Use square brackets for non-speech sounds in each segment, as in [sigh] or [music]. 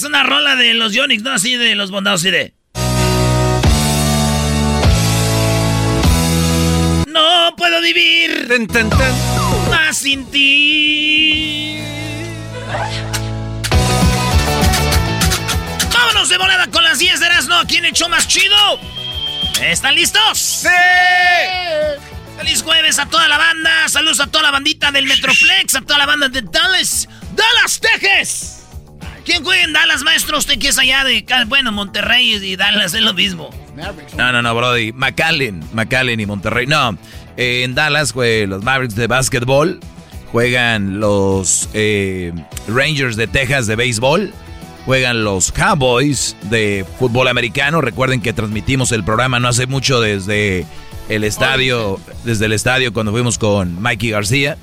Antes una rola de los Yonix, ¿no? Así de los bondados, así de... No puedo vivir Ten, ten, ten. más sin ti. Vámonos de volada con las 10 de Erasmo. ¿Quién echó más chido? ¿Están listos? ¡Sí! Feliz jueves a toda la banda. Saludos a toda la bandita del Metroplex, a toda la banda de Dallas. ¡Dallas, Texas! ¿Quién juega en Dallas, maestro? Usted que es allá de... Bueno, Monterrey y Dallas es lo mismo. No, no, no, Brody. McAllen. McAllen y Monterrey. No. eh, en Dallas, güey, los Mavericks de básquetbol. Juegan los eh, Rangers de Texas de béisbol. Juegan los Cowboys de fútbol americano. Recuerden que transmitimos el programa no hace mucho desde el estadio, desde el estadio cuando fuimos con Mikey García.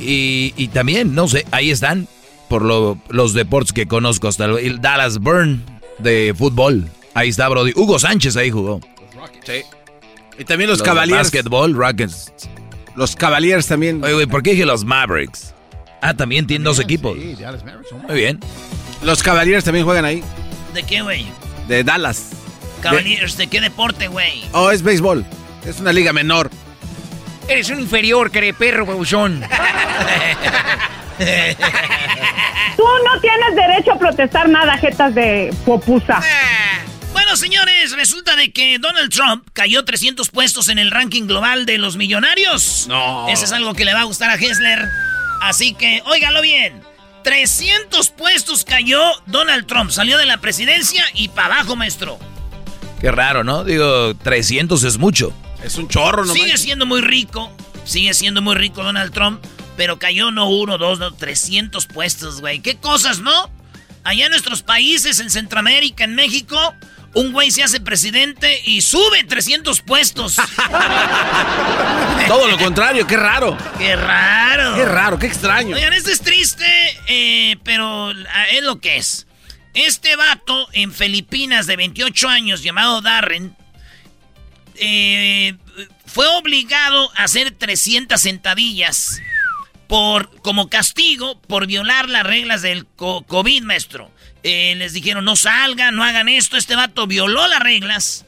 Y, y también, no sé, ahí están por lo- los deportes que conozco hasta el, el Dallas Burn de fútbol. Ahí está, Brody. Hugo Sánchez ahí jugó. Sí. Y también los, de Cavaliers. Basketball, Rockets. Los Cavaliers también. Oye, güey, ¿por qué dije los Mavericks? Ah, también tienen dos equipos. Muy bien. Los Cavaliers también juegan ahí. ¿De qué, güey? De Dallas. Cavaliers, ¿de qué deporte, güey? Oh, es béisbol. Es una liga menor. Eres un inferior, perro, babuchón. [laughs] [laughs] Tú no tienes derecho a protestar nada, jetas de popusa. Bueno, señores, resulta de que Donald Trump cayó 300 puestos en el ranking global de los millonarios. No. Eso es algo que le va a gustar a Hessler. Así que, óigalo bien. 300 puestos cayó Donald Trump. Salió de la presidencia y para abajo, maestro. Qué raro, ¿no? Digo, 300 es mucho. Es un chorro, no Sigue siendo muy rico. Sigue siendo muy rico Donald Trump. Pero cayó no uno, dos, no, 300 puestos, güey. ¿Qué cosas, no? Allá en nuestros países, en Centroamérica, en México, un güey se hace presidente y sube 300 puestos. [laughs] Todo lo contrario, qué raro. ¡Qué raro! Qué raro, qué extraño. Oigan, esto es triste, eh, pero ah, es lo que es. Este vato en Filipinas de 28 años llamado Darren eh, fue obligado a hacer 300 sentadillas por, como castigo por violar las reglas del co- COVID, maestro. Eh, les dijeron no salgan, no hagan esto. Este vato violó las reglas.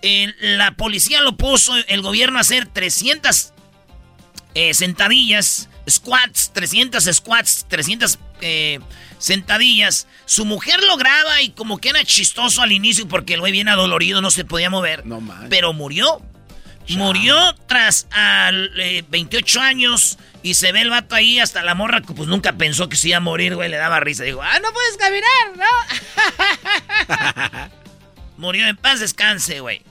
Eh, la policía lo puso, el gobierno a hacer 300 eh, sentadillas, squats, 300 squats, 300 eh, sentadillas. Su mujer lo graba y como que era chistoso al inicio porque el güey bien adolorido, no se podía mover. No pero murió. Murió tras a 28 años Y se ve el vato ahí, hasta la morra, que pues nunca pensó que se iba a morir, güey. Le daba risa. Dijo, ah, no puedes caminar, ¿no? [laughs] murió en paz, descanse, güey.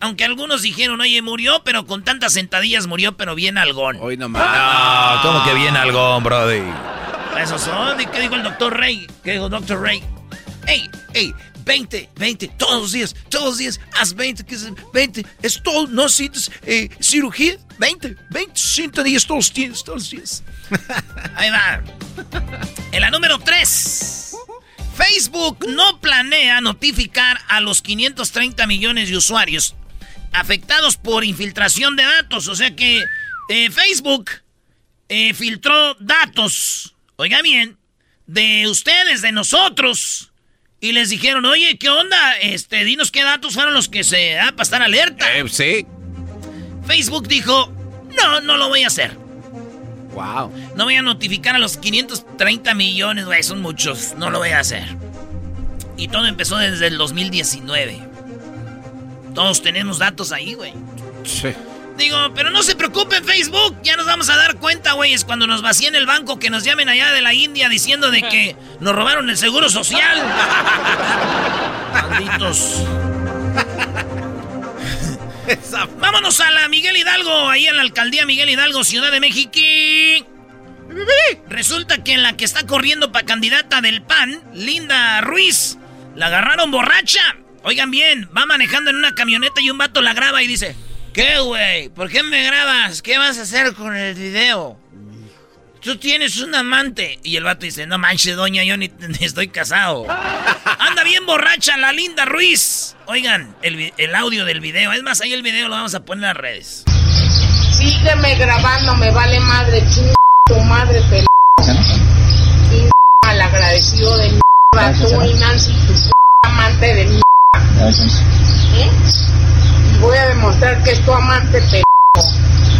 Aunque algunos dijeron, oye, murió, pero con tantas sentadillas murió, pero bien algón. Hoy no No, ¿cómo que bien algón, brody? Eso son. ¿Y qué dijo el doctor Rey? ¿Qué dijo el doctor Rey? ¡Ey, ey! 20, 20, todos los días, todos los días, haz 20, que es 20, es todo, no necesitas eh, cirugía, 20, 20, 100 días, todos los días, todos los días. Ahí va. En la número 3, Facebook no planea notificar a los 530 millones de usuarios afectados por infiltración de datos, o sea que eh, Facebook eh, filtró datos, oiga bien, de ustedes, de nosotros y les dijeron, oye, ¿qué onda? Este, dinos qué datos fueron los que se da para estar alerta. Eh, sí. Facebook dijo, no, no lo voy a hacer. Wow. No voy a notificar a los 530 millones, güey, son muchos. No lo voy a hacer. Y todo empezó desde el 2019. Todos tenemos datos ahí, güey. Sí. Digo, pero no se preocupen, Facebook. Ya nos vamos a dar cuenta, güey. Es cuando nos vacíen el banco que nos llamen allá de la India diciendo de que [laughs] nos robaron el seguro social. Malditos. [laughs] Vámonos a la Miguel Hidalgo, ahí en la alcaldía Miguel Hidalgo, Ciudad de México. Resulta que en la que está corriendo para candidata del PAN, Linda Ruiz, la agarraron borracha. Oigan bien, va manejando en una camioneta y un vato la graba y dice, ¿qué, güey? ¿Por qué me grabas? ¿Qué vas a hacer con el video? Tú tienes un amante. Y el vato dice, no manches, doña, yo ni, [laughs] ni estoy casado. [laughs] Anda bien borracha la Linda Ruiz. Oigan, el, audio del video. Es más, ahí el video lo vamos a poner en las redes. Sígueme grabando, me vale madre, ching tu madre, pel... Ching al agradecido de mierda, tú y Nancy, tu p- amante de mierda. ¿Eh? Voy a demostrar que es tu amante, pel...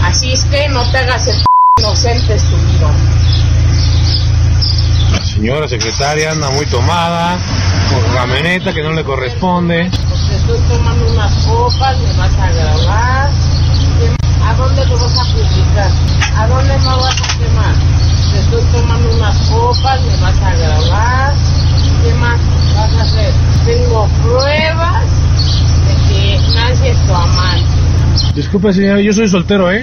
Así es que no te hagas el p- inocente, estúpido. La señora secretaria anda muy tomada, con camioneta que no le corresponde. Te estoy tomando unas copas, me vas a grabar. ¿Qué- ¿A dónde lo vas a publicar? ¿A dónde me vas a quemar? Te estoy tomando unas copas, me vas a grabar. ¿Qué más vas a hacer? Tengo pruebas que Nancy es tu amante. Disculpe señora, yo soy soltero, ¿eh? [laughs]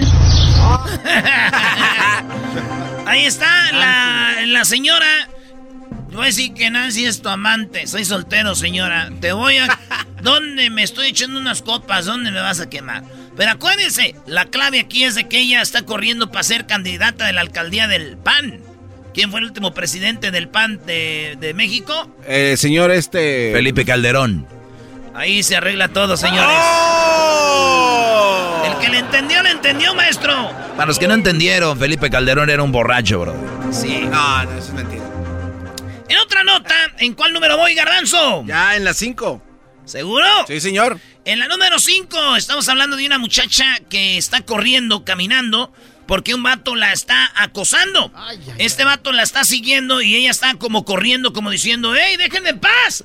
Ahí está la, la señora. Voy a decir que Nancy es tu amante. Soy soltero, señora. Te voy a... [laughs] ¿Dónde me estoy echando unas copas? ¿Dónde me vas a quemar? Pero acuérdense, la clave aquí es de que ella está corriendo para ser candidata de la alcaldía del PAN. ¿Quién fue el último presidente del PAN de, de México? El señor este... Felipe Calderón. Ahí se arregla todo, señores. El que le entendió, le entendió, maestro. Para los que no entendieron, Felipe Calderón era un borracho, bro. Sí. No, no, eso es mentira. En otra nota, ¿en cuál número voy, Garbanzo? Ya en las 5. ¿Seguro? Sí, señor. En la número 5 estamos hablando de una muchacha que está corriendo, caminando, porque un vato la está acosando. Este vato la está siguiendo y ella está como corriendo, como diciendo, ¡Ey, déjenme en paz!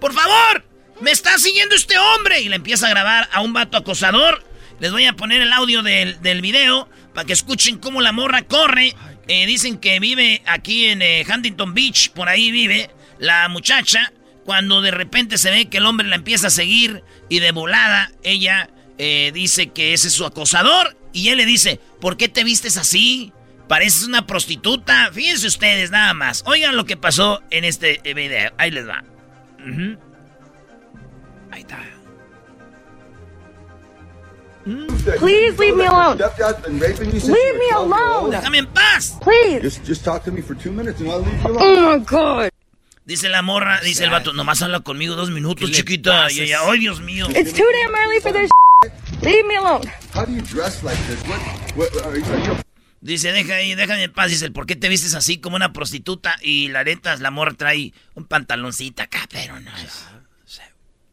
¡Por favor! ¡Me está siguiendo este hombre! Y le empieza a grabar a un vato acosador. Les voy a poner el audio del, del video para que escuchen cómo la morra corre. Eh, dicen que vive aquí en eh, Huntington Beach, por ahí vive la muchacha. Cuando de repente se ve que el hombre la empieza a seguir y de volada ella eh, dice que ese es su acosador. Y él le dice, ¿por qué te vistes así? Pareces una prostituta. Fíjense ustedes nada más. Oigan lo que pasó en este video. Ahí les va. Ujú. Ahí está. Please leave me alone. Leave me alone. Déjame en paz. Please. Just, just talk to me for two minutes and I'll leave you alone. Oh my god. Dice la morra, dice el vato, nomás habla conmigo dos minutos, chiquita. Y ella, ay, Dios mío. It's too damn early for this. Leave me alone. How do you dress like this? What, what, are, you- are you Dice, deja ahí, déjame en paz. Dice, ¿por qué te vistes así como una prostituta? Y la neta, la morra trae un pantaloncito acá, pero no es.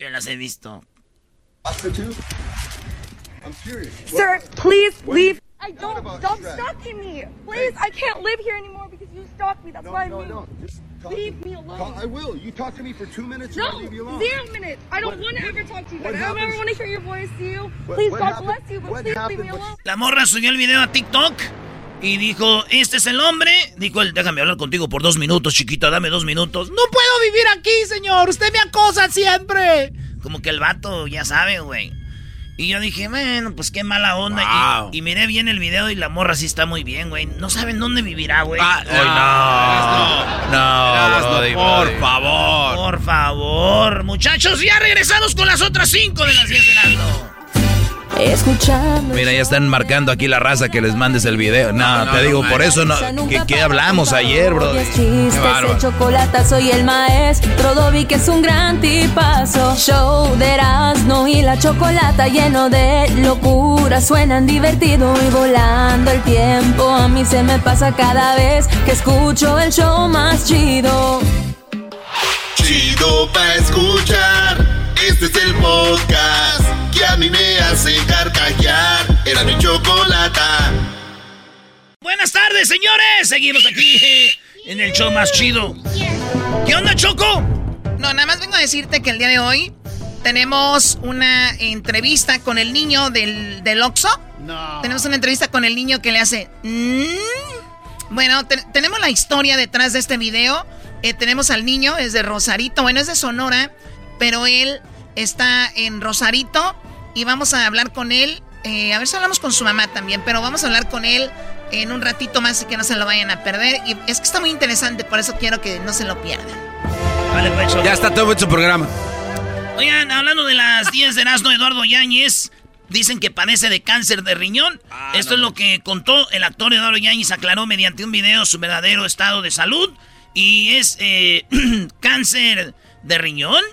Yo las he visto. Sir, please leave. I don't. Stop stalking me. Please, I can't live here anymore because you stalked me. That's No, why I no, moved. no. Just talk Leave me alone. Talk- I will. You talk to me for two minutes and No, I'll leave you alone. zero minutes. I don't want to ever talk to you. I don't ever want to hear your voice, do you? Please, what God happened- bless you, but please leave me alone. La morra subió el video a TikTok Y dijo, este es el hombre. Dijo él, déjame hablar contigo por dos minutos, chiquita, dame dos minutos. No puedo vivir aquí, señor. Usted me acosa siempre. Como que el vato ya sabe, güey. Y yo dije, bueno, pues qué mala onda. Y, y miré bien el video y la morra sí está muy bien, güey. No saben dónde vivirá, güey. Ah, no. No, por favor. Por favor, muchachos, ya regresamos con las otras cinco de las 10 de Erasmo. Escuchando. Mira, ya están marcando aquí la raza que les mandes el video. No, no, te no, digo, no, por eso no. ¿Qué, qué hablamos ayer, bro? Chocolate, soy el maestro Dobby, que es un gran tipazo. Show de Erasmo y la chocolata lleno de locura. Suenan divertido y volando el tiempo. A mí se me pasa cada vez que escucho el show más chido. Chido pa' escuchar. Este es el podcast que a mí me hace carcajear. Era mi chocolata. Buenas tardes, señores. Seguimos aquí eh, en el show más chido. ¿Qué onda, Choco? No, nada más vengo a decirte que el día de hoy tenemos una entrevista con el niño del, del Oxxo. No. Tenemos una entrevista con el niño que le hace... "Mm". Bueno, te- tenemos la historia detrás de este video. Eh, tenemos al niño, es de Rosarito, bueno, es de Sonora, pero él está en Rosarito y vamos a hablar con él. eh, a ver si hablamos con su mamá también, pero vamos a hablar con él en un ratito más y que no se lo vayan a perder. Y es que está muy interesante, por eso quiero que no se lo pierdan. Vale, pues. Ya está todo en su programa. Oigan, hablando de las 10 de Erasmo, Eduardo Yáñez, dicen que padece de cáncer de riñón. Esto es lo que contó el actor Eduardo Yáñez, aclaró mediante un video su verdadero estado de salud. Y es eh, [clears throat] cáncer de riñón.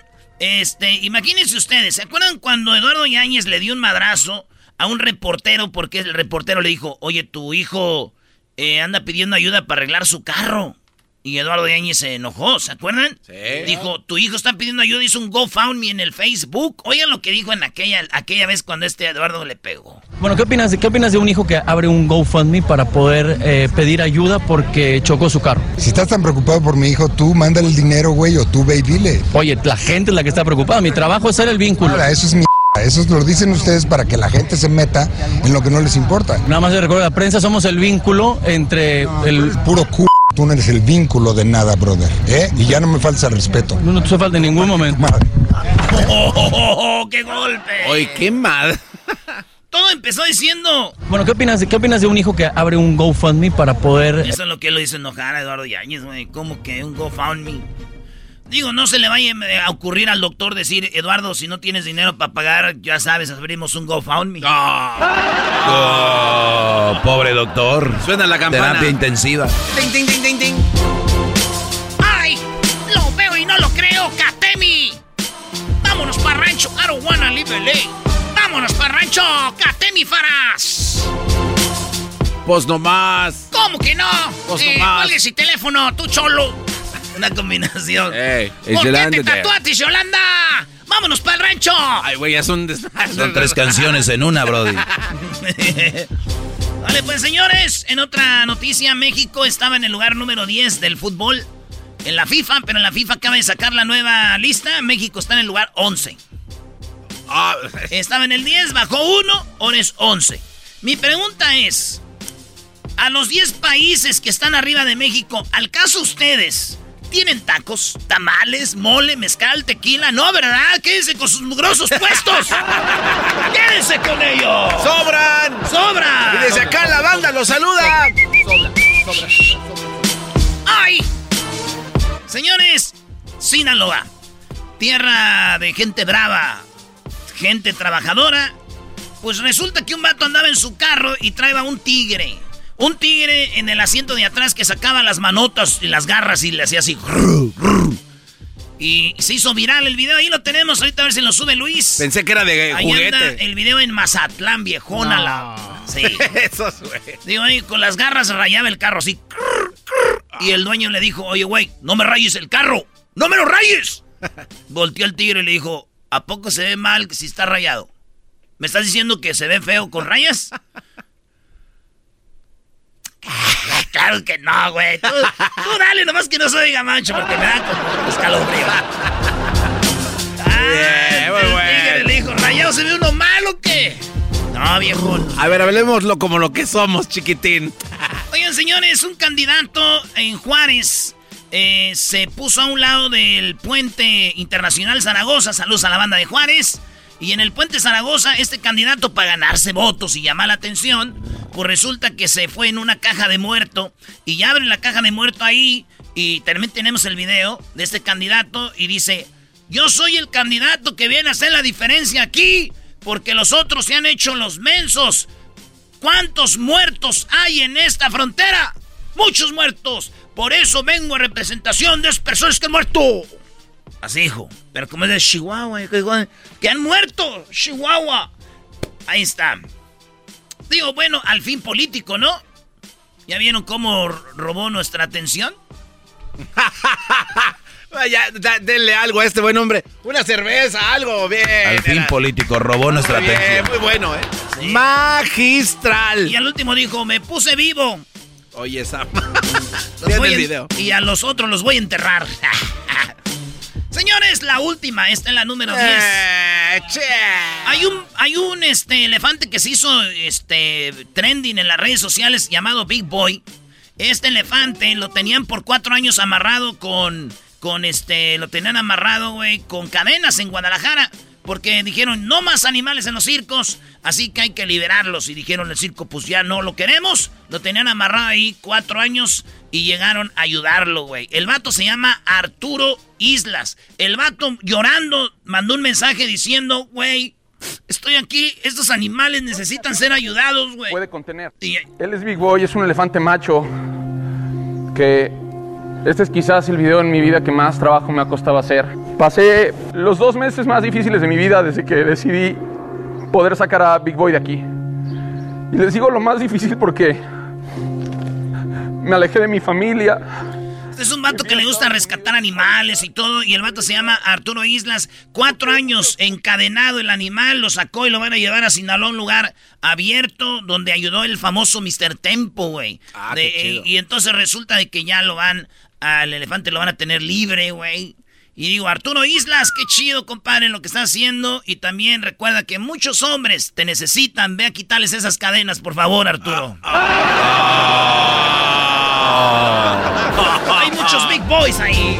Este, imagínense ustedes, ¿se acuerdan cuando Eduardo Yáñez le dio un madrazo a un reportero porque el reportero le dijo, oye, tu hijo eh, anda pidiendo ayuda para arreglar su carro? Y Eduardo Yáñez se enojó, ¿se acuerdan? Sí. Dijo, tu hijo está pidiendo ayuda, hizo un GoFundMe en el Facebook. Oigan lo que dijo en aquella, aquella vez cuando este Eduardo le pegó. Bueno, ¿qué opinas, de, ¿qué opinas de un hijo que abre un GoFundMe para poder eh, pedir ayuda porque chocó su carro? Si estás tan preocupado por mi hijo, tú mándale el dinero, güey, o tú ve y dile. Oye, la gente es la que está preocupada. Mi trabajo es ser el vínculo. Ahora, eso es mi... [laughs] Eso lo dicen ustedes para que la gente se meta en lo que no les importa. Nada más de recuerdo, la prensa somos el vínculo entre el... Puro c... Tú no eres el vínculo de nada, brother. ¿Eh? Y ya no me falta el respeto. No, no te hace falta en ningún momento. Madre. ¡Oh, oh, oh, qué golpe! Oye, qué mal. Todo empezó diciendo... Bueno, ¿qué opinas, de, ¿qué opinas de un hijo que abre un GoFundMe para poder... Eso es lo que lo hizo enojar a Eduardo Yáñez, güey. ¿Cómo que un GoFundMe? Digo, no se le vaya a ocurrir al doctor decir, Eduardo, si no tienes dinero para pagar, ya sabes, abrimos un GoFundMe. Oh, pobre doctor. Suena la campana. Terapia intensiva. Ding, ding, ding, ding, ding. ¡Ay! Lo veo y no lo creo, Katemi. Vámonos para rancho, I don't wanna live LA. Vámonos para rancho, Katemi Faras. Pues nomás. ¿Cómo que no? Pues eh, nomás. cuelgue ese teléfono, tú cholo. Una combinación. [laughs] Ey, ¿Por qué te tatuaste, Yolanda? ¡Vámonos para el rancho! Ay, güey, ya es un. Son tres canciones en una, Brody. [laughs] vale, pues señores, en otra noticia, México estaba en el lugar número 10 del fútbol en la FIFA, pero en la FIFA acaba de sacar la nueva lista. México está en el lugar 11. Ah, Estaba en el 10, bajó uno, ahora es 11. Mi pregunta es, a los 10 países que están arriba de México, ¿al caso ustedes tienen tacos, tamales, mole, mezcal, tequila? No, ¿verdad? Quédense con sus mugrosos puestos. [laughs] Quédense con ellos. ¡Sobran! ¡Sobra! Y desde acá la banda los saluda. ¡Ay! Señores, Sinaloa, tierra de gente brava, gente trabajadora. Pues resulta que un vato andaba en su carro y traía un tigre. Un tigre en el asiento de atrás que sacaba las manotas y las garras y le hacía así. Y se hizo viral el video. Ahí lo tenemos. Ahorita a ver si lo sube Luis. Pensé que era de Ahí anda el video en Mazatlán, viejona. No. La... Sí. [laughs] Eso, güey. Digo, ahí con las garras rayaba el carro así. Y el dueño le dijo, oye, güey, no me rayes el carro. ¡No me lo rayes! [laughs] Volteó el tigre y le dijo, ¿a poco se ve mal si está rayado? ¿Me estás diciendo que se ve feo con rayas? Claro que no, güey. Tú, tú dale, nomás que no se oiga mancho porque me da como escalofrío. Ah, muy el bueno. tigre le dijo, ¿rayado se ve uno mal o qué? No, viejo. A ver, hablemoslo como lo que somos, chiquitín. Oigan, señores, un candidato en Juárez eh, se puso a un lado del puente internacional Zaragoza. Saludos a la banda de Juárez. Y en el puente Zaragoza, este candidato para ganarse votos y llamar la atención, pues resulta que se fue en una caja de muerto. Y ya abren la caja de muerto ahí. Y también tenemos el video de este candidato. Y dice: Yo soy el candidato que viene a hacer la diferencia aquí. Porque los otros se han hecho los mensos. ¿Cuántos muertos hay en esta frontera? Muchos muertos. Por eso vengo a representación de esas personas que han muerto. Así dijo. Pero como es de Chihuahua, que han muerto. Chihuahua. Ahí está. Digo, bueno, al fin político, ¿no? ¿Ya vieron cómo robó nuestra atención? [laughs] Ya, da- denle algo a este buen hombre. Una cerveza, algo, bien. Al fin político robó nuestra Muy bien, atención. muy bueno, ¿eh? Magistral. Y al último dijo, me puse vivo. Oye, esa. [laughs] Los Vean voy el a- video. Y a los otros los voy a enterrar. [laughs] Señores, la última, esta es la número 10. Eh, Hay un, hay un este, elefante que se hizo este, trending en las redes sociales llamado Big Boy. Este elefante lo tenían por cuatro años amarrado con, con este, lo tenían amarrado, güey, con cadenas en Guadalajara. Porque dijeron, no más animales en los circos, así que hay que liberarlos. Y dijeron el circo, pues ya no lo queremos. Lo tenían amarrado ahí cuatro años y llegaron a ayudarlo, güey. El vato se llama Arturo Islas. El vato llorando mandó un mensaje diciendo, güey, estoy aquí, estos animales necesitan ser ayudados, güey. puede contener. Y- Él es Big Boy, es un elefante macho que este es quizás el video en mi vida que más trabajo me ha costado hacer. Pasé los dos meses más difíciles de mi vida desde que decidí poder sacar a Big Boy de aquí. Y les digo lo más difícil porque me alejé de mi familia, Este es un vato que le gusta rescatar animales y todo. Y el vato se llama Arturo Islas. Cuatro años encadenado el animal. Lo sacó y lo van a llevar a Sinaloa, un lugar abierto donde ayudó el famoso Mr. Tempo, güey. Ah, chido. y entonces resulta de que ya lo van, al elefante lo van a tener libre, güey. Y digo, Arturo Islas, qué chido, compadre, lo que estás haciendo. Y también recuerda que muchos hombres te necesitan. Ve a quitarles esas cadenas, por favor, Arturo. Hay muchos big boys ahí.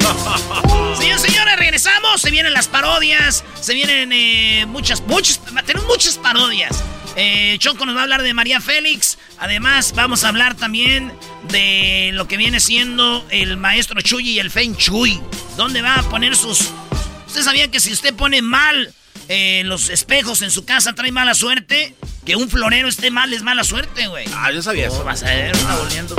Señores, señores, regresamos. Se vienen las parodias. Se vienen eh, muchas, muchas. Tenemos muchas parodias. Eh, Choco nos va a hablar de María Félix. Además, vamos a hablar también de lo que viene siendo el maestro Chuy y el Feng Chuy. ¿Dónde va a poner sus. ¿Usted sabía que si usted pone mal eh, los espejos en su casa trae mala suerte? Que un florero esté mal es mala suerte, güey. Ah, yo sabía ¿Cómo eso. vas a ver? Volviendo.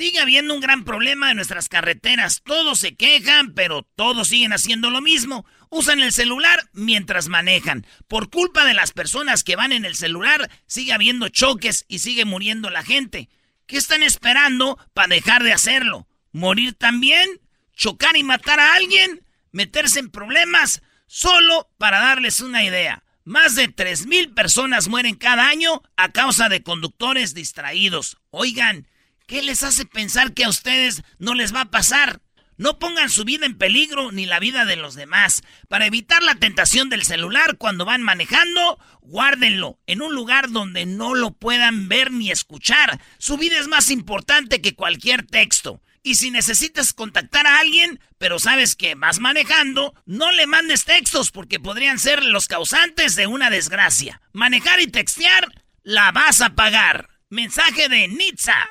Sigue habiendo un gran problema en nuestras carreteras. Todos se quejan, pero todos siguen haciendo lo mismo. Usan el celular mientras manejan. Por culpa de las personas que van en el celular, sigue habiendo choques y sigue muriendo la gente. ¿Qué están esperando para dejar de hacerlo? ¿Morir también? ¿Chocar y matar a alguien? ¿Meterse en problemas? Solo para darles una idea. Más de 3.000 personas mueren cada año a causa de conductores distraídos. Oigan, ¿qué les hace pensar que a ustedes no les va a pasar? No pongan su vida en peligro ni la vida de los demás. Para evitar la tentación del celular cuando van manejando, guárdenlo en un lugar donde no lo puedan ver ni escuchar. Su vida es más importante que cualquier texto. Y si necesitas contactar a alguien, pero sabes que vas manejando, no le mandes textos porque podrían ser los causantes de una desgracia. Manejar y textear, la vas a pagar. Mensaje de Nitza.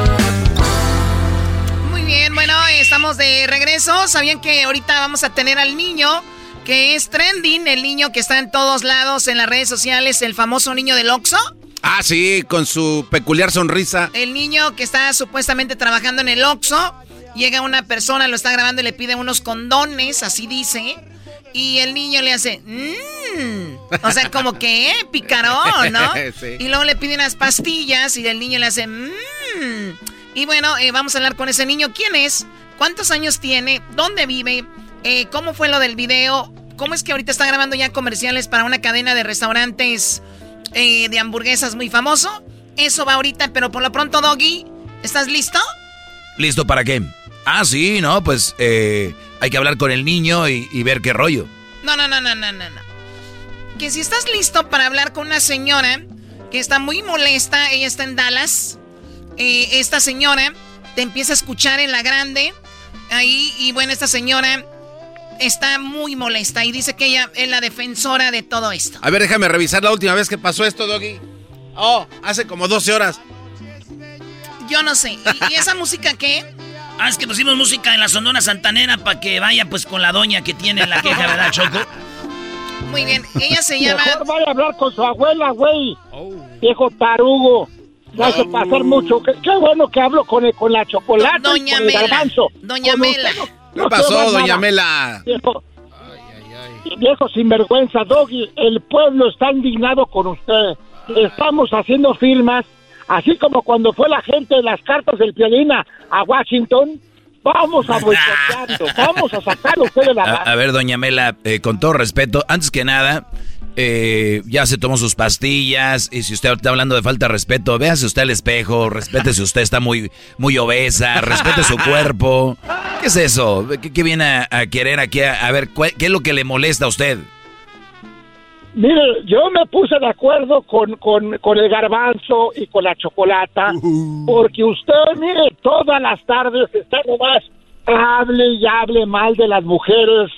Bien, bueno, estamos de regreso. ¿Sabían que ahorita vamos a tener al niño que es trending, el niño que está en todos lados en las redes sociales, el famoso niño del Oxxo. Ah, sí, con su peculiar sonrisa. El niño que está supuestamente trabajando en el Oxxo, llega una persona, lo está grabando y le pide unos condones, así dice. Y el niño le hace, mmm. O sea, como que, eh, picarón, ¿no? [laughs] Sí. Y luego le pide unas pastillas y el niño le hace, mmm. Y bueno, eh, vamos a hablar con ese niño. ¿Quién es? ¿Cuántos años tiene? ¿Dónde vive? Eh, ¿Cómo fue lo del video? ¿Cómo es que ahorita está grabando ya comerciales para una cadena de restaurantes eh, de hamburguesas muy famoso? Eso va ahorita, pero por lo pronto, Doggy, ¿estás listo? ¿Listo para qué? Ah, sí, no, pues eh, hay que hablar con el niño y, y ver qué rollo. No, no, no, no, no, no, no. Que si estás listo para hablar con una señora que está muy molesta, ella está en Dallas. Eh, esta señora te empieza a escuchar en la grande. Ahí, y bueno, esta señora está muy molesta y dice que ella es la defensora de todo esto. A ver, déjame revisar la última vez que pasó esto, Doggy. Oh, hace como 12 horas. Yo no sé. ¿Y, y esa música qué? Ah, es que pusimos música en la Sonora Santanera para que vaya pues con la doña que tiene la queja, ¿verdad, Choco? Muy bien, ella se llama... Mejor vaya a hablar con su abuela, güey. Viejo tarugo. No hace pasar mucho. Qué, qué bueno que hablo con, el- con la chocolate y Doña con el Mela. garbanzo. Doña Con Mela. usted ¿Qué no pasó, se va doña nada. Mela? Viejo, viejo sinvergüenza, Doggy. El pueblo está indignado con usted. Estamos haciendo firmas, así como cuando fue la gente de las cartas del Piolina a Washington. Vamos a boicotearlo. [laughs] Vamos a sacarlo usted de la A, a ver, doña Mela, eh, con todo respeto, antes que nada, eh, ya se tomó sus pastillas y si usted está hablando de falta de respeto, véase usted al espejo, respétese usted, está muy, muy obesa, respete su cuerpo. ¿Qué es eso? ¿Qué, qué viene a, a querer aquí? A, a ver, ¿cuál- ¿qué es lo que le molesta a usted? Mire, yo me puse de acuerdo con, con, con el garbanzo y con la chocolata, porque usted, mire, todas las tardes está nomás hable y hable mal de las mujeres,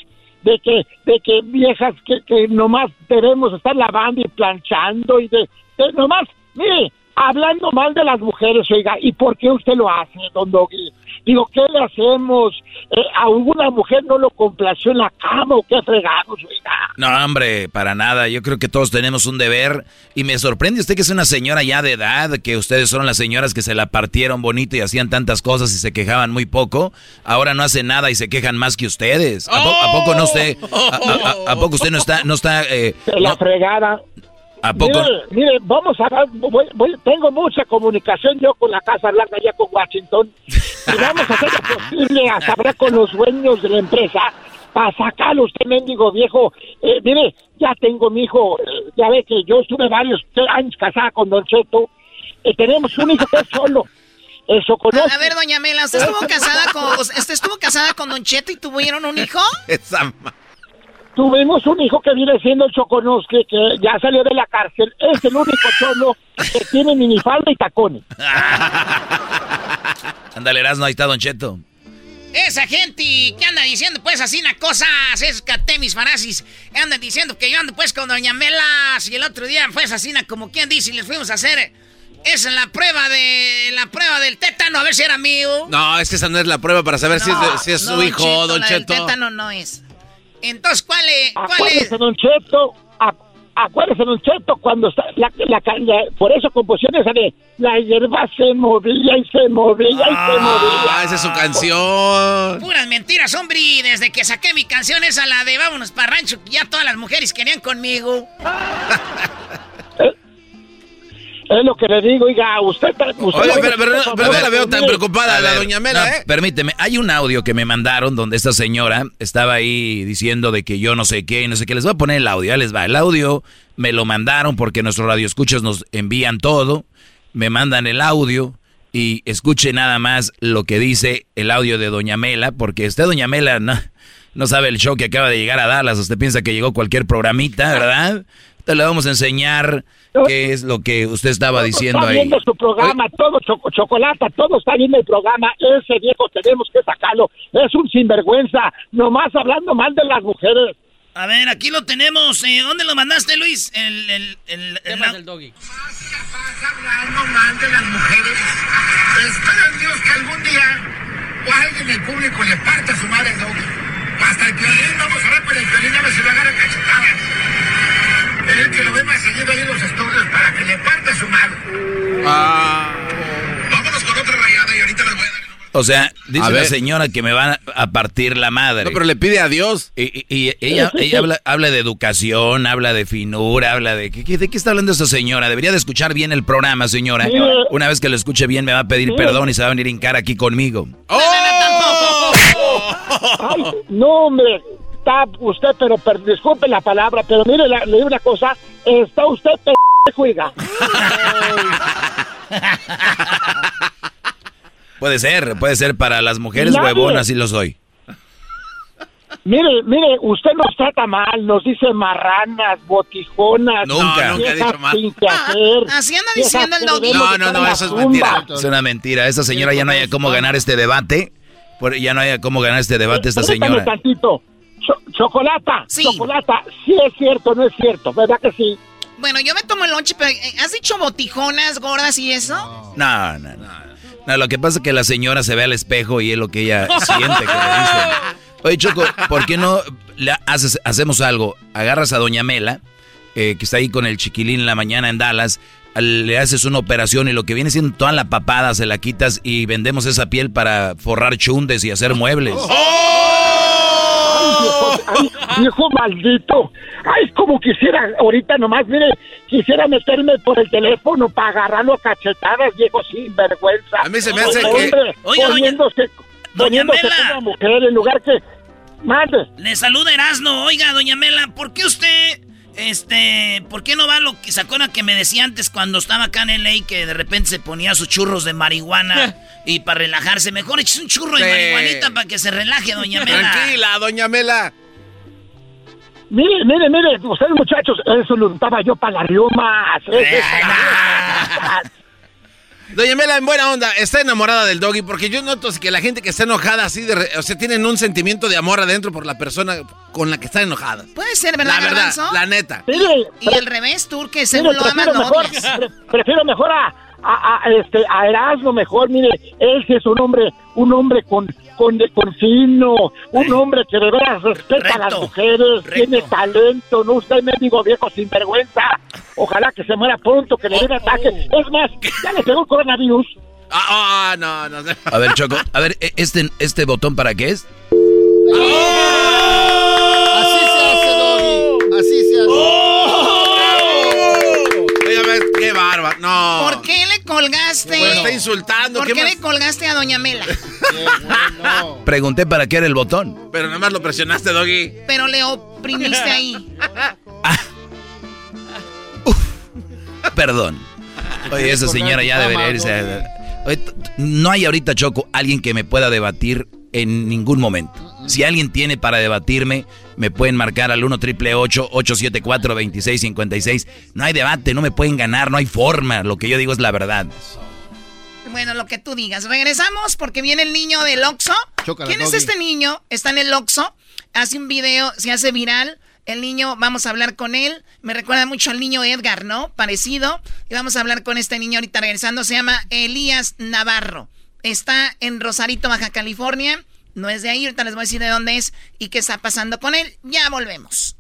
de que, de que viejas que, que nomás debemos estar lavando y planchando y de, de nomás, mire, hablando mal de las mujeres, oiga, ¿y por qué usted lo hace, don Doggy? Digo, ¿qué le hacemos? Eh, ¿A alguna mujer no lo complació en la cama o qué fregados? No, hombre, para nada. Yo creo que todos tenemos un deber. Y me sorprende usted que es una señora ya de edad, que ustedes son las señoras que se la partieron bonito y hacían tantas cosas y se quejaban muy poco. Ahora no hacen nada y se quejan más que ustedes. ¿A, po- a poco no usted? A, a- a- a poco usted no está, no está? eh, la no- fregada. ¿A poco? Mire, mire, vamos a voy- voy- tengo mucha comunicación yo con la Casa Blanca, ya con Washington, y vamos a hacer lo posible hasta hablar con los dueños de la empresa para sacarlo usted, mendigo viejo. Eh, mire, ya tengo mi hijo, eh, ya ve que yo estuve varios años casada con Don Cheto, y tenemos un hijo que es solo. Eso conozco. A ver, doña Mela, ¿usted estuvo casada con, usted estuvo casada con Don Cheto y tuvieron un hijo? [laughs] Esa Tuvimos un hijo que viene siendo el Choconosque, que ya salió de la cárcel. Es el único cholo que tiene minifalda y tacones. [laughs] Ándale, Erasmo, ahí está Don Cheto. Esa gente que anda diciendo pues así una cosa, es mis farasis, andan diciendo que yo ando pues con Doña Melas y el otro día pues así como quien dice y les fuimos a hacer es la prueba de la prueba del tétano a ver si era mío. No, es que esa no es la prueba para saber si es, de- si es No, su hijo, Don la del Cheto. tétano no es. Entonces, ¿cuál es? ¿Cuál es? Acuérdese, Don Cheto, acuérdese, Don Cheto, cuando está, la, la, la- por eso composición esa de la hierba se movía y se movía y se movía. Ah, esa es su canción. Puras mentiras, hombre, y desde que saqué mi canción esa la de Vámonos para rancho, ya todas las mujeres querían conmigo. [laughs] Es lo que le digo, oiga, usted... usted lo- pero, pero no- pero no la veo tan preocupada A la ver, doña Mela, no, ¿eh? Permíteme, hay un audio que me mandaron donde esta señora estaba ahí diciendo de que yo no sé qué, y no sé qué. Les voy a poner el audio, ya les va. El audio me lo mandaron porque nuestros radioescuchas nos envían todo. Me mandan el audio y escuche nada más lo que dice el audio de Doña Mela, porque usted, Doña Mela, no, no sabe el show que acaba de llegar a Dallas. Usted piensa que llegó cualquier programita, ¿verdad? Entonces le vamos a enseñar qué es lo que usted estaba diciendo está ahí. viendo su programa, todo choco, chocolate, todo está viendo el programa. Ese viejo tenemos que sacarlo. Es un sinvergüenza, nomás hablando mal de las mujeres. A ver, aquí lo tenemos. eh, ¿Dónde lo mandaste, Luis? El, el, el, el- el doggy? hablando mal de las mujeres. Espero en Dios que algún día o alguien del público le parte a su madre al doggy. Hasta el violín, vamos a ver con el violín, a ver si lo agarra cachetadas. El que lo ve más seguido ahí en los estudios para que le parte su mano. Vámonos con otra rayada y ahorita les voy a dar. O sea, dice A la ver. señora que me van a partir la madre. No, pero le pide a Dios. Y, y- y ella, [laughs] ella habla, habla de educación, habla de finura, habla de... ¿qué, qué- ¿De qué está hablando esta señora? Debería de escuchar bien el programa, señora. Sí. Una vez que lo escuche bien me va a pedir Sí. perdón y se va a venir en cara aquí conmigo. Ay, no, hombre, está usted, pero per- disculpe la palabra, pero mire, la- le digo una cosa, está usted oiga. [laughs] [laughs] Puede ser, puede ser para las mujeres Nadie. huevonas, sí lo soy. Mire, mire, usted nos trata mal, nos dice marranas, botijonas. Nunca. No, nunca he dicho mal. sin que hacer, Así anda diciendo el debemos No, no, no, eso es tumba. mentira. Es una mentira. Esta señora ya no haya cómo ganar este debate. Ya no haya cómo ganar este debate esta señora. tantito. Cho- chocolata, chocolata, sí es cierto, no es cierto, ¿verdad que sí? Bueno, yo me tomo el lonche, pero eh, ¿has dicho botijonas, gordas y eso? No, no, no. No, lo que pasa es que la señora se ve al espejo y es lo que ella [laughs] siente que le dicen. Oye, Choco, ¿por qué no le haces, hacemos algo? Agarras a Doña Mela, eh, que está ahí con el chiquilín en la mañana en Dallas, al- le haces una operación y lo que viene siendo toda la papada se la quitas y vendemos esa piel para forrar chundes y hacer muebles. Ay, viejo, ay, viejo maldito. Ay, como quisiera, ahorita nomás, mire, quisiera meterme por el teléfono para agarrarlo a cachetadas, viejo sin vergüenza. A mí se me hace que- Hombre, doña- poniéndose, Doña poniéndose Mela. como mujer en lugar que... Mande. Le saluda Erasno. Oiga, doña Mela, ¿por qué usted, este, por qué no va lo que se acuerda que me decía antes cuando estaba acá en LA que de repente se ponía sus churros de marihuana [laughs] y para relajarse? Mejor eches un churro de marihuanita para que se relaje, doña Mela. Tranquila, doña Mela. Mire, mire, mire, ustedes muchachos, eso lo untaba yo para las riomas. [laughs] eso es para las riomas. Doña Mela, en buena onda, está enamorada del doggy porque yo noto que la gente que está enojada así, de re- o sea, tienen un sentimiento de amor adentro por la persona con la que están enojadas. Puede ser, ¿verdad, La verdad, Garbanzo? la neta. Y al revés, tú, que Mire, según lo amas, mejor, pre- prefiero mejor a, a, a, este, a Erasmo mejor, mire, él sí es un hombre, un hombre con, con, con fino, un hombre que de veras respeta a las Recto, mujeres, tiene talento, no usted mendigo viejo sinvergüenza, ojalá que se muera pronto, que le den ataque, es más, ya le pegó el coronavirus. Ah, ah, no, no. A ver, Choco, a ver, ¿e- ¿este, este botón para qué es? Así se hace, Doggy. Así se hace. Oye, a ver, qué barba. No. ¿Por qué le colgaste? Bueno, está insultando. ¿Por ¿qué qué le colgaste a Doña Mela? [laughs] Pregunté para qué era el botón. Pero nada más lo presionaste, doggy. Pero le oprimiste ahí. [laughs] Perdón. Oye, esa señora ya debería irse. Oye, no hay ahorita, Choco, alguien que me pueda debatir en ningún momento. Si alguien tiene para debatirme, me pueden marcar al 1 triple 874 2656 No hay debate, no me pueden ganar, no hay forma. Lo que yo digo es la verdad. Bueno, lo que tú digas. Regresamos porque viene el niño del Oxxo. ¿Quién es Doggy. este niño? Está en el Oxxo. Hace un video, se hace viral. El niño, vamos a hablar con él. Me recuerda mucho al niño Edgar, ¿no? Parecido. Y vamos a hablar con este niño ahorita regresando. Se llama Elías Navarro. Está en Rosarito, Baja California. No es de ahí, ahorita les voy a decir de dónde es y qué está pasando con él. Ya volvemos.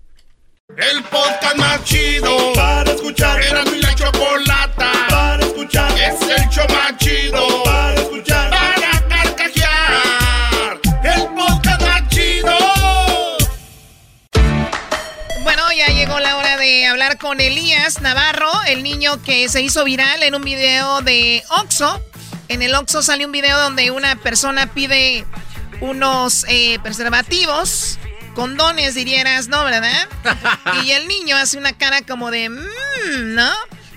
El podcast más chido para escuchar. Era mi la chocolata para escuchar. Es el show más chido para escuchar. Para carcajear. El podcast más chido. Bueno, ya llegó la hora de hablar con Elías Navarro, el niño que se hizo viral en un video de Oxo. En el Oxo sale un video donde una persona pide unos eh, preservativos, condones dirías, ¿no? ¿Verdad? [laughs] y el niño hace una cara como de, "Mm", ¿no?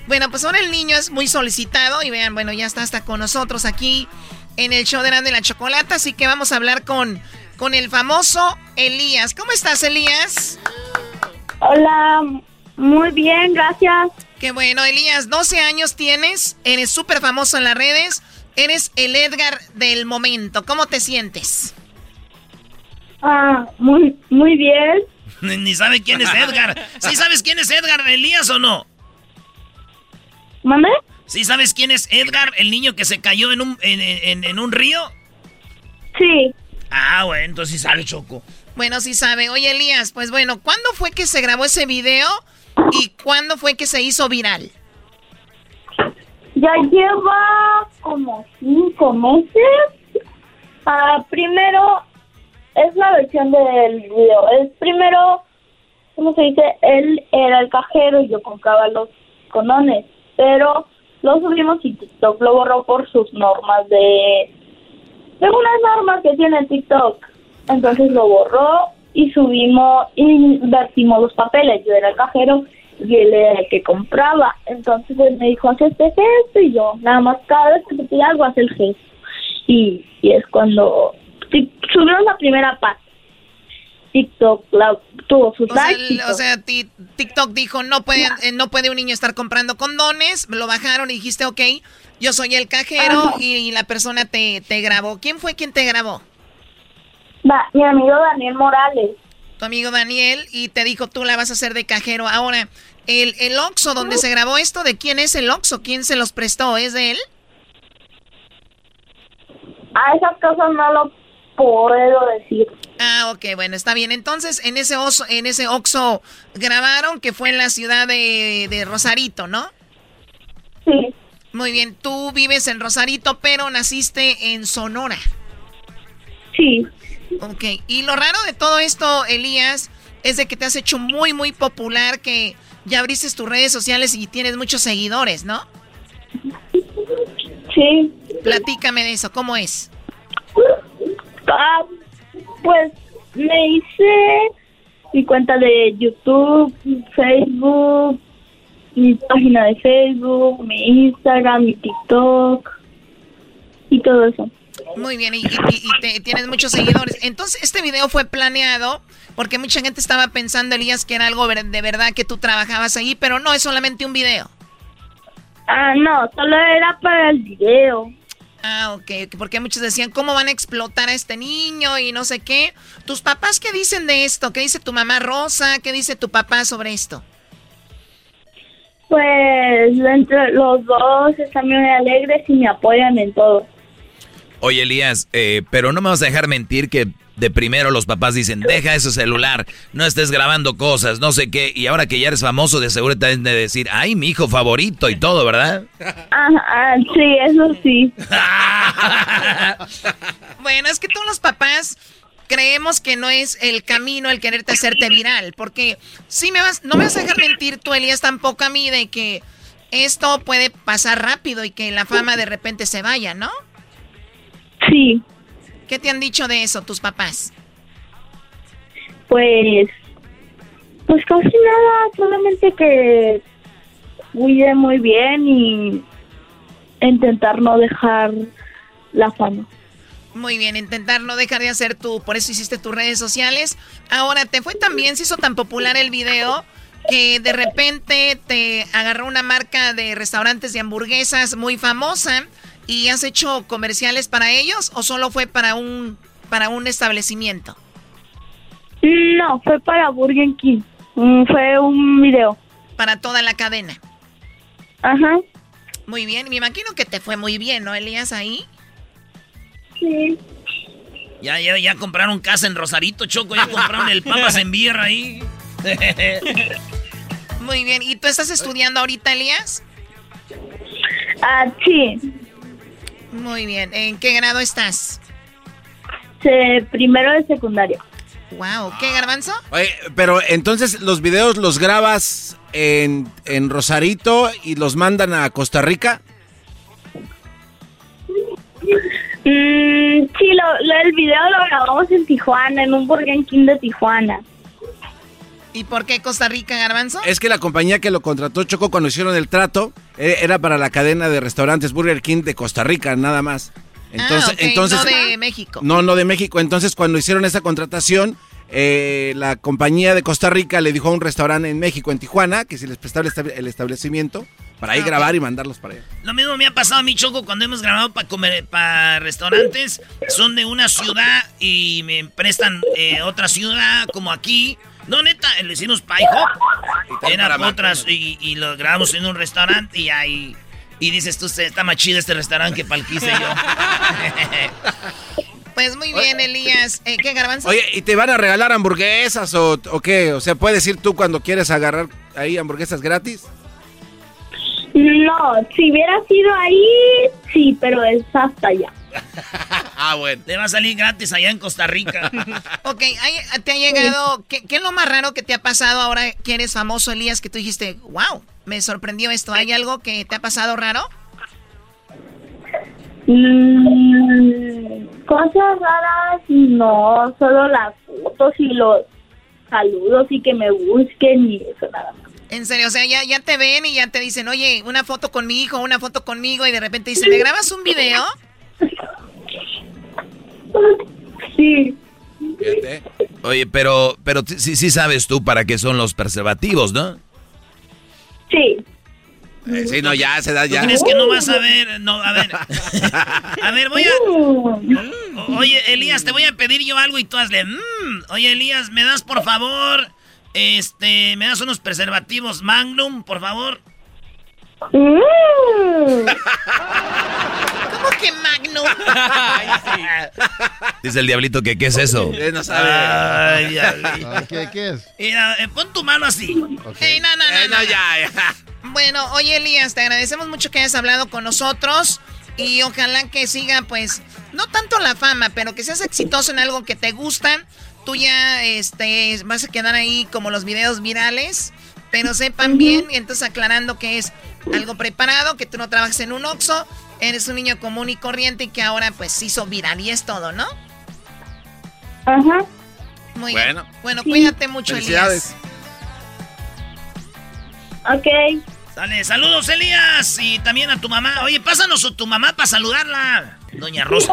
Bueno, pues ahora el niño es muy solicitado y vean, bueno, ya está hasta con nosotros aquí en el show de Grande la Chocolata, así que vamos a hablar con, con el famoso Elías. ¿Cómo estás, Elías? Hola, muy bien, gracias. Qué bueno, Elías, 12 años tienes, eres súper famoso en las redes, eres el Edgar del momento. ¿Cómo te sientes? Ah, muy, muy bien. Ni ni sabe quién es Edgar. [laughs] ¿Sí sabes quién es Edgar Elías o no? ¿Mame? ¿Sí sabes quién es Edgar, el niño que se cayó en un, en, en- en un río? Sí. Ah, bueno, entonces sí sabe Choco. Bueno, sí sabe. Oye, Elías, pues bueno, ¿cuándo fue que se grabó ese video y cuándo fue que se hizo viral? Ya lleva como cinco meses. Ah, primero, es la versión del video. Es primero, ¿cómo se dice? Él era el cajero y yo compraba los conones. Pero lo subimos y TikTok lo borró por sus normas de... De unas normas que tiene TikTok. Entonces lo borró y subimos, invertimos los papeles. Yo era el cajero y él era el que compraba. Entonces él me dijo, haz este gesto y yo, nada más cada vez que te pide algo, hace el gesto. Y, y es cuando subimos la primera parte. TikTok la, tuvo sus O likes. o sea, ti- TikTok dijo, no puede, eh, no puede un niño estar comprando condones, lo bajaron y dijiste, ok, yo soy el cajero y, la persona te, te grabó. ¿Quién fue quien te grabó? Va, mi amigo Daniel Morales. Tu amigo Daniel y te dijo, tú la vas a hacer de cajero. Ahora, el, el Oxxo donde se grabó esto, ¿de quién es el Oxxo? ¿Quién se los prestó? ¿Es de él? A esas cosas no lo puedo decir. Ah, ok, bueno, está bien. Entonces, en ese oso, en ese Oxxo grabaron que fue en la ciudad de, de Rosarito, ¿no? Sí. Muy bien, tú vives en Rosarito, pero naciste en Sonora. Sí. Ok, y lo raro de todo esto, Elías, es de que te has hecho muy, muy popular, que ya abriste tus redes sociales y tienes muchos seguidores, ¿no? Sí. Platícame de eso, ¿cómo es? Ah, pues me hice mi cuenta de YouTube, Facebook, mi página de Facebook, mi Instagram, mi TikTok y todo eso. Muy bien, y, y- y te- tienes muchos seguidores. Entonces, este video fue planeado porque mucha gente estaba pensando, Elías, que era algo de verdad que tú trabajabas ahí, pero no, es solamente un video. Ah, no, solo era para el video. Ah, ok, porque muchos decían, ¿cómo van a explotar a este niño y no sé qué? ¿Tus papás qué dicen de esto? ¿Qué dice tu mamá Rosa? ¿Qué dice tu papá sobre esto? Pues entre los dos están muy alegres y me apoyan en todo. Oye, Elías, eh, pero no me vas a dejar mentir que de primero los papás dicen, deja ese celular, no estés grabando cosas, no sé qué, y ahora que ya eres famoso, de seguro te de decir, ay, mi hijo favorito y todo, ¿verdad? [laughs] Ajá, sí, eso sí. [laughs] Bueno, es que todos los papás creemos que no es el camino el quererte hacerte viral, porque sí me vas, no me vas a dejar mentir tú, Elías, tampoco a mí de que esto puede pasar rápido y que la fama de repente se vaya, ¿no? Sí. ¿Qué te han dicho de eso tus papás? Pues, pues casi nada, solamente que cuide muy bien y intentar no dejar la fama. Muy bien, intentar no dejar de hacer tú, por eso hiciste tus redes sociales. Ahora, te fue tan bien, se hizo tan popular el video que de repente te agarró una marca de restaurantes de hamburguesas muy famosa y has hecho comerciales para ellos o solo fue para un para un establecimiento. No, fue para Burger King. Mm, Fue un video. Para toda la cadena. Ajá. Muy bien, me imagino que te fue muy bien, ¿no, Elías, ahí? Sí. Ya, ya, ya compraron casa en Rosarito, Choco, ya compraron el papas en birra ahí. Muy bien, ¿y tú estás estudiando ahorita, Elías? Ah, sí. Muy bien, ¿en qué grado estás? Primero de secundaria. Wow, ¿qué garbanzo? Oye, pero entonces los videos los grabas en, en Rosarito y los mandan a Costa Rica. Mm, sí, lo, lo- el video lo grabamos en Tijuana, en un Burger King de Tijuana. ¿Y por qué Costa Rica, garbanzo? Es que la compañía que lo contrató Choco cuando hicieron el trato eh, era para la cadena de restaurantes Burger King de Costa Rica, nada más. Entonces, ah, ok, entonces no de México. No, no de México. Entonces, cuando hicieron esa contratación, eh, la compañía de Costa Rica le dijo a un restaurante en México, en Tijuana, que si les prestaba el estab- el establecimiento para ahí Ah, grabar y mandarlos para allá. Lo mismo me ha pasado a mí, Choco, cuando hemos grabado para comer para restaurantes. Son de una ciudad y me prestan eh, otra ciudad, como aquí. No, neta, le hicimos pie hop. Eran otras y, y lo grabamos en un restaurante y ahí... Y dices tú, está más chido este restaurante que hice yo. [laughs] Pues muy bien, Elías. Eh, ¿Qué garbanzo? Oye, ¿y te van a regalar hamburguesas o, o qué? O sea, ¿puedes ir tú cuando quieres agarrar ahí hamburguesas gratis? No, si hubiera sido ahí, sí, pero es hasta allá. [laughs] ah, bueno. Le va a salir gratis allá en Costa Rica. [laughs] ok, ¿te ha llegado? ¿qué, ¿qué, es lo más raro que te ha pasado ahora que eres famoso, Elías? Que tú dijiste, wow, me sorprendió esto. ¿Hay algo que te ha pasado raro? Mm, cosas raras, no, solo las fotos y los saludos y que me busquen y eso nada más. En serio, o sea, ya, ya te ven y ya te dicen, oye, una foto con mi hijo, una foto conmigo, y de repente dicen, ¿me grabas un video? Sí. Oye, pero, pero sí, sí sabes tú para qué son los preservativos, ¿no? Sí. Eh, sí, no, ya se da ya. ¿Crees que no vas a ver? No, a ver. [laughs] A ver, voy a. Oye, Elías, te voy a pedir yo algo y tú hazle. Mm. Oye, Elías, ¿me das por favor? Este, ¿me das unos preservativos Magnum, por favor? ¿Cómo que Magnum? [laughs] Dice el diablito que qué es eso. [laughs] no sabe. Ay, Ah, ¿Qué, qué es? Mira, eh, pon tu mano así. Ey, no, no, no, Eh, no, no. ya, ya. Bueno, oye Elías, te agradecemos mucho que hayas hablado con nosotros y ojalá que siga, pues, no tanto la fama, pero que seas exitoso en algo que te gusta. Tú ya este, vas a quedar ahí como los videos virales, pero sepan bien, y entonces aclarando que es algo preparado, que tú no trabajas en un Oxxo, eres un niño común y corriente y que ahora pues se hizo viral y es todo, ¿no? Ajá. Muy Bueno. bien. Bueno, cuídate mucho. Elías. Ok. Dale, saludos, Elías. Y también a tu mamá. Oye, pásanos a tu mamá para saludarla. Doña Rosa.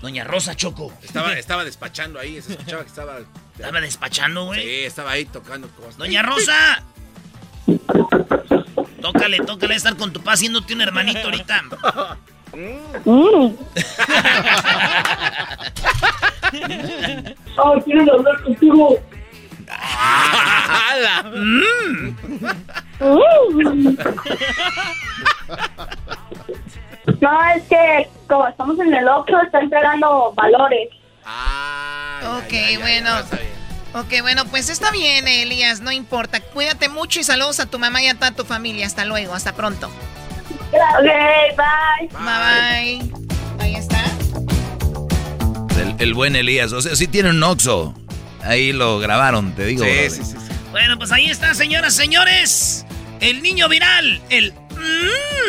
Doña Rosa Choco. Estaba, estaba despachando ahí, se escuchaba que estaba... Estaba despachando, güey. Sí, estaba ahí tocando cosas. Doña Rosa. Tócale, tócale estar con tu papá haciéndote un hermanito ahorita. Mm. Oh, quieren hablar contigo. Mm. No, es que como estamos en el Oxxo, está entregando valores. Ok, bueno. Ok, bueno, pues está bien, Elías, no importa. Cuídate mucho y saludos a tu mamá y a toda tu familia. Hasta luego, hasta pronto. Ok, bye. Bye bye. Ahí está. El, el buen Elías. O sea, sí tiene un Oxxo. Ahí lo grabaron, te digo. Sí, sí, sí, sí. Bueno, pues ahí está, señoras, señores. El niño viral. El.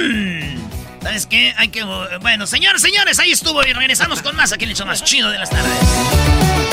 mm. ¿Sabes qué? Hay que. Bueno, señores, señores, ahí estuvo y regresamos con más aquí en el show más chido de las tardes.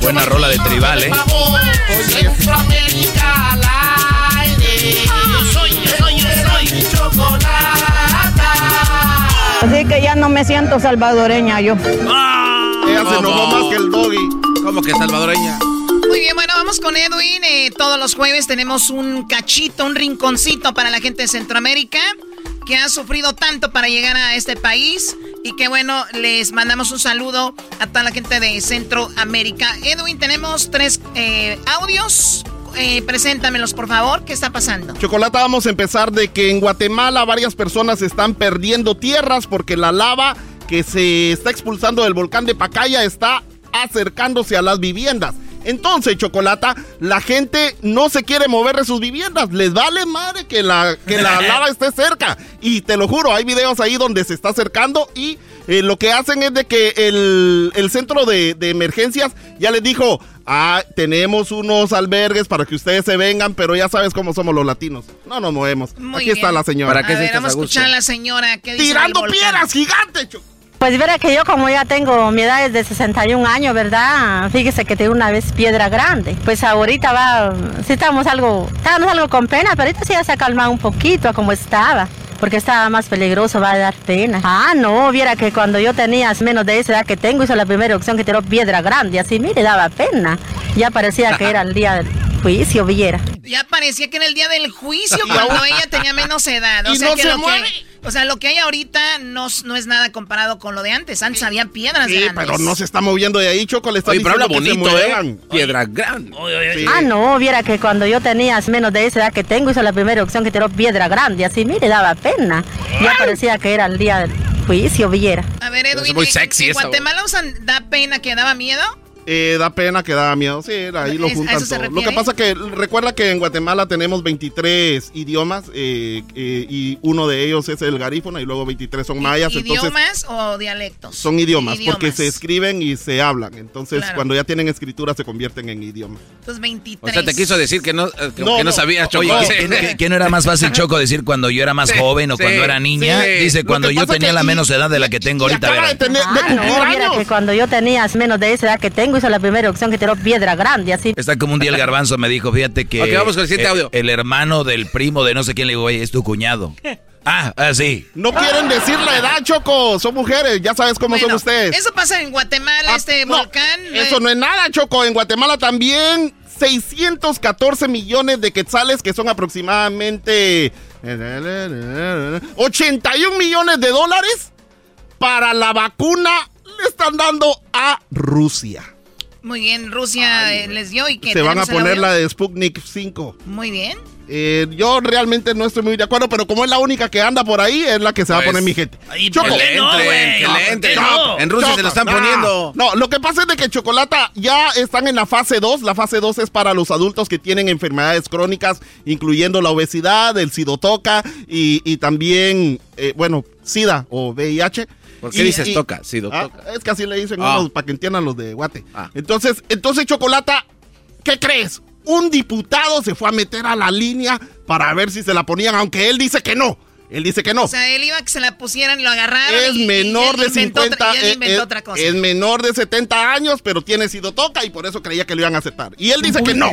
Buena rola de tribal, ¿eh? Centroamérica al aire. Yo soy, yo soy, yo soy. Mi chocolata. Así que ya no me siento salvadoreña yo. Ella se enojó más que el doggy. ¿Cómo que salvadoreña? Muy bien, bueno, vamos con Edwin. Eh, todos los jueves tenemos un cachito, un rinconcito para la gente de Centroamérica que ha sufrido tanto para llegar a este país. Y que bueno, les mandamos un saludo a toda la gente de Centroamérica. Edwin, tenemos tres eh, audios. Eh, preséntamelos, por favor. ¿Qué está pasando? Chocolata, vamos a empezar de que en Guatemala varias personas están perdiendo tierras porque la lava que se está expulsando del volcán de Pacaya está acercándose a las viviendas. Entonces, Chocolata, la gente no se quiere mover de sus viviendas. Les vale madre que la, que la [laughs] lava esté cerca. Y te lo juro, hay videos ahí donde se está acercando y eh, lo que hacen es de que el, el centro de, de emergencias ya les dijo, ah, tenemos unos albergues para que ustedes se vengan, pero ya sabes cómo somos los latinos. No nos movemos. Muy Aquí está la señora. a ver, vamos a escuchar a la señora. ¿Qué dice Tirando piedras gigantes, Choco. Pues verá que yo como ya tengo, mi edad es de 61 años, ¿verdad? Fíjese que tengo una vez piedra grande. Pues ahorita va, sí estamos algo, estábamos algo con pena, pero ahorita sí ya se ha calmado un poquito a como estaba. Porque estaba más peligroso, va a dar pena. Ah, no, viera que cuando yo tenía menos de esa edad que tengo, hizo la primera opción que tiró piedra grande, así, mire, daba pena. Ya parecía que era el día juicio, viera. Ya parecía que era el día del juicio [laughs] cuando ella tenía menos edad. O Y sea, no que se lo mueve. que, o sea, lo que hay ahorita no, no es nada comparado con lo de antes. Antes había piedras Sí, grandes. pero no se está moviendo de ahí, Choco. Le está Oye, pero habla bonito, ¿eh? muevan. Piedra grande. Sí. Ah, no, viera que cuando yo tenía menos de esa edad que tengo, hizo la primera opción que tiró piedra grande, así, mire, daba pena. Ya parecía que era el día del juicio, viera. A ver, Edwin, muy ¿en- sexy ¿en Guatemala usan, da pena que daba miedo? Eh, da pena que da miedo. Sí, ahí lo ¿Es- a juntan todo. Lo que pasa que recuerda que en Guatemala tenemos 23 idiomas eh, eh, y uno de ellos es el garífono y luego 23 son mayas. Entonces ¿Idiomas o dialectos? son idiomas, Idiomas. porque se escriben y se hablan. Entonces Claro. cuando ya tienen escritura se convierten en idiomas. Entonces 23. O sea, te quiso decir que no, eh, que, No, que no no. sabías, Choco. Oye, Sí. ¿que, que- que no era más fácil, [laughs] Choco, decir cuando yo era más Sí, joven o sí, cuando era niña? sí. Dice, cuando yo tenía la y- menos edad de la que tengo ahorita. de tener- Ah, no, viera que cuando yo tenía menos de esa edad que tengo, hizo la primera opción que tiró piedra grande, así. Está como un día el garbanzo me dijo, fíjate que... Ok, vamos con el siguiente eh, audio. El hermano del primo de no sé quién le digo, oye, es tu cuñado. Ah, así. No quieren decir la edad, Choco. Son mujeres, ya sabes cómo son ustedes. Eso pasa en Guatemala, Ah, este no, volcán. Eso no es nada, Choco. En Guatemala también 614 millones de quetzales, que son aproximadamente 81 millones de dólares para la vacuna le están dando a Rusia. Muy bien, Rusia eh, les dio y que Se van a poner la de Sputnik 5. Muy bien. Eh, yo realmente no estoy muy de acuerdo, pero como es la única que anda por ahí, es la que se va a Pues, poner mi gente. ahí. Choco, que le. Choco, En Rusia se lo están no. poniendo. No, lo que pasa es de que Chocolata ya están en la fase 2. La fase 2 es para los adultos que tienen enfermedades crónicas, incluyendo la obesidad, el sidotoca y, y también, eh, bueno, SIDA o VIH. ¿Por qué Y- dices y- toca? Sidotoca. Ah, es que así le dicen Ah. unos para que entiendan los de Guate. Entonces, entonces, Chocolata, ¿qué crees? Un diputado se fue a meter a la línea para ver si se la ponían, aunque él dice que no. Él dice que no. O sea, él iba a que se la pusieran y lo agarraron. es y- y menor él de inventó 50 otra- y él eh, inventó eh, otra cosa. es menor de 70 años, pero tiene sido toca y por eso creía que lo iban a aceptar. Y él dice que no.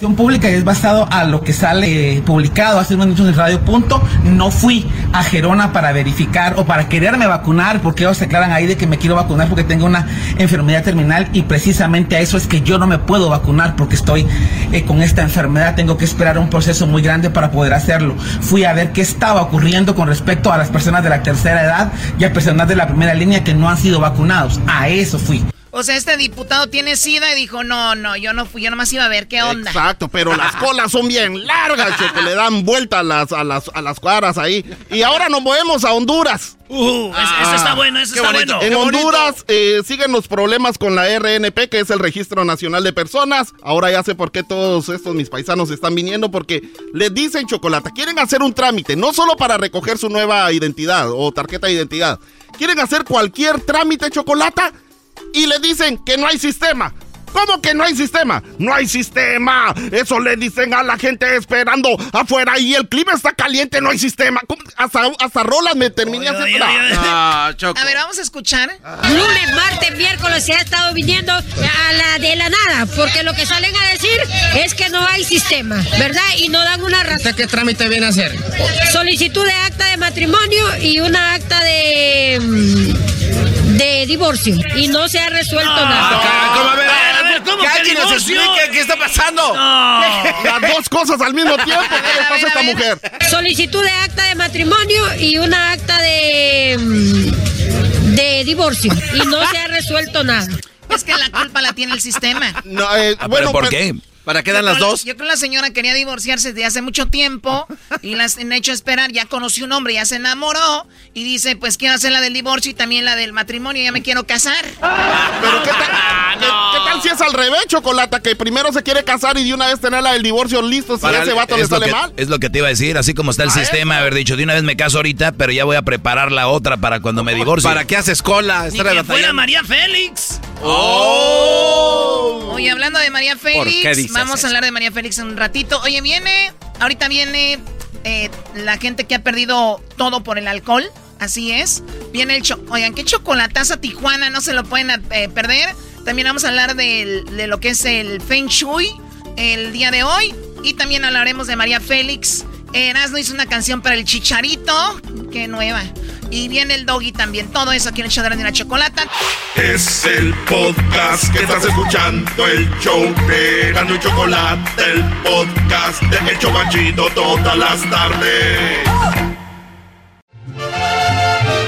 Pública y es basado a lo que sale eh, publicado hace unos minutos en Radio Punto. No fui a Gerona para verificar o para quererme vacunar porque ellos declaran ahí de que me quiero vacunar porque tengo una enfermedad terminal y precisamente a eso es que yo no me puedo vacunar porque estoy eh, con esta enfermedad. Tengo que esperar un proceso muy grande para poder hacerlo. Fui a ver qué estaba ocurriendo con respecto a las personas de la tercera edad y a personas de la primera línea que no han sido vacunados. A eso fui. O sea, este diputado tiene sida y dijo, no, no, yo no fui, yo nomás iba a ver qué onda. Exacto, pero las [laughs] colas son bien largas, Choco, le dan vuelta a las, a las, a las cuadras ahí. Y ahora nos movemos a Honduras. Uh, ese- ese está bueno, ese Qué está bonito. bueno. En. Honduras eh, siguen los problemas con la RNP, que es el Registro Nacional de Personas. Ahora ya sé por qué todos estos mis paisanos están viniendo, porque les dicen chocolate, quieren hacer un trámite, no solo para recoger su nueva identidad o tarjeta de identidad, quieren hacer cualquier trámite chocolate y les dicen que no hay sistema. ¿Cómo que no hay sistema? No hay sistema. Eso le dicen a la gente esperando afuera y el clima está caliente, no hay sistema. ¿Cómo? Hasta, hasta rolas me terminé haciendo. Ah, Choco. A ver, vamos a escuchar. Lunes, martes, miércoles se ha estado viniendo a la de la nada, porque lo que salen a decir es que no hay sistema, ¿verdad? Y no dan una razón. qué trámite viene a hacer? Solicitud de acta de matrimonio y una acta de mm, de divorcio y no se ha resuelto nada. ¿Cómo? A ver, A ver, ¿cómo que alguien nos explique qué está pasando. [laughs] Las dos cosas al mismo tiempo. [laughs] ¿Qué le pasa a esta mujer? Solicitud de acta de matrimonio y una acta de mm, de divorcio y no se ha resuelto nada. Es que la culpa la tiene el sistema. No, eh, Ah, bueno, ¿Pero por pero- qué? ¿Para qué dan Yo las creo- dos? Yo creo que la señora quería divorciarse desde hace mucho tiempo [laughs] y las han hecho esperar. Ya conoció un hombre, ya se enamoró y dice, pues quiero hacer la del divorcio y también la del matrimonio, ya me quiero casar. Pero ¿qué tal, qué, qué tal si es al revés, Chocolata? Que primero se quiere casar y de una vez tener la del divorcio listo si Para- ese vato le es lo sale que- mal. Es lo que te iba a decir, así como está el sistema, haber dicho, de una vez me caso ahorita, pero ya voy a preparar la otra para cuando me divorcie. ¿Para qué haces cola? Ni que fuera María Félix. ¡Oh! Oye, hablando de María ¿Por qué Félix, vamos a hablar de María Félix en un ratito. Oye, viene, ahorita viene eh, la gente que ha perdido todo por el alcohol. Así es. Viene el cho Oigan, qué chocolatazo Tijuana, no se lo pueden eh, perder. También vamos a hablar del- de, lo que es el Feng Shui el día de hoy. Y también hablaremos de María Félix. Erasmo hizo una canción para el Chicharito. Qué nueva. Y viene el Doggy también. Todo eso aquí en el show de la chocolata. Es el podcast que estás escuchando, el show de Gano y Chocolate, el podcast de El Chobachito todas las tardes.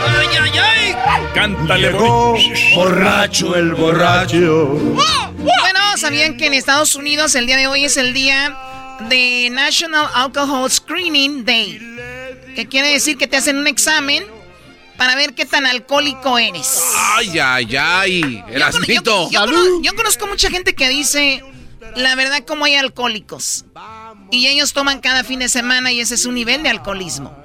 ¡Ay, ay, ay! Cántale, borracho el borracho. Bueno, ¿sabían que en Estados Unidos el día de hoy es el día de National Alcohol Screening Day? Que quiere decir que te hacen un examen para ver qué tan alcohólico eres. Ay, ay, ay. Erasmito. Yo, cono- yo conozco mucha gente que dice, la verdad, cómo hay alcohólicos. Y ellos toman cada fin de semana y ese es un nivel de alcoholismo.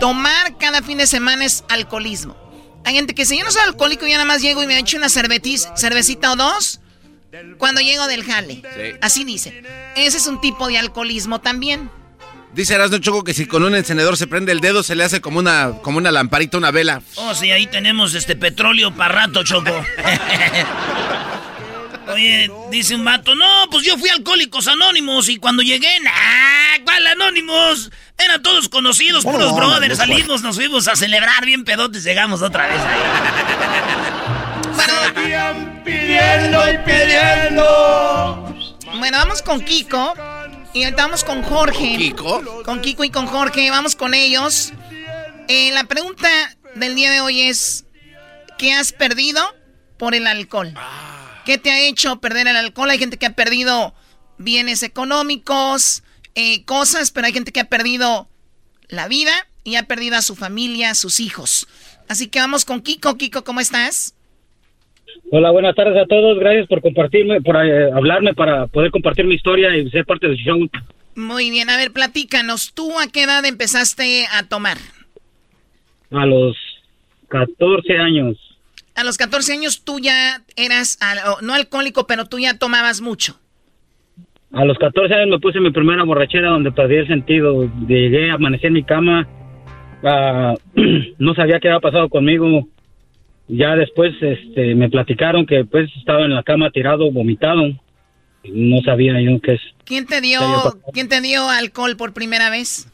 Tomar cada fin de semana es alcoholismo. Hay gente que dice, yo no soy alcohólico, yo nada más llego y me echo una cervecita o dos cuando llego del jale. Sí. Así dice. Ese es un tipo de alcoholismo también. Dice Erasmo Choco que si con un encendedor se prende el dedo, se le hace como una, como una lamparita, una vela. Oh, sí, ahí tenemos este petróleo para rato, Choco. [laughs] Oye, dice un vato, no, pues yo fui a Alcohólicos Anónimos y cuando llegué, ¡ah! ¿Cuál Anónimos? Eran todos conocidos, puros brothers, no, salimos, nos fuimos a celebrar bien pedotes, llegamos otra vez ahí. [laughs] Pidiendo y pidiendo. Bueno, vamos con Kiko. Y ahorita vamos con Jorge. ¿Kiko? Con Kiko y con Jorge. Vamos con ellos. Eh, la pregunta del día de hoy es: ¿Qué has perdido por el alcohol? ¿Qué te ha hecho perder el alcohol? Hay gente que ha perdido bienes económicos, eh, cosas, pero hay gente que ha perdido la vida y ha perdido a su familia, a sus hijos. Así que vamos con Kiko. Kiko, ¿cómo estás? Hola, buenas tardes a todos. Gracias por compartirme, por eh, hablarme para poder compartir mi historia y ser parte del show. Muy bien, a ver, platícanos. ¿Tú a qué edad empezaste a tomar? A los 14 años. A los 14 años tú ya eras, no alcohólico, pero tú ya tomabas mucho. A los 14 años me puse mi primera borrachera donde perdí el sentido. Llegué, amanecí en mi cama. ah, [clears throat] no sabía qué había pasado conmigo. Ya después este, me platicaron que pues estaba en la cama tirado, vomitado. No sabía yo qué es. ¿Quién te dio. ¿quién te dio alcohol por primera vez?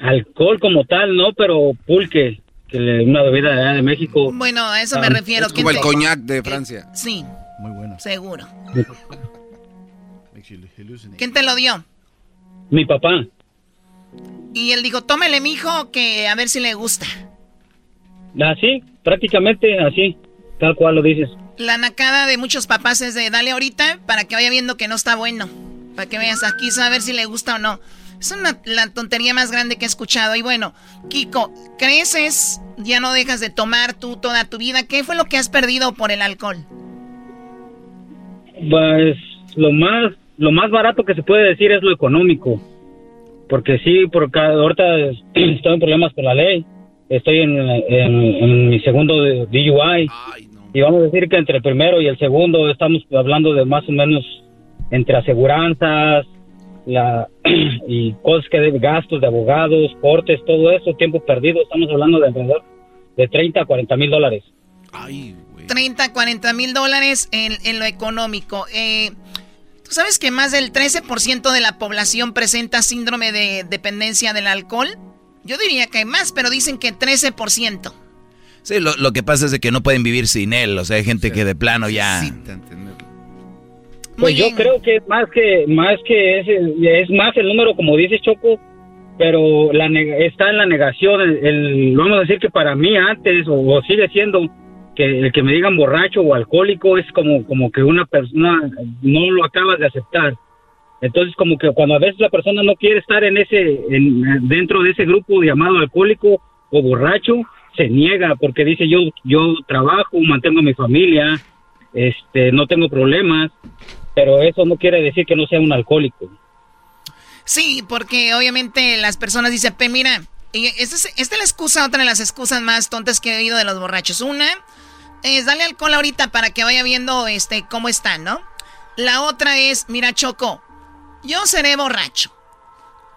Alcohol como tal, no, pero pulque, que le- una bebida de México. Bueno, a eso me Ah, refiero. Es como ¿Quién el te- coñac de Francia. Sí. Muy bueno. Seguro. [laughs] ¿Quién te lo dio? Mi papá. Y él dijo, tómele, mijo, que a ver si le gusta. Así, prácticamente así, tal cual lo dices. La nacada de muchos papás es de dale ahorita para que vaya viendo que no está bueno. Para que veas aquí, a ver si le gusta o no. Es una, la tontería más grande que he escuchado. Y bueno, Kiko, creces, ya no dejas de tomar tú toda tu vida. ¿Qué fue lo que has perdido por el alcohol? Pues lo más, lo más barato que se puede decir es lo económico. Porque sí, por cada, ahorita [clears throat] estoy en problemas con la ley. Estoy en, en- en mi segundo de- DUI. Y vamos a decir que entre el primero y el segundo estamos hablando de más o menos entre aseguranzas la, [clears throat] y cosas que de gastos de abogados, cortes, todo eso, tiempo perdido. Estamos hablando de alrededor de 30 a 40 mil dólares. 30, 40 mil dólares en, en lo económico. Eh, ¿Tú sabes que más del 13% de la población presenta síndrome de dependencia del alcohol? Yo diría que hay más, pero dicen que 13%. Sí, lo, lo que pasa es de que no pueden vivir sin él. O sea, hay gente que de plano ya... Pues yo creo que es más que más que es, es más el número como dice Choco, pero la neg- está en la negación. El, el- vamos a decir que para mí antes o, o sigue siendo que el que me digan borracho o alcohólico es como como que una persona no lo acabas de aceptar. Entonces como que cuando a veces la persona no quiere estar en ese en, dentro de ese grupo llamado alcohólico o borracho se niega porque dice yo yo trabajo mantengo a mi familia este no tengo problemas pero eso no quiere decir que no sea un alcohólico. Sí, porque obviamente las personas dicen, pe, mira, esta es, esta es la excusa, otra de las excusas más tontas que he oído de los borrachos. Una es dale alcohol ahorita para que vaya viendo este cómo están, ¿no? La otra es, mira, Choco, yo seré borracho,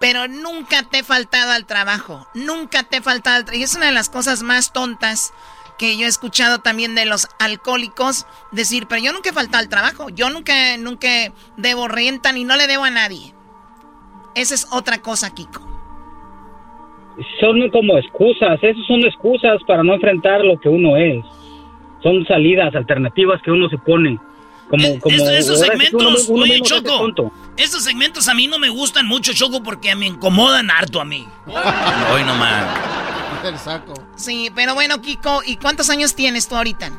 pero nunca te he faltado al trabajo, nunca te he faltado al trabajo. Y es una de las cosas más tontas que yo he escuchado también de los alcohólicos decir, pero yo nunca he faltado al trabajo, yo nunca, nunca debo renta ni no le debo a nadie. Esa es otra cosa, Kiko. Son como excusas, esas son excusas para no enfrentar lo que uno es. Son salidas alternativas que uno se pone. Como, como Esos, sí que uno- segmentos, uno oye Choco, estos segmentos a mí no me gustan mucho, Choco, porque me incomodan harto a mí. Hoy nomás. [laughs] El saco. Sí, pero bueno, Kiko, ¿y cuántos años tienes tú ahorita?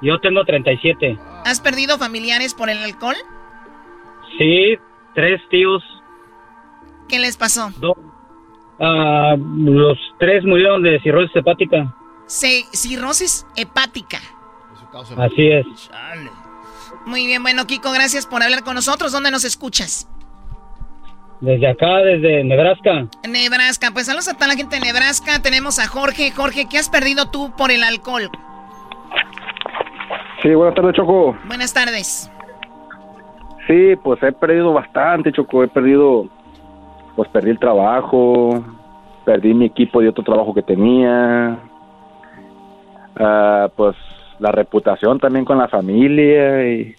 Yo tengo 37. ¿Has perdido familiares por el alcohol? Sí, tres tíos. ¿Qué les pasó? Dos. Ah, los tres murieron de cirrosis hepática. Se, cirrosis hepática. Así es. Muy bien, bueno, Kiko, gracias por hablar con nosotros. ¿Dónde nos escuchas? Desde acá, desde Nebraska. Nebraska. Pues saludos a toda la gente de Nebraska. Tenemos a Jorge. Jorge, ¿qué has perdido tú por el alcohol? Sí, buenas tardes, Choco. Buenas tardes. Sí, pues he perdido bastante, Choco. He perdido, pues perdí el trabajo, perdí mi equipo de otro trabajo que tenía. Ah, pues la reputación también con la familia y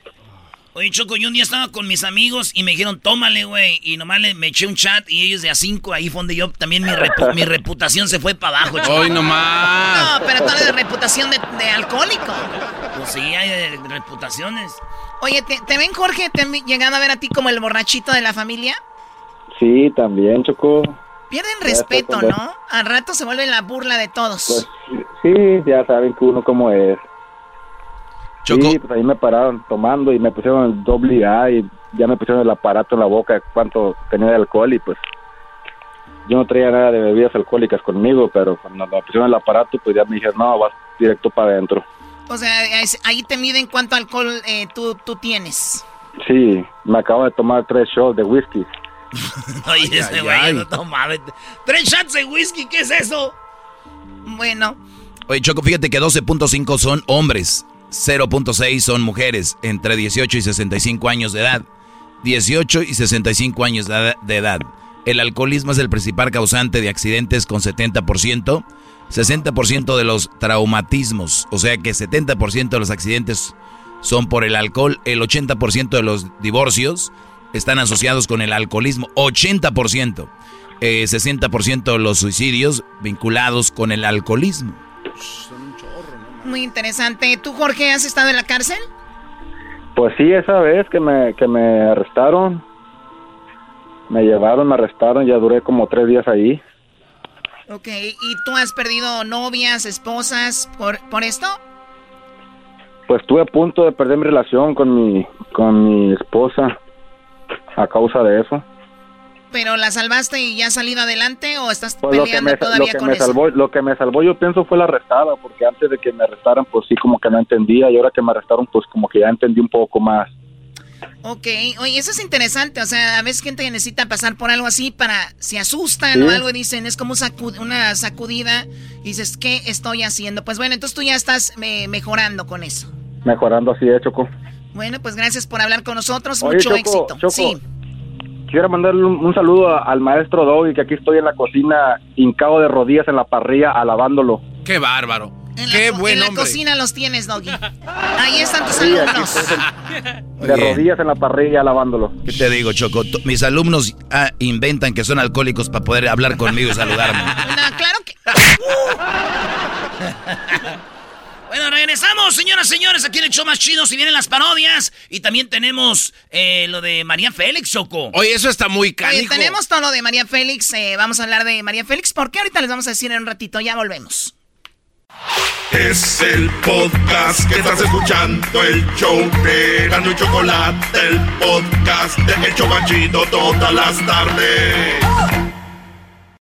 Oye, Choco, yo un día estaba con mis amigos y me dijeron, tómale, güey. Y nomás le, me eché un chat y ellos de a cinco, ahí fue donde yo también mi, repu- mi reputación se fue para abajo, Choco. Hoy nomás. No, pero tú eres de reputación de, de alcohólico. Pues sí, hay de- de reputaciones. Oye, ¿te, te ven, Jorge? ¿Te han llegado a ver a ti como el borrachito de la familia? sí, también, Choco. Pierden Ya respeto. ¿no? Al rato se vuelve la burla de todos. Pues sí, ya saben que uno cómo es. Sí, pues ahí me pararon tomando y me pusieron el doble A y ya me pusieron el aparato en la boca cuánto tenía de alcohol y pues yo no traía nada de bebidas alcohólicas conmigo, pero cuando me pusieron el aparato pues ya me dijeron, no, vas directo para adentro. O sea, ahí te miden cuánto alcohol eh, tú, tú tienes. Sí, me acabo de tomar tres shots de whisky. [laughs] Oye, ese güey, no, mames. Tres shots de whisky, ¿qué es eso? Bueno. Oye, Choco, fíjate que 12.5 son hombres, 0.6 son mujeres entre 18 y 65 años de edad. 18 y 65 años de edad-. El alcoholismo es el principal causante de accidentes con 70%. 60% de los traumatismos, o sea que 70% de los accidentes son por el alcohol. El 80% de los divorcios están asociados con el alcoholismo. 80%. Eh, 60% de los suicidios vinculados con el alcoholismo. Muy interesante. ¿Tú, Jorge, has estado en la cárcel? Pues sí, esa vez que me, que me arrestaron, me llevaron, me arrestaron, ya duré como tres días ahí. Ok. ¿Y tú has perdido novias, esposas por, por esto? Pues estuve a punto de perder mi relación con mi, con mi esposa a causa de eso. ¿Pero la salvaste y ya has salido adelante o estás Pues lo peleando me, lo todavía que con me eso? salvó, lo que me salvó yo pienso fue la arrestada, porque antes de que me arrestaran pues sí como que no entendía y ahora que me arrestaron pues como que ya entendí un poco más. Ok, oye, eso es interesante. O sea, a veces gente necesita pasar por algo así para, se asustan o algo y dicen, es como una sacudida. Y dices, ¿qué estoy haciendo? Pues bueno, entonces tú ya estás eh, mejorando con eso. Mejorando así de Choco. Bueno, pues gracias por hablar con nosotros. Mucho éxito. sí. Quiero mandarle un, saludo al maestro Doggy, que aquí estoy en la cocina, hincado de rodillas en la parrilla, alabándolo. ¡Qué bárbaro! En ¡Qué la, buen En la cocina los tienes, Doggy. [laughs] Ahí están tus alumnos. [laughs] de rodillas en la parrilla, alabándolo. ¿Qué te digo, Choco? Mis alumnos ah, inventan que son alcohólicos para poder hablar conmigo y saludarme. [laughs] No, claro que... Bueno, regresamos, señoras y señores, aquí en el show más chido, si vienen las parodias. Y también tenemos eh, lo de María Félix, Choco. Oye, eso está muy caro. tenemos todo lo de María Félix, eh, vamos a hablar de María Félix, porque ahorita les vamos a decir en un ratito, ya volvemos. Es el podcast que estás escuchando, el show de Gano y Chocolate, el podcast de El Chocachito todas las tardes.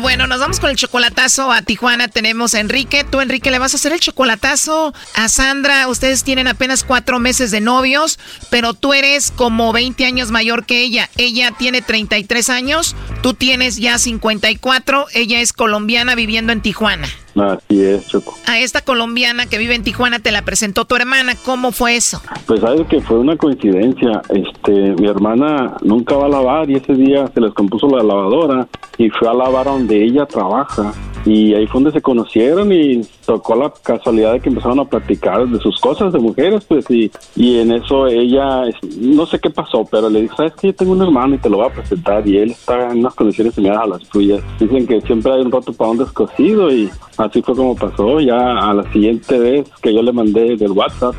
Bueno, nos vamos con el chocolatazo a Tijuana. Tenemos a Enrique. Tú, Enrique, le vas a hacer el chocolatazo a Sandra. Ustedes tienen apenas cuatro meses de novios, pero tú eres como 20 años mayor que ella. Ella tiene 33 años, tú tienes ya 54. Ella es colombiana viviendo en Tijuana. Así es, Choco. A esta colombiana que vive en Tijuana te la presentó tu hermana. ¿Cómo fue eso? Pues sabes que fue una coincidencia. Este, mi hermana nunca va a lavar y ese día se les compuso la lavadora y fue a lavar donde ella trabaja. Y ahí fue donde se conocieron y tocó la casualidad de que empezaron a platicar de sus cosas de mujeres, pues, y, y en eso ella, no sé qué pasó, pero le dijo, sabes que yo tengo un hermano y te lo voy a presentar y él está en unas condiciones similares a las tuyas. Dicen que siempre hay un rato para un descosido y así fue como pasó. Ya a la siguiente vez que yo le mandé del WhatsApp,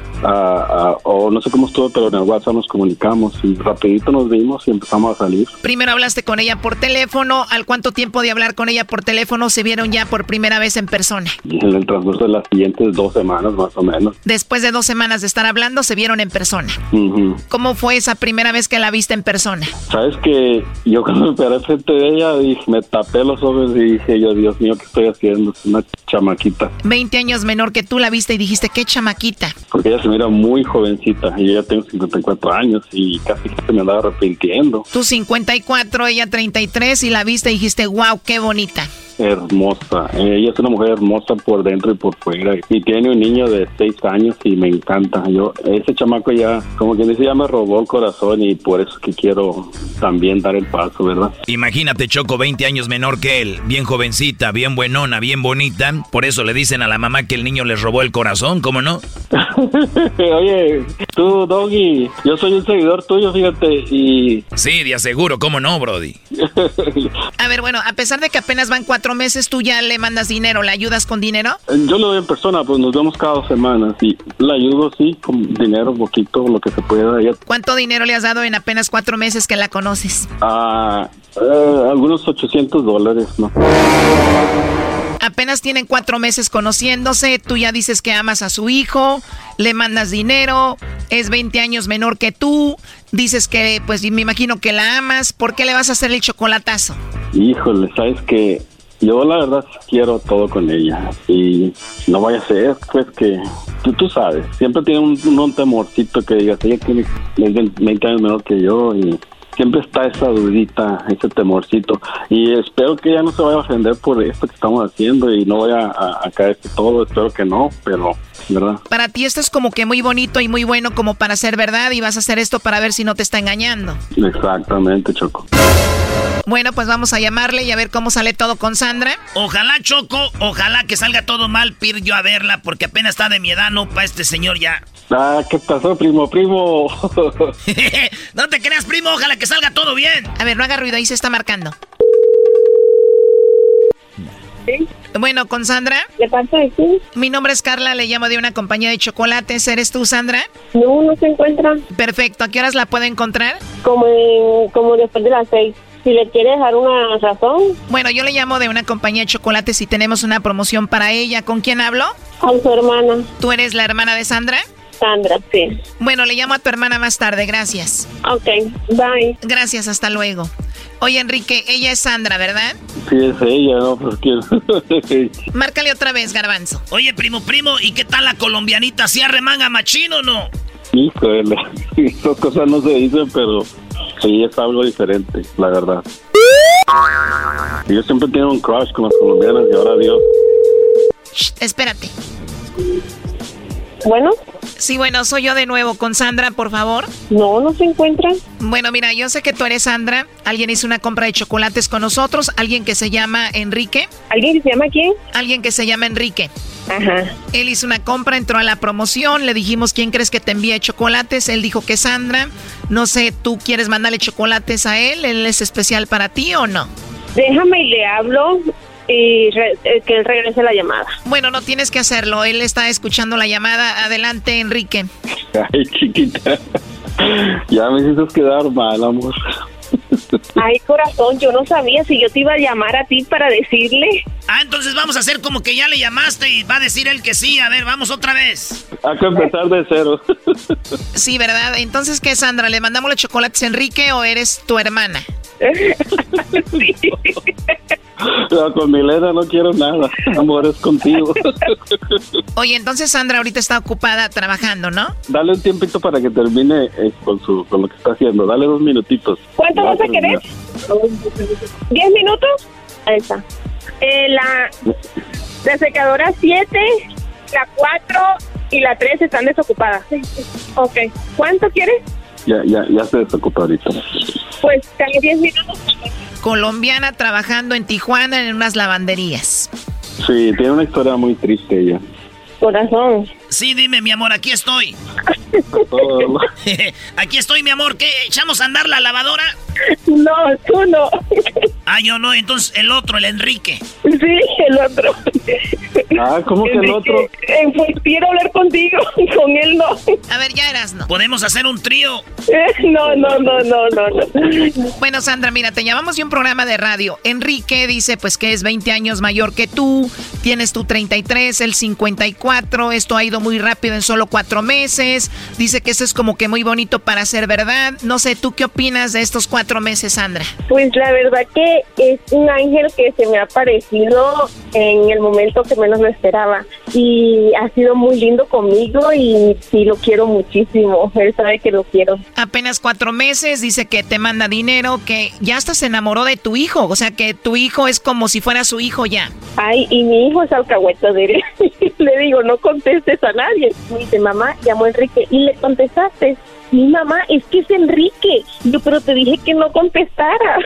o no sé cómo estuvo, pero en el WhatsApp nos comunicamos y rapidito nos vimos y empezamos a salir. Primero hablaste con ella por teléfono. ¿Al cuánto tiempo de hablar con ella por teléfono se vieron ya por primera vez en persona? En el transcurso de las siguientes dos semanas más o menos. Después de dos semanas de estar hablando, se vieron en persona. ¿Cómo fue esa primera vez que la viste en persona? Sabes que yo cuando me paré frente de ella, dije, me tapé los ojos y dije, yo, Dios mío, ¿qué estoy haciendo? Es una chamaquita. 20 años menor que tú la viste y dijiste, ¿qué chamaquita? Porque ella se mira muy jovencita y yo ya tengo 54 años y casi que se me andaba arrepintiendo. Tú 54, ella 33 y la viste y dijiste, wow, qué bonita hermosa. Ella es una mujer hermosa por dentro y por fuera. Y tiene un niño de seis años y me encanta. Yo, ese chamaco ya, como quien dice, ya me robó el corazón y por eso que quiero también dar el paso, ¿verdad? Imagínate, Choco, 20 años menor que él, bien jovencita, bien buenona, bien bonita. Por eso le dicen a la mamá que el niño les robó el corazón, ¿cómo no? [laughs] Oye, tú, Doggy, yo soy un seguidor tuyo, fíjate, y... Sí, de aseguro, ¿cómo no, Brody? a ver, bueno, a pesar de que apenas van cuatro meses tú ya le mandas dinero, ¿le ayudas con dinero? Yo lo doy en persona, pues nos vemos cada dos semanas y le ayudo, sí, con dinero, poquito, lo que se pueda. ¿Cuánto dinero le has dado en apenas cuatro meses que la conoces? Ah, eh, algunos 800 dólares, ¿no? Apenas tienen cuatro meses conociéndose, tú ya dices que amas a su hijo, le mandas dinero, es 20 años menor que tú, dices que, pues me imagino que la amas, ¿por qué le vas a hacer el chocolatazo? Híjole, sabes que yo la verdad quiero todo con ella. Y no vaya a ser pues que tú, tú sabes, siempre tiene un, un temorcito que digas, ella tiene 20 años menor que yo y siempre está esa dudita, ese temorcito. Y espero que ella no se vaya a ofender por esto que estamos haciendo y no vaya a, a caerse todo, espero que no, pero, ¿verdad? Para ti esto es como que muy bonito y muy bueno como para ser verdad y vas a hacer esto para ver si no te está engañando. Exactamente, Choco. Bueno, pues vamos a llamarle y a ver cómo sale todo con Sandra. Ojalá, Choco, ojalá que salga todo mal, pir yo a verla, porque apenas está de mi edad, no para este señor ya. Ah, ¿qué pasó, primo, primo? [laughs] [laughs] no te creas, primo, ojalá que salga todo bien. A ver, no haga ruido, ahí se está marcando. Bueno, con Sandra. ¿De parte de quién? Mi nombre es Carla, le llamo de una compañía de chocolates. ¿Eres tú, Sandra? No, no se encuentra. Perfecto. ¿A qué horas la puede encontrar? Como, en- como después de las seis. Si le quiere dejar una razón. Bueno, yo le llamo de una compañía de chocolates y tenemos una promoción para ella. ¿Con quién hablo? Con su hermana. ¿Tú eres la hermana de Sandra? Sandra, sí. Bueno, le llamo a tu hermana más tarde, gracias. Ok, bye. Gracias, hasta luego. Oye, Enrique, ella es Sandra, ¿verdad? Sí, es ella, ¿no? Pues quién. [laughs] Márcale otra vez, Garbanzo. Oye, primo, primo, ¿y qué tal la colombianita? ¿Sí arremanga machín o no? Híjole, [laughs] esas cosas no se dicen, pero sí es algo diferente, la verdad. Yo siempre tengo un crush con las colombianas y ahora Dios. Shh, espérate. Bueno. Sí, bueno, soy yo de nuevo con Sandra, por favor. No, no se encuentra. Bueno, mira, yo sé que tú eres Sandra. Alguien hizo una compra de chocolates con nosotros. Alguien que se llama Enrique. ¿Alguien que se llama quién? Alguien que se llama Enrique. Ajá. Él hizo una compra, entró a la promoción, le dijimos quién crees que te envía chocolates, él dijo que Sandra. No sé, ¿tú quieres mandarle chocolates a él? ¿Él es especial para ti o no? Déjame y le hablo y re- eh, que él regrese la llamada. Bueno, no tienes que hacerlo, él está escuchando la llamada. Adelante, Enrique. Ay, chiquita. Ya me hiciste quedar mal, amor. Ay, corazón, yo no sabía si yo te iba a llamar a ti para decirle. Ah, entonces vamos a hacer como que ya le llamaste y va a decir él que sí. A ver, vamos otra vez. Hay que empezar de cero. Sí, ¿verdad? Entonces, ¿qué, Sandra? ¿Le mandamos los chocolates a Enrique o eres tu hermana? [laughs] [laughs] No, con Milena no quiero nada. Amor, es contigo. [laughs] Oye, entonces Sandra ahorita está ocupada trabajando, ¿no? Dale un tiempito para que termine eh, con, su, con lo que está haciendo. Dale dos minutitos. ¿Cuánto vas a querer? ¿Diez minutos? Ahí está. Eh, la, la secadora 7, la 4 y la 3 están desocupadas. Ok. ¿Cuánto quieres? Ya, ya, ya se desocupa ahorita. Pues dale 10 minutos. Colombiana trabajando en Tijuana en unas lavanderías. Sí, tiene una historia muy triste ella. Corazón. Sí, dime, mi amor, aquí estoy. [laughs] [laughs] Aquí estoy, mi amor. ¿Qué? ¿Echamos a andar la lavadora? No, tú no. Ah, yo no. Entonces el otro, el Enrique. Sí, el otro. Ah, ¿cómo que el otro? Eh, pues quiero hablar contigo, [laughs] con él no. A ver, ya eras, ¿no? Podemos hacer un trío. Eh, No, no, no, no, no, no. Bueno, Sandra, mira, te llamamos de un programa de radio. Enrique dice pues que es 20 años mayor que tú, tienes tu 33, el 54, esto ha ido muy rápido en solo cuatro meses, dice que eso es como que muy bonito para ser verdad. No sé, ¿tú qué opinas de estos cuatro meses, Sandra? Pues la verdad que es un ángel que se me ha aparecido en el momento que menos lo esperaba. Y ha sido muy lindo conmigo y sí lo quiero muchísimo. Él sabe que lo quiero. Apenas cuatro meses, dice que te manda dinero, que ya hasta se enamoró de tu hijo, o sea que tu hijo es como si fuera su hijo ya. Ay, y mi hijo es alcahueta de él. [laughs] le digo, no contestes a nadie. Me dice, mamá, llamó Enrique. Y le contestaste. Mi mamá, es que es Enrique. Yo, pero te dije que no contestara.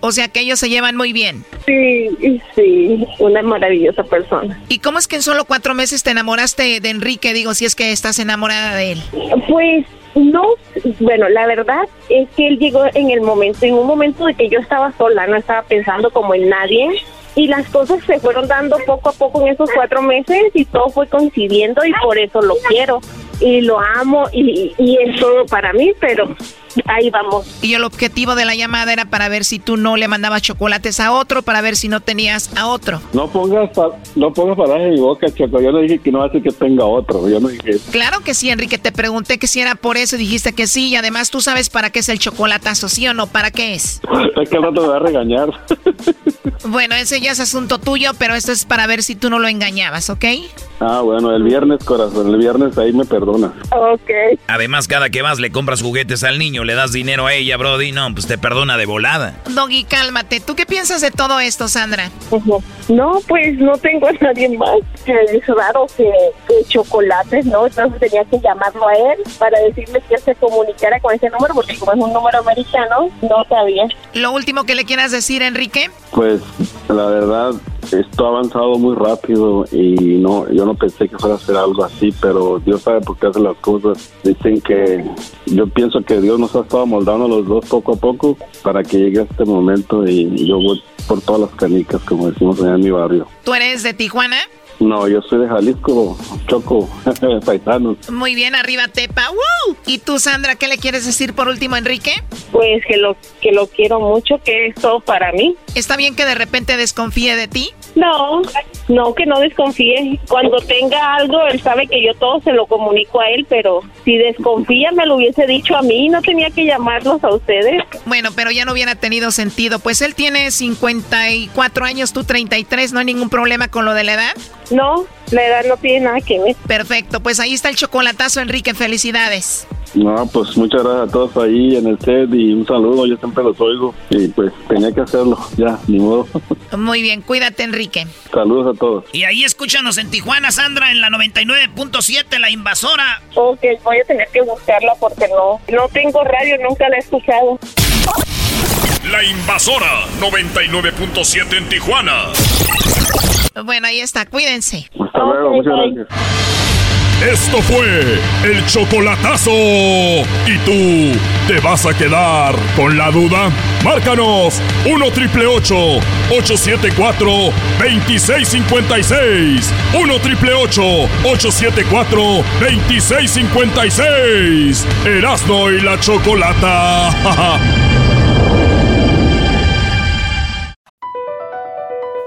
O sea que ellos se llevan muy bien. sí, sí, una maravillosa persona. ¿Y cómo es que en solo cuatro meses te enamoraste de Enrique? Digo, si es que estás enamorada de él. Pues no, bueno, la verdad es que él llegó en el momento, en un momento de que yo estaba sola, no estaba pensando como en nadie. Y las cosas se fueron dando poco a poco en esos cuatro meses y todo fue coincidiendo y por eso lo quiero y lo amo y, y es todo para mí, pero ahí vamos. Y el objetivo de la llamada era para ver si tú no le mandabas chocolates a otro, para ver si no tenías a otro. No pongas, pa- no pongas palabras en mi boca, Choco. Yo no dije que no hace que tenga otro. Yo no dije eso. Claro que sí, Enrique. Te pregunté que si era por eso y dijiste que sí. Y además tú sabes para qué es el chocolatazo, ¿sí o no? ¿Para qué es? [laughs] Es que rato me va a regañar. [laughs] Bueno, ese ya es asunto tuyo, pero esto es para ver si tú no lo engañabas, ¿ok? Ah, bueno, el viernes, corazón. El viernes ahí me perdona. Ok. Además, cada que vas le compras juguetes al niño, le das dinero a ella, Brody. No, pues te perdona de volada. Doggy, cálmate. ¿Tú qué piensas de todo esto, Sandra? No, pues no tengo a nadie más. Que Es raro que, que chocolates, ¿no? Entonces tenía que llamarlo a él para decirle que él se comunicara con ese número, porque como es un número americano, no sabía. Lo último que le quieras decir, Enrique. Pues, la verdad, esto ha avanzado muy rápido y no, yo no pensé que fuera a ser algo así, pero Dios sabe por qué hace las cosas. Dicen que yo pienso que Dios nos ha estado moldando los dos poco a poco para que llegue a este momento y yo voy por todas las canicas, como decimos allá en mi barrio. ¿Tú eres de Tijuana? No, yo soy de Jalisco, Choco, [laughs] paisanos. Muy bien, arriba Tepa. ¡Woo! ¿Y tú, Sandra, qué le quieres decir por último, Enrique? Pues que lo que lo quiero mucho, que es todo para mí. ¿Está bien que de repente desconfíe de ti? No, no, que no desconfíe. Cuando tenga algo, él sabe que yo todo se lo comunico a él, pero si desconfía me lo hubiese dicho a mí, no tenía que llamarlos a ustedes. Bueno, pero ya no hubiera tenido sentido. Pues él tiene 54 años, tú 33, ¿no hay ningún problema con lo de la edad? No, la edad no tiene nada que ver. Perfecto, pues ahí está el chocolatazo, Enrique, felicidades. No, pues muchas gracias a todos ahí en el set y un saludo, yo siempre los oigo y pues tenía que hacerlo, ya, ni modo. [laughs] Muy bien, cuídate Enrique. Saludos a todos. Y ahí escúchanos en Tijuana, Sandra, en la 99.7, La Invasora. Ok, voy a tener que buscarla porque no, no tengo radio, nunca la he escuchado. La Invasora 99.7 en Tijuana. Bueno, ahí está, cuídense. Hasta luego, muchas gracias. Esto fue el chocolatazo. ¿Y tú te vas a quedar con la duda? Márcanos 1 triple 874 2656. 1 triple 874 2656. Erasno y la chocolata. [laughs]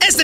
Este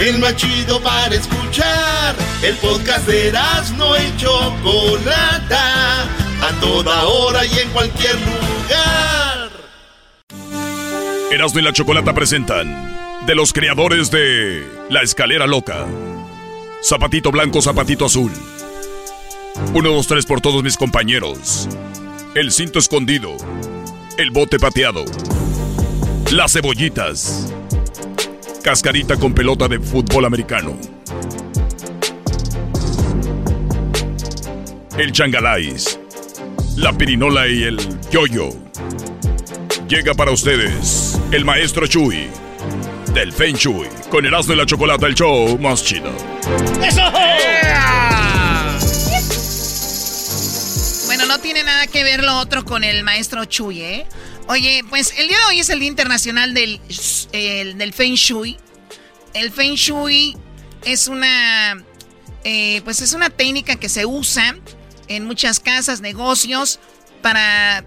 El más chido para escuchar. El podcast de no y Chocolata. A toda hora y en cualquier lugar. Erasmo y la Chocolata presentan de los creadores de La Escalera Loca. Zapatito blanco, zapatito azul. Uno, dos, tres por todos mis compañeros. El cinto escondido. El bote pateado. Las cebollitas. Cascarita con pelota de fútbol americano. El changalais. La pirinola y el yoyo. Llega para ustedes el maestro Chuy. Del Feng Shui. Con Erasmo y la Chocolata, el show más chido. ¡Eso! Bueno, no tiene nada que ver lo otro con el maestro Chuy, ¿eh? Oye, pues el día de hoy es el Día Internacional del, el- del Feng Shui. El Feng Shui es una, eh, pues es una técnica que se usa en muchas casas, negocios, para,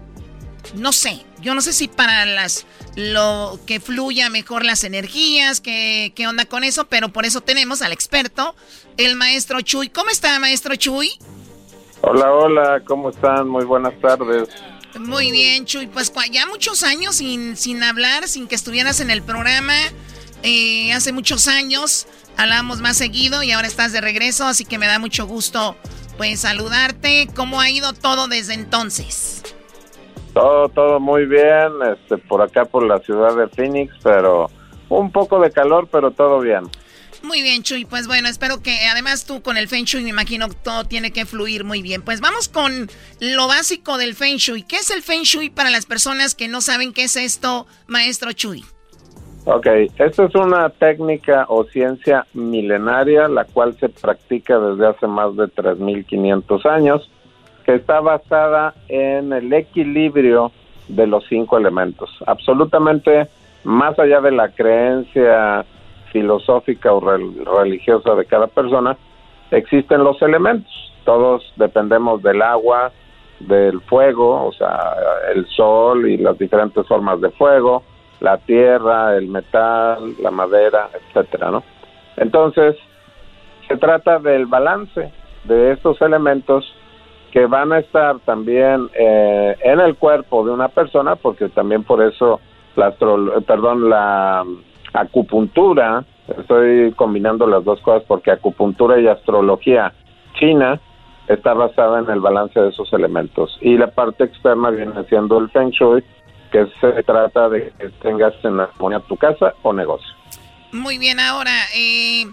no sé, yo no sé si para las, lo que fluya mejor las energías, qué, qué onda con eso, pero por eso tenemos al experto, el maestro Chuy. ¿Cómo está, maestro Chuy? Hola, hola, ¿cómo están? Muy buenas tardes. Muy bien, Chuy. Pues ya muchos años sin, sin hablar, sin que estuvieras en el programa. Eh, hace muchos años hablábamos más seguido y ahora estás de regreso, así que me da mucho gusto pues saludarte. ¿Cómo ha ido todo desde entonces? Todo, todo muy bien, este, por acá por la ciudad de Phoenix, pero un poco de calor, pero todo bien. Muy bien, Chuy. Pues bueno, espero que además tú con el Feng Shui me imagino que todo tiene que fluir muy bien. Pues vamos con lo básico del Feng Shui. ¿Qué es el Feng Shui para las personas que no saben qué es esto, maestro Chuy? Ok, esto es una técnica o ciencia milenaria, la cual se practica desde hace más de 3.500 años, que está basada en el equilibrio de los cinco elementos. Absolutamente más allá de la creencia filosófica o religiosa de cada persona, existen los elementos. Todos dependemos del agua, del fuego, o sea, el sol y las diferentes formas de fuego, la tierra, el metal, la madera, etcétera, ¿no? Entonces, se trata del balance de estos elementos que van a estar también eh, en el cuerpo de una persona, porque también por eso la perdón, la acupuntura, estoy combinando las dos cosas porque acupuntura y astrología china está basada en el balance de esos elementos y la parte externa viene siendo el feng shui, que se trata de que tengas en armonía tu casa o negocio. Muy bien, ahora eh,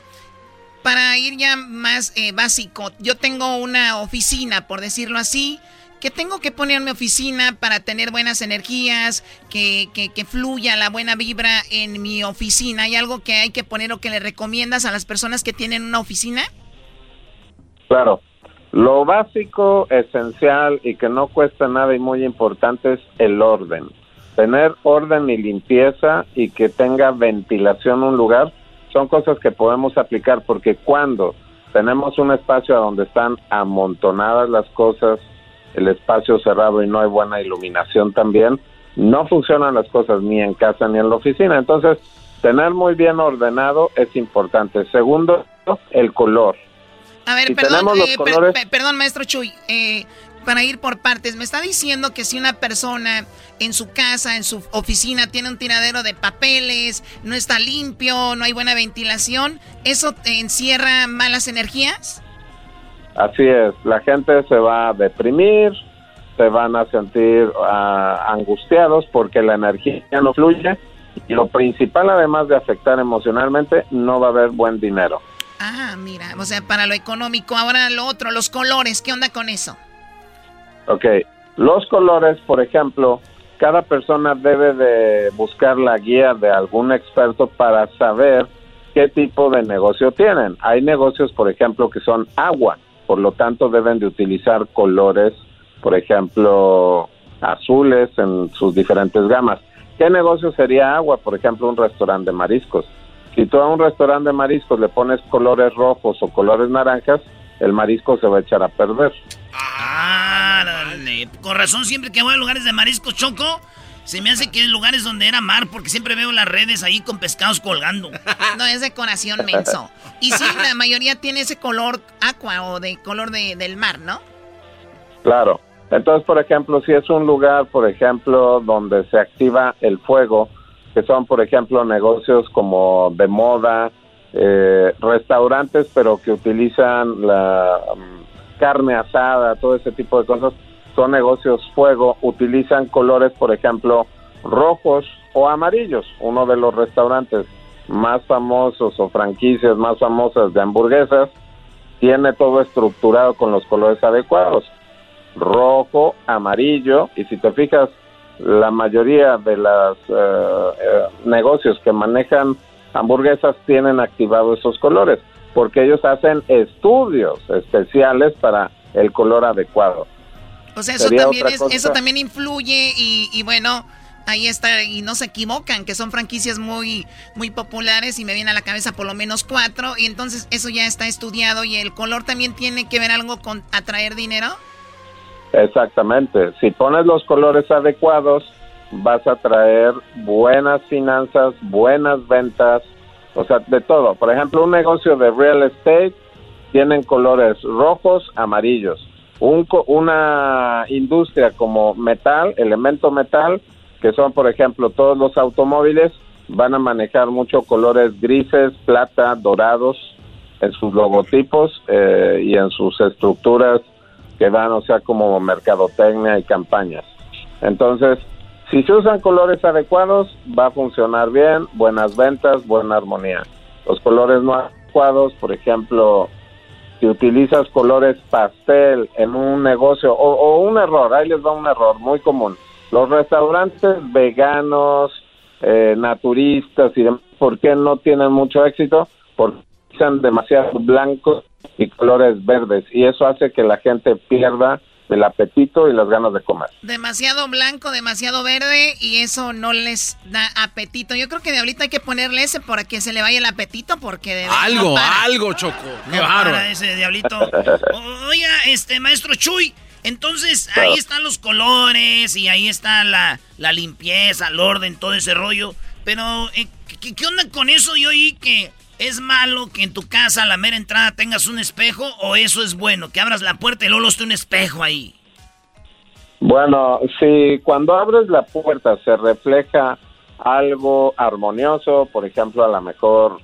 para ir ya más eh, básico, yo tengo una oficina, por decirlo así, ¿Qué tengo que poner en mi oficina para tener buenas energías, que, que, fluya la buena vibra en mi oficina? ¿Hay algo que hay que poner o que le recomiendas a las personas que tienen una oficina? Claro. Lo básico, esencial y que no cuesta nada y muy importante es el orden. Tener orden y limpieza y que tenga ventilación un lugar son cosas que podemos aplicar porque cuando tenemos un espacio donde están amontonadas las cosas, el espacio cerrado y no hay buena iluminación también, no funcionan las cosas ni en casa ni en la oficina. Entonces, tener muy bien ordenado es importante. Segundo, el color. A ver, perdón, eh, perdón, maestro Chuy, eh, para ir por partes, me está diciendo que si una persona en su casa, en su oficina, tiene un tiradero de papeles, no está limpio, no hay buena ventilación, ¿eso encierra malas energías? Así es, la gente se va a deprimir, se van a sentir ah, angustiados porque la energía no fluye y lo principal además de afectar emocionalmente, no va a haber buen dinero. Ah, mira, o sea, para lo económico, ahora lo otro, los colores, ¿qué onda con eso? Ok, los colores, por ejemplo, cada persona debe de buscar la guía de algún experto para saber qué tipo de negocio tienen. Hay negocios, por ejemplo, que son agua por lo tanto deben de utilizar colores, por ejemplo, azules en sus diferentes gamas. ¿Qué negocio sería agua? Por ejemplo, un restaurante de mariscos. Si tú a un restaurante de mariscos le pones colores rojos o colores naranjas, el marisco se va a echar a perder. Ah, con razón siempre que voy a lugares de mariscos choco, se me hace que en lugares donde era mar, porque siempre veo las redes ahí con pescados colgando. [laughs] No, es decoración menso. Y sí, la mayoría tiene ese color aqua o de color de, del mar, ¿no? Claro. Entonces, por ejemplo, si es un lugar, por ejemplo, donde se activa el fuego, que son, por ejemplo, negocios como de moda, eh, restaurantes, pero que utilizan la mm, carne asada, todo ese tipo de cosas, son negocios fuego, utilizan colores, por ejemplo, rojos o amarillos. Uno de los restaurantes más famosos o franquicias más famosas de hamburguesas tiene todo estructurado con los colores adecuados. Rojo, amarillo, y si te fijas, la mayoría de los eh, eh, negocios que manejan hamburguesas tienen activados esos colores, porque ellos hacen estudios especiales para el color adecuado. O sea, eso también, eso también influye y, bueno, ahí está, y no se equivocan, que son franquicias muy, muy populares y me viene a la cabeza por lo menos cuatro, y entonces eso ya está estudiado y el color también tiene que ver algo con atraer dinero. Exactamente, si pones los colores adecuados, vas a traer buenas finanzas, buenas ventas, o sea, de todo. Por ejemplo, un negocio de real estate tienen colores rojos, amarillos una industria como metal, elemento metal, que son, por ejemplo, todos los automóviles, van a manejar mucho colores grises, plata, dorados en sus logotipos eh, y en sus estructuras que van, o sea, como mercadotecnia y campañas. Entonces, si se usan colores adecuados, va a funcionar bien, buenas ventas, buena armonía. Los colores no adecuados, por ejemplo, si utilizas colores pastel en un negocio, o, un error, ahí les va un error muy común. Los restaurantes veganos, eh, naturistas y demás, ¿por qué no tienen mucho éxito? Porque usan demasiado blancos y colores verdes y eso hace que la gente pierda el apetito y las ganas de comer. Demasiado blanco, demasiado verde y eso no les da apetito. Yo creo que de ahorita hay que ponerle ese para que se le vaya el apetito porque de Algo, algo, Choco. Qué No para ese diablito. [laughs] Oiga, este, maestro Chuy, entonces ahí están los colores y ahí está la, la limpieza, el orden, todo ese rollo. Pero, eh, ¿qué, qué onda con eso? Yo oí que es malo que en tu casa a la mera entrada tengas un espejo o eso es bueno, que abras la puerta y luego esté un espejo ahí. Bueno, si cuando abres la puerta se refleja algo armonioso, por ejemplo, a lo mejor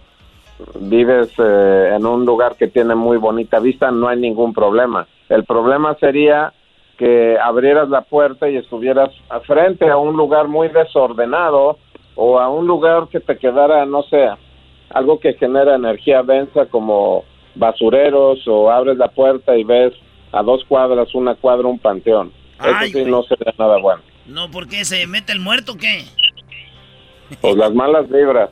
vives eh, en un lugar que tiene muy bonita vista, no hay ningún problema. El problema sería que abrieras la puerta y estuvieras frente a un lugar muy desordenado o a un lugar que te quedara, no sé, algo que genera energía densa como basureros o abres la puerta y ves a dos cuadras, una cuadra, un panteón. Ay, Eso sí no sería nada bueno. No, ¿por qué se mete el muerto o qué? Pues las malas vibras.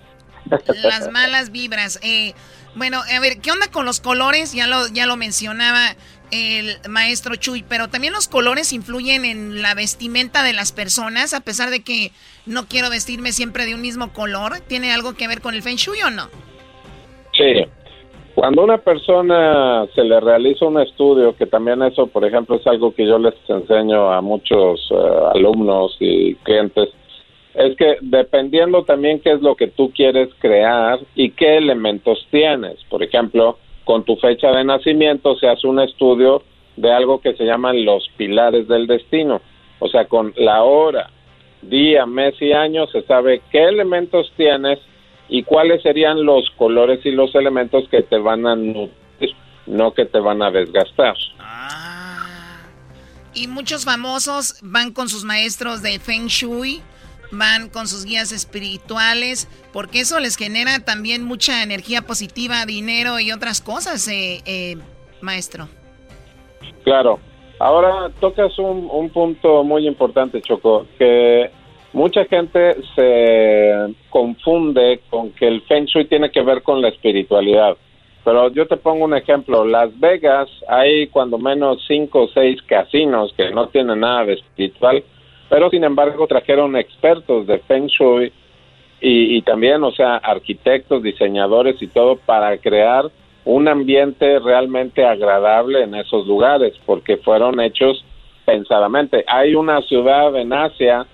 Las malas vibras. Eh, bueno, a ver, ¿qué onda con los colores? Ya lo, ya lo mencionaba el maestro Chuy, pero también los colores influyen en la vestimenta de las personas, a pesar de que no quiero vestirme siempre de un mismo color. ¿Tiene algo que ver con el Feng Shui o no? Sí. Cuando una persona se le realiza un estudio, que también eso, por ejemplo, es algo que yo les enseño a muchos eh, alumnos y clientes, es que dependiendo también qué es lo que tú quieres crear y qué elementos tienes. Por ejemplo, con tu fecha de nacimiento se hace un estudio de algo que se llaman los pilares del destino. O sea, con la hora, día, mes y año se sabe qué elementos tienes y cuáles serían los colores y los elementos que te van a nutrir, no que te van a desgastar. Y muchos famosos van con sus maestros de Feng Shui, van con sus guías espirituales, porque eso les genera también mucha energía positiva, dinero y otras cosas, eh, eh, maestro. Claro. Ahora tocas un, un punto muy importante, Choco, que mucha gente se confunde con que el Feng Shui tiene que ver con la espiritualidad. Pero yo te pongo un ejemplo. Las Vegas hay cuando menos cinco o seis casinos que no tienen nada de espiritual, pero sin embargo trajeron expertos de Feng Shui y, y también, o sea, arquitectos, diseñadores y todo para crear un ambiente realmente agradable en esos lugares, porque fueron hechos pensadamente. Hay una ciudad en Asia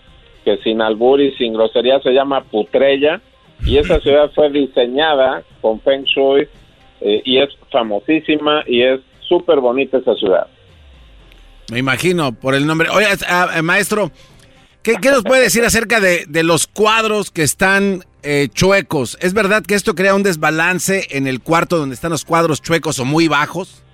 que sin albur y sin grosería se llama Putrella, y esa ciudad fue diseñada con Feng Shui eh, y es famosísima y es súper bonita esa ciudad. Me imagino por el nombre. Oye, ah, eh, maestro, ¿qué, qué nos puede decir acerca de, de los cuadros que están eh, chuecos? ¿Es verdad que esto crea un desbalance en el cuarto donde están los cuadros chuecos o muy bajos?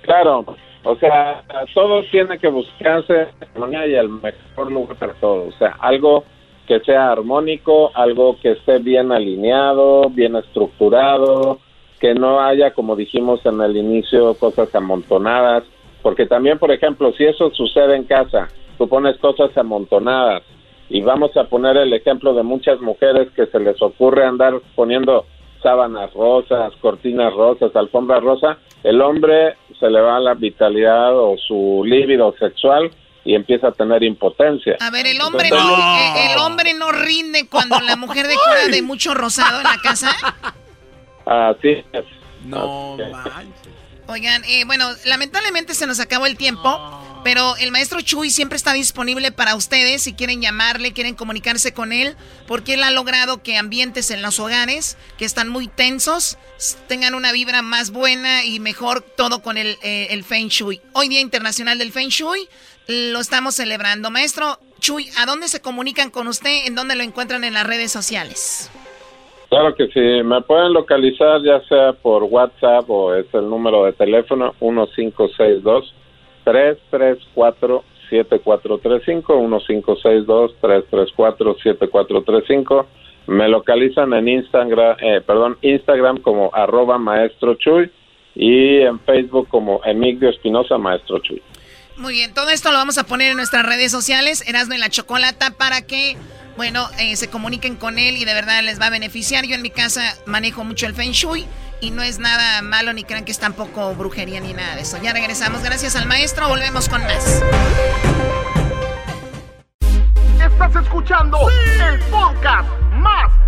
Claro, o sea, todo tiene que buscarse y el mejor lugar para todo. O sea, algo que sea armónico, algo que esté bien alineado, bien estructurado, que no haya, como dijimos en el inicio, cosas amontonadas. Porque también, por ejemplo, si eso sucede en casa, tú pones cosas amontonadas y vamos a poner el ejemplo de muchas mujeres que se les ocurre andar poniendo sábanas rosas, cortinas rosas, alfombra rosa, el hombre se le va la vitalidad o su líbido sexual y empieza a tener impotencia. A ver, el hombre no, eh, el hombre no rinde cuando la mujer decora de mucho rosado en la casa. Así es. No Oigan, eh, bueno, lamentablemente se nos acabó el tiempo, pero el maestro Chuy siempre está disponible para ustedes si quieren llamarle, quieren comunicarse con él, porque él ha logrado que ambientes en los hogares que están muy tensos tengan una vibra más buena y mejor todo con el, eh, el Feng Shui. Hoy Día Internacional del Feng Shui lo estamos celebrando. Maestro Chuy, ¿a dónde se comunican con usted? ¿En dónde lo encuentran en las redes sociales? Claro que sí, me pueden localizar ya sea por WhatsApp o es el número de teléfono 1562 334 7435 1562 334 7435 Me localizan en Instagram, eh, perdón, Instagram como arroba maestro Chuy y en Facebook como Emilio Espinosa Maestro Chuy. Muy bien, todo esto lo vamos a poner en nuestras redes sociales, Erasmo y la Chocolata, para que, bueno, eh, se comuniquen con él y de verdad les va a beneficiar. Yo en mi casa manejo mucho el Feng Shui y no es nada malo ni crean que es tampoco brujería ni nada de eso. Ya regresamos, gracias al maestro, volvemos con más. Estás escuchando el podcast más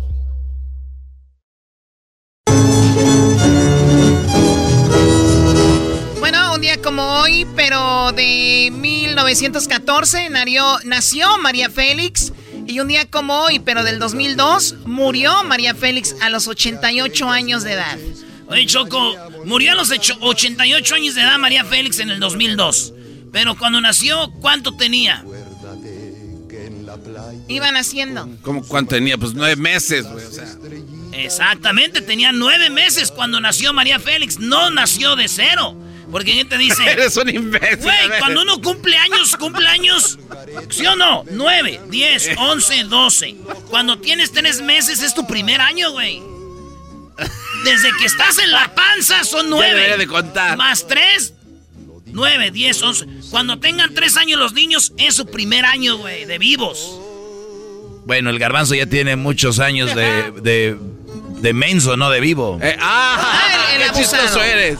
Como hoy, pero de 1914 nació, nació María Félix. Y un día como hoy, pero del 2002, murió María Félix a los 88 años de edad. Oye, Choco, murió a los ocho- 88 años de edad María Félix en el 2002. Pero cuando nació, ¿cuánto tenía? Iban haciendo. ¿Cómo cuánto tenía? Pues nueve meses, güey. O sea, Exactamente, tenía nueve meses cuando nació María Félix. No nació de cero. Porque ¿qué te dice? [laughs] Eres un imbécil. Güey, cuando uno cumple años, cumple años. ¿Sí o no? 9, 10, 11, 12. Cuando tienes tres meses es tu primer año, güey. Desde que estás en la panza son Ya nueve. debería de contar. Más tres, nueve, diez, once. Cuando tengan tres años los niños es su primer año, güey, de vivos. Bueno, el garbanzo ya tiene muchos años de, de, de menso, no de vivo. ¡Ah! [laughs] el ¡Qué abusado. chistoso eres!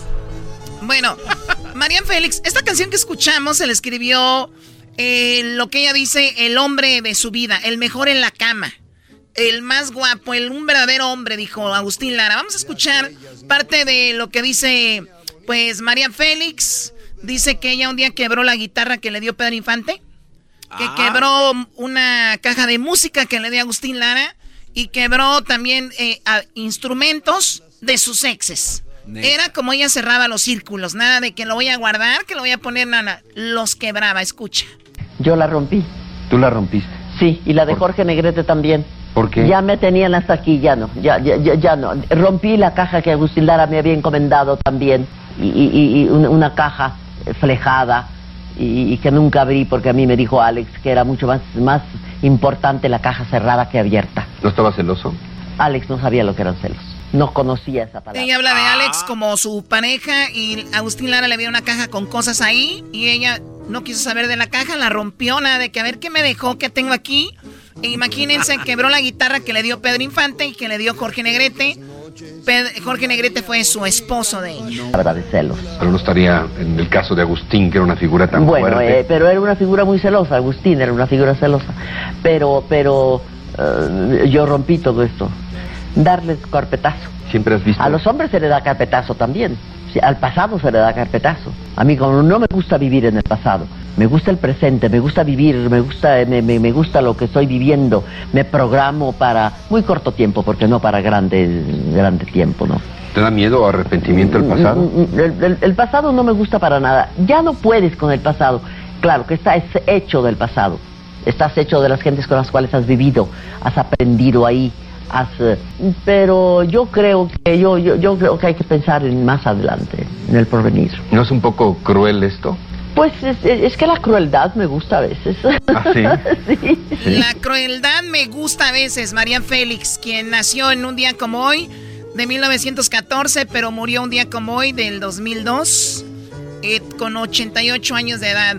Bueno, [laughs] María Félix, esta canción que escuchamos se le escribió eh, lo que ella dice, el hombre de su vida, el mejor en la cama, el más guapo, el un verdadero hombre, dijo Agustín Lara. Vamos a escuchar parte de lo que dice, pues María Félix. Dice que ella un día quebró la guitarra que le dio Pedro Infante, que Ah. quebró una caja de música que le dio Agustín Lara y quebró también eh, instrumentos de sus exes. Neta. Era como ella cerraba los círculos, nada de que lo voy a guardar, que lo voy a poner, nada, los quebraba, escucha. Yo la rompí. ¿Tú la rompiste? Sí, y la de Jorge Negrete también. ¿Por qué? Ya me tenían hasta aquí, ya no, ya, ya, ya, ya no. Rompí la caja que Agustín Lara me había encomendado también, y, y- y una, una caja eh, flejada, y, y que nunca abrí porque a mí me dijo Alex que era mucho más, más importante la caja cerrada que abierta. ¿No estaba celoso? Alex no sabía lo que eran celos, no conocía esa palabra. Ella habla de Alex como su pareja y Agustín Lara le dio una caja con cosas ahí y ella no quiso saber de la caja, la rompió, nada de que a ver qué me dejó, qué tengo aquí. E imagínense, [laughs] quebró la guitarra que le dio Pedro Infante y que le dio Jorge Negrete. Jorge Negrete fue su esposo de ella. Palabra de celos. Pero no estaría en el caso de Agustín, que era una figura tan Bueno, fuerte. eh, pero era una figura muy celosa, Agustín era una figura celosa. Pero, pero eh, yo rompí todo esto. Darles carpetazo. Siempre has visto... A los hombres se le da carpetazo también. Al pasado se le da carpetazo. A mí como no me gusta vivir en el pasado, me gusta el presente, me gusta vivir, me gusta, me, me- me gusta lo que estoy viviendo. Me programo para muy corto tiempo, porque no para grande, grande tiempo, ¿no? ¿Te da miedo o arrepentimiento el pasado? Mm, mm, El, el- el pasado no me gusta para nada. Ya no puedes con el pasado. Claro que estás hecho del pasado. Estás hecho de las gentes con las cuales has vivido, has aprendido ahí, pero yo creo que yo, yo, yo creo que hay que pensar en más adelante, en el porvenir. ¿No es un poco cruel esto? Pues es, es que la crueldad me gusta a veces. ¿Ah, [laughs] sí? Sí. La crueldad me gusta a veces. María Félix, quien nació en un día como hoy, de 1914, pero murió un día como hoy, del 2002, eh, con 88 años de edad.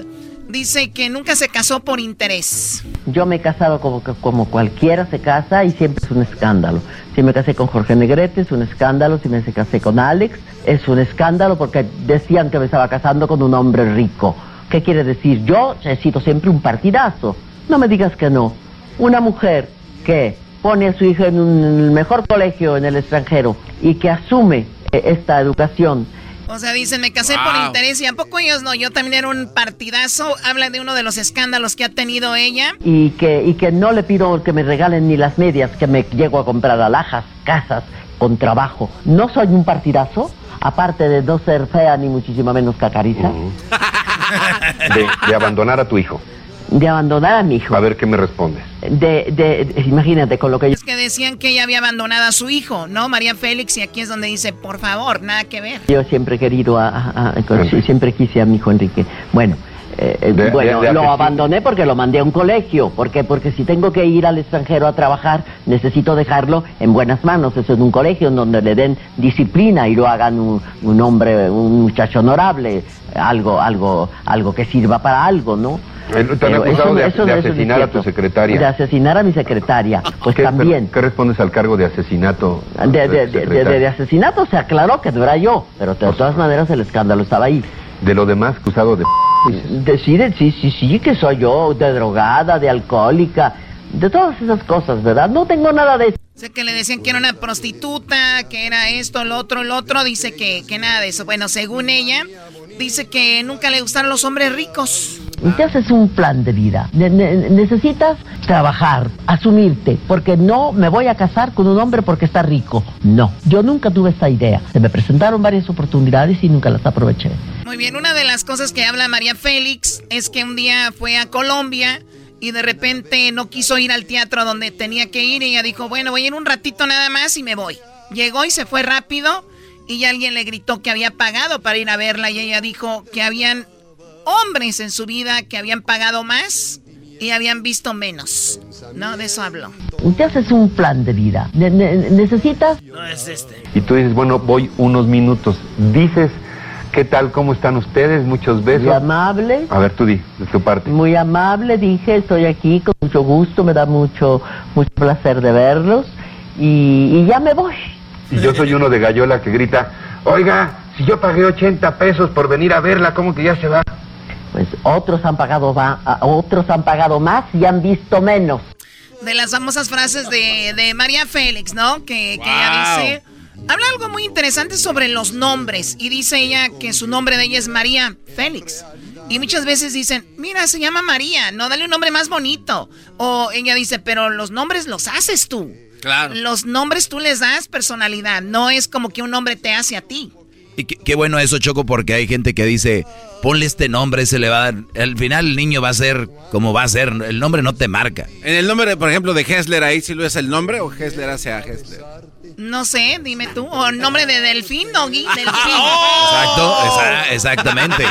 Dice que nunca se casó por interés. Yo me he casado como, como cualquiera se casa y siempre es un escándalo. Si me casé con Jorge Negrete es un escándalo, si me casé con Alex es un escándalo porque decían que me estaba casando con un hombre rico. ¿Qué quiere decir? Yo he sido siempre un partidazo. No me digas que no. Una mujer que pone a su hijo en un mejor colegio en el extranjero y que asume eh, esta educación O sea, dicen, me casé por interés y a poco ellos no, yo también era un partidazo. Habla de uno de los escándalos que ha tenido ella. Y que, y que no le pido que me regalen ni las medias, que me llego a comprar alhajas, casas, con trabajo. No soy un partidazo, aparte de no ser fea ni muchísimo menos cacariza. [laughs] De, de abandonar a tu hijo. De abandonar a mi hijo. A ver qué me respondes. De, de, imagínate con lo que yo... Es que decían que ella había abandonado a su hijo, ¿no? María Félix, y aquí es donde dice, por favor, nada que ver. Yo siempre he querido, a, a- a- siempre quise a mi hijo Enrique. Bueno, eh, eh, De- bueno, de- de lo abandoné porque lo mandé a un colegio. ¿Por qué? Porque si tengo que ir al extranjero a trabajar, necesito dejarlo en buenas manos. Eso en un colegio en donde le den disciplina y lo hagan un, un hombre, un muchacho honorable, algo, algo, algo que sirva para algo, ¿no? Eh, Te han acusado de, asesinar a tu secretaria. De asesinar a mi secretaria. Pues ¿Qué, también. ¿Qué respondes al cargo de asesinato? De, de- tu de- de- secretaria? de asesinato se aclaró que no era yo, pero de todas maneras el escándalo estaba ahí. De lo demás, acusado de... De, sí, de- sí, sí, sí, que soy yo, de drogada, de alcohólica, de todas esas cosas, ¿verdad? No tengo nada de eso. Sé que le decían que era una prostituta, que era esto, lo otro, lo otro. Dice que, que nada de eso. Bueno, según ella, dice que nunca le gustaron los hombres ricos. Te haces un plan de vida. Ne- ne- necesitas trabajar, asumirte, porque no me voy a casar con un hombre porque está rico. No, yo nunca tuve esta idea. Se me presentaron varias oportunidades y nunca las aproveché. Muy bien, una de las cosas que habla María Félix es que un día fue a Colombia y de repente no quiso ir al teatro donde tenía que ir y ella dijo, bueno, voy a ir un ratito nada más y me voy. Llegó y se fue rápido y alguien le gritó que había pagado para ir a verla y ella dijo que habían hombres en su vida que habían pagado más y habían visto menos. No, de eso habló. Te haces un plan de vida. Ne- ne- necesitas No es este. Y tú dices, bueno, voy unos minutos. Dices, ¿qué tal? ¿Cómo están ustedes? Muchos besos. Muy amable. A ver, tú di, de tu parte. Muy amable, dije, estoy aquí con mucho gusto, me da mucho, mucho placer de verlos y, y ya me voy. Y yo soy uno de Gallola que grita, oiga, si yo pagué 80 pesos por venir a verla, ¿cómo que ya se va? Pues otros han pagado va- a- otros han pagado más y han visto menos. De las famosas frases de, de María Félix, ¿no? Que, que ella dice... Habla algo muy interesante sobre los nombres y dice ella que su nombre de ella es María Félix. Y muchas veces dicen, mira, se llama María, no, dale un nombre más bonito. O ella dice, pero los nombres los haces tú. Claro. Los nombres tú les das personalidad, no es como que un nombre te hace a ti. Y qué, bueno eso, Choco, porque hay gente que dice, ponle este nombre, se le va a dar... Al final el niño va a ser como va a ser, el nombre no te marca. En el nombre, por ejemplo, de Hessler, ahí sí lo es el nombre o Hessler hace a Hessler. No sé, dime tú. O nombre de Delfín, Doggy, [laughs] Delfín. Exacto, esa- exactamente.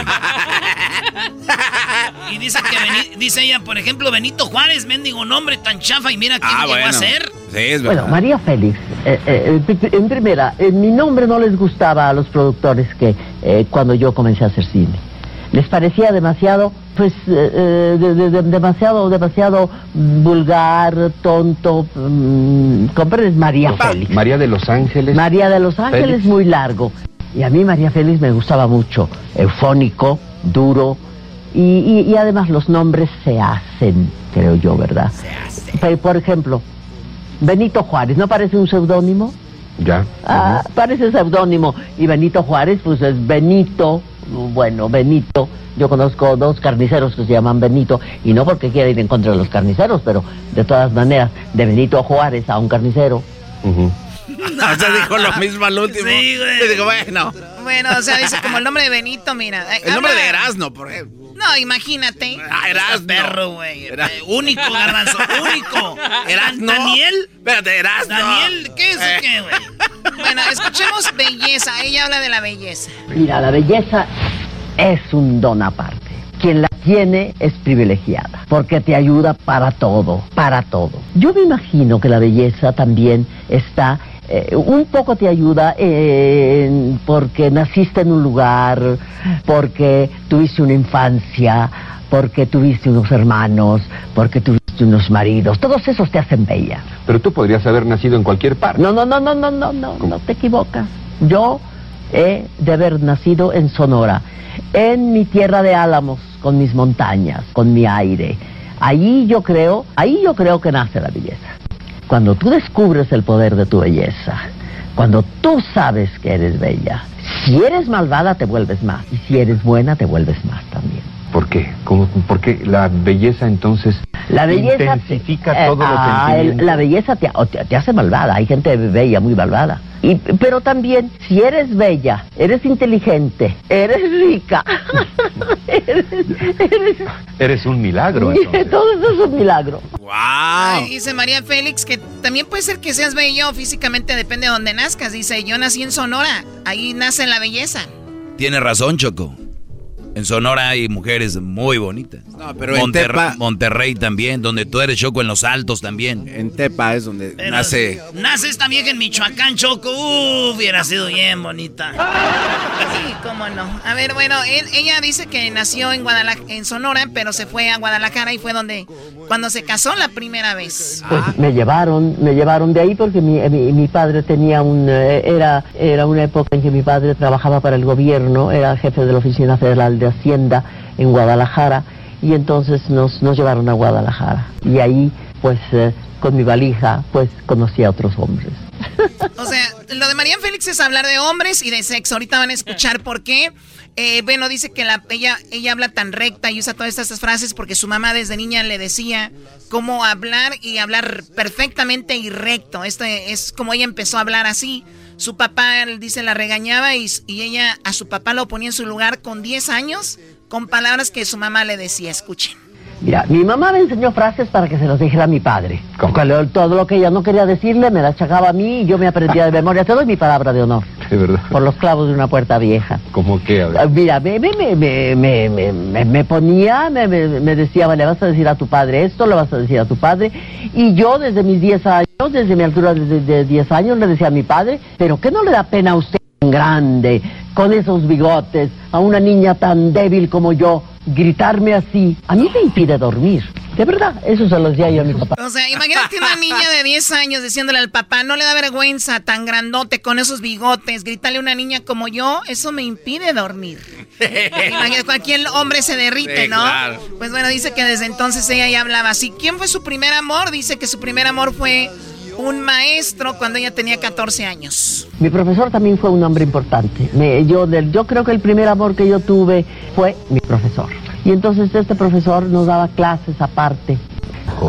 Y dice que Beni- dice ella, por ejemplo, Benito Juárez, mendigo nombre tan chafa y mira quién Ah, llegó bueno. a ser. Sí, es Bueno, María Félix, eh, eh, eh, en primera, eh, mi nombre no les gustaba a los productores que eh, cuando yo comencé a hacer cine. Les parecía demasiado, pues, eh, eh, de- de- de- demasiado, demasiado vulgar, tonto. mm, ¿Comprendes? María Félix. María de los Ángeles. María de los Ángeles, Félix. muy largo. Y a mí María Félix me gustaba mucho. Eufónico, duro. Y, y- y además los nombres se hacen, creo yo, ¿verdad? Se hacen. Por ejemplo, Benito Juárez, ¿no parece un seudónimo? Ya. Ah, parece seudónimo. Y Benito Juárez, pues es Benito. Bueno, Benito. Yo conozco dos carniceros que se llaman Benito. Y no porque quiera ir en contra de los carniceros, pero de todas maneras, de Benito Juárez a un carnicero. [laughs] o sea, dijo lo mismo al último. Sí, güey. Le digo, bueno. Bueno, o sea, dice como el nombre de Benito, mira. eh, El nombre de Erasmo, por ejemplo. No, imagínate. Ah, Erasmo. perro, güey. Era- Eh, único, garbanzo, único. Erasmo. ¿Daniel? Espérate, Erasmo. ¿Daniel? ¿Qué es Eh. qué, güey? Bueno, escuchemos belleza. Ella habla de la belleza. Mira, la belleza es un don aparte. Quien la tiene es privilegiada, porque te ayuda para todo, para todo. Yo me imagino que la belleza también está, eh, un poco te ayuda eh, porque naciste en un lugar, porque tuviste una infancia, porque tuviste unos hermanos, porque tuviste unos maridos. Todos esos te hacen bella. Pero tú podrías haber nacido en cualquier parte. No, no, no, no, no, no, no, no te equivocas. Yo he de haber nacido en Sonora, en mi tierra de álamos, con mis montañas, con mi aire. Ahí yo creo, ahí yo creo que nace la belleza. Cuando tú descubres el poder de tu belleza, Cuando tú sabes que eres bella, si eres malvada te vuelves más y si eres buena te vuelves más también. ¿Por qué? ¿Cómo, ¿Por qué la belleza entonces La belleza intensifica eh, todo lo ah, que el- la belleza te, o te- te hace malvada. Hay gente bella muy malvada. Y, pero también, si eres bella, eres inteligente, eres rica, [laughs] eres, eres- Eres un milagro. entonces. todo eso es un milagro. Ay, dice María Félix que también puede ser que seas bello físicamente, depende de donde nazcas. Dice, yo nací en Sonora, ahí nace la belleza. Tiene razón, Choco. En Sonora hay mujeres muy bonitas. No, pero en Tepa- Monterrey también, donde tú eres Choco, en los altos también. En Tepa es donde Pero nace. Naces también en Michoacán, Choco. Uh, hubiera sido bien bonita. Sí, cómo no. A ver, bueno, él- ella dice que nació en Guadalajara, en Sonora, pero se fue a Guadalajara y fue donde, cuando se casó la primera vez. Pues me llevaron, me llevaron de ahí porque mi, mi, mi padre tenía un, eh, era, era una época en que mi padre trabajaba para el gobierno, era jefe de la Oficina Federal de Hacienda en Guadalajara y entonces nos, nos llevaron a Guadalajara y ahí pues eh, con mi valija pues conocí a otros hombres. O sea, lo de María Félix es hablar de hombres y de sexo. Ahorita van a escuchar por qué. Eh, bueno, dice que la, ella, ella habla tan recta y usa todas estas frases porque su mamá desde niña le decía cómo hablar y hablar perfectamente y recto. Esto es como ella empezó a hablar así. Su papá, dice, la regañaba y, y ella a su papá lo ponía en su lugar con 10 años con palabras que su mamá le decía. Escuchen. Mira, mi mamá me enseñó frases para que se las dijera a mi padre. Lo- todo lo que ella no quería decirle me la achacaba a mí y yo me aprendía de memoria. Te doy mi palabra de honor. De verdad. Por los clavos de una puerta vieja. ¿Cómo qué? A ver. Ah, Mira, me, me, me, me, me, me- me- me ponía, me, me, me decía, le vas a decir a tu padre esto, le vas a decir a tu padre. Y yo desde mis 10 años, desde mi altura de, de 10 años, le decía a mi padre, pero ¿qué no le da pena a usted tan grande, con esos bigotes, a una niña tan débil como yo, gritarme así? A mí me impide dormir. De verdad, eso se lo decía yo a mi papá. O sea, imagínate una niña de 10 años diciéndole al papá, no le da vergüenza, tan grandote, con esos bigotes, gritarle a una niña como yo, eso me impide dormir. Imagínate, cualquier hombre se derrite, Sí, ¿no? claro. Pues bueno, dice que desde entonces ella ya hablaba así. ¿Quién fue su primer amor? Dice que su primer amor fue un maestro cuando ella tenía 14 años. Mi profesor también fue un hombre importante. Me- yo, del- yo creo que el primer amor que yo tuve fue mi profesor. Y entonces este profesor nos daba clases aparte.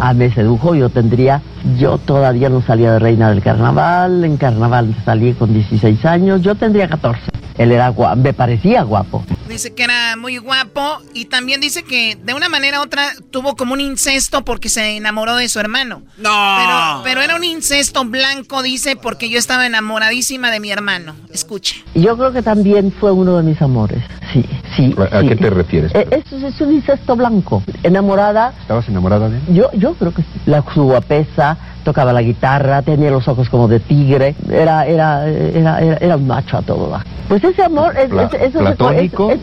Ah, me sedujo, yo tendría, yo todavía no salía de reina del carnaval, en carnaval salí con 16 años, yo tendría 14. Él era guapo, me parecía guapo. Dice que era muy guapo y también dice que de una manera u otra tuvo como un incesto porque se enamoró de su hermano. No. Pero, pero era un incesto blanco, dice, porque yo estaba enamoradísima de mi hermano. Escuche. Y Yo creo que también fue uno de mis amores, sí, sí. ¿A, qué te refieres? Eh, Es, es un incesto blanco. Enamorada, ¿Estabas enamorada de él? Yo, yo creo que sí. La, su guapesa, tocaba la guitarra, tenía los ojos como de tigre, era, era, era, era, era un macho a todo dar. Pues ese amor, es, Pla- es- eso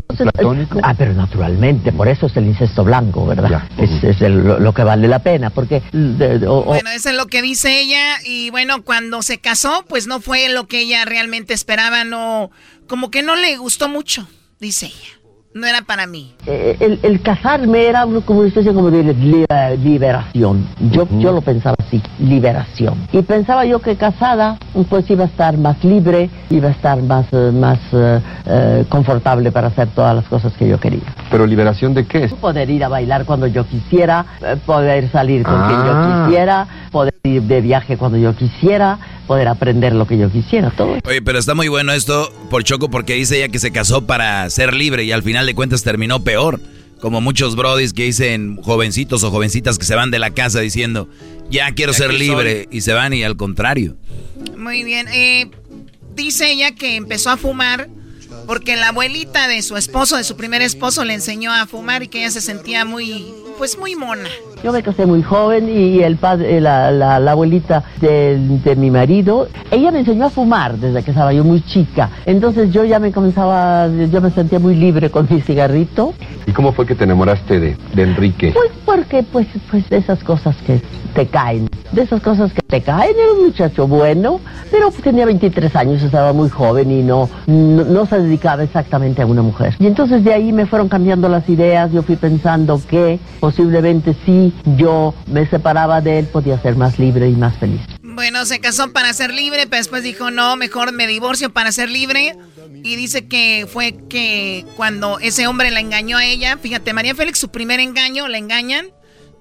ah, pero naturalmente, por eso es el incesto blanco, ¿verdad? Es, es el- lo, lo que vale la pena, porque... de- de- o- o- Bueno, eso es lo que dice ella y bueno, cuando se casó, pues no fue lo que ella realmente esperaba, no, como que no le gustó mucho, dice ella. No era para mí. eh, el, el casarme era una- como una especie como de li- liberación. Yo, yo lo pensaba así, liberación. Y pensaba yo que casada, pues iba a estar más libre, iba a estar más, eh, más eh, eh, confortable para hacer todas las cosas que yo quería. ¿Pero liberación de qué? Poder ir a bailar cuando yo quisiera, eh, poder salir con quien yo Ah. quisiera, poder ir de viaje cuando yo quisiera, poder aprender lo que yo quisiera, todo. Oye, pero está muy bueno esto por Choco porque dice ella que se casó para ser libre y al final de cuentas terminó peor. Como muchos brodis que dicen jovencitos o jovencitas que se van de la casa diciendo, ya quiero Ya ser libre y se van y al contrario. Muy bien. eh, dice ella que empezó a fumar porque la abuelita de su esposo, de su primer esposo, le enseñó a fumar y que ella se sentía muy, pues muy mona. Yo me casé muy joven y el padre, la, la, la abuelita de, de mi marido, ella me enseñó a fumar desde que estaba yo muy chica. Entonces yo ya me comenzaba, yo me sentía muy libre con mi cigarrito. ¿Y cómo fue que te enamoraste de, de Enrique? Pues porque, pues, pues de esas cosas que te caen, de esas cosas que te caen. Era un muchacho bueno, pero pues, tenía 23 años, estaba muy joven y no, no, no se dedicaba exactamente a una mujer. Y entonces de ahí me fueron cambiando las ideas, yo fui pensando que posiblemente si yo me separaba de él podía ser más libre y más feliz. Bueno, se casó para ser libre, pero después dijo, no, mejor me divorcio para ser libre. Y dice que fue que cuando ese hombre la engañó a ella, fíjate, María Félix, su primer engaño, la engañan.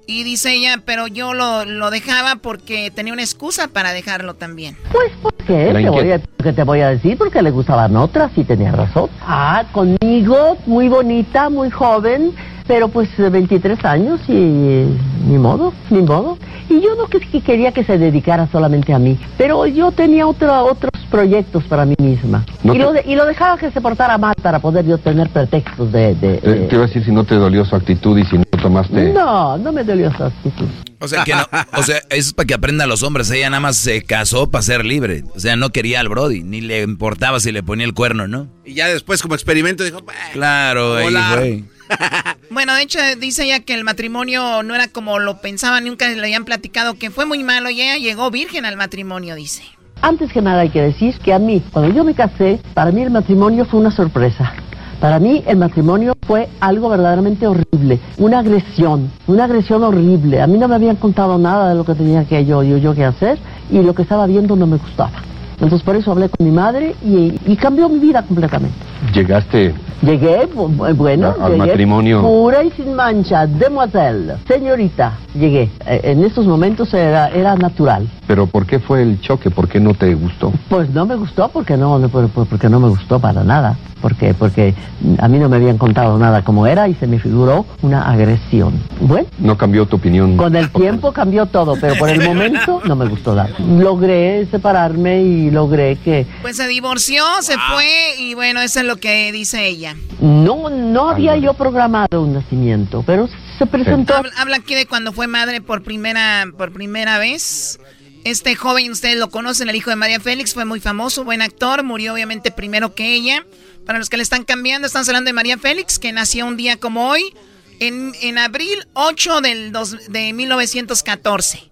Y dice ella, pero yo lo, lo dejaba porque tenía una excusa para dejarlo también. Pues, ¿por qué? Te voy, a, ¿Qué te voy a decir? Porque le gustaban otras y tenía razón. Ah, conmigo, muy bonita, muy joven, pero pues de 23 años y ni modo, ni modo. Y yo no que, que quería que se dedicara solamente a mí, pero yo tenía otro, otros proyectos para mí misma. No y, te- lo de- y lo dejaba que se portara mal para poder yo tener pretextos de... de- Te, de- te iba a decir si no te dolió su actitud y si no tomaste... No, no me dolió esa actitud. O sea, que no, o sea, eso es para que aprendan los hombres. Ella nada más se casó para ser libre. O sea, no quería al Brody, ni le importaba si le ponía el cuerno, ¿no? Y ya después, como experimento, dijo, "Bah, Claro, ahí, volar". güey. [laughs] Bueno, de hecho, dice ella que el matrimonio no era como lo pensaba, nunca le habían platicado que fue muy malo y ella llegó virgen al matrimonio, dice. Antes que nada hay que decir que a mí, cuando yo me casé, para mí el matrimonio fue una sorpresa. Para mí el matrimonio fue algo verdaderamente horrible, una agresión, una agresión horrible. A mí no me habían contado nada de lo que tenía que yo, yo, yo que hacer y lo que estaba viendo no me gustaba. Entonces por eso hablé con mi madre y, y cambió mi vida completamente. Llegaste Llegué, bu- bueno, Al llegué matrimonio. pura y sin mancha, demoiselle, señorita, llegué. Eh, En estos momentos era, era natural. Pero ¿por qué fue el choque? ¿Por qué no te gustó? Pues no me gustó porque no, no, por- por- porque no me gustó para nada. Porque, porque a mí no me habían contado nada como era y se me figuró una agresión. Bueno, ¿No cambió tu opinión? con el tiempo cambió todo, pero por el momento no me gustó nada. Logré separarme y logré que Pues se divorció, se fue y bueno, eso es lo que dice ella. no, no había yo programado un nacimiento, pero se presentó. Habla, habla aquí de cuando fue madre por primera, por primera vez. Este joven, ustedes lo conocen, el hijo de María Félix, fue muy famoso, buen actor, murió obviamente primero que ella. Para los que le están cambiando, estamos hablando de María Félix, que nació un día como hoy, en, en abril 8 del dos- de 1914.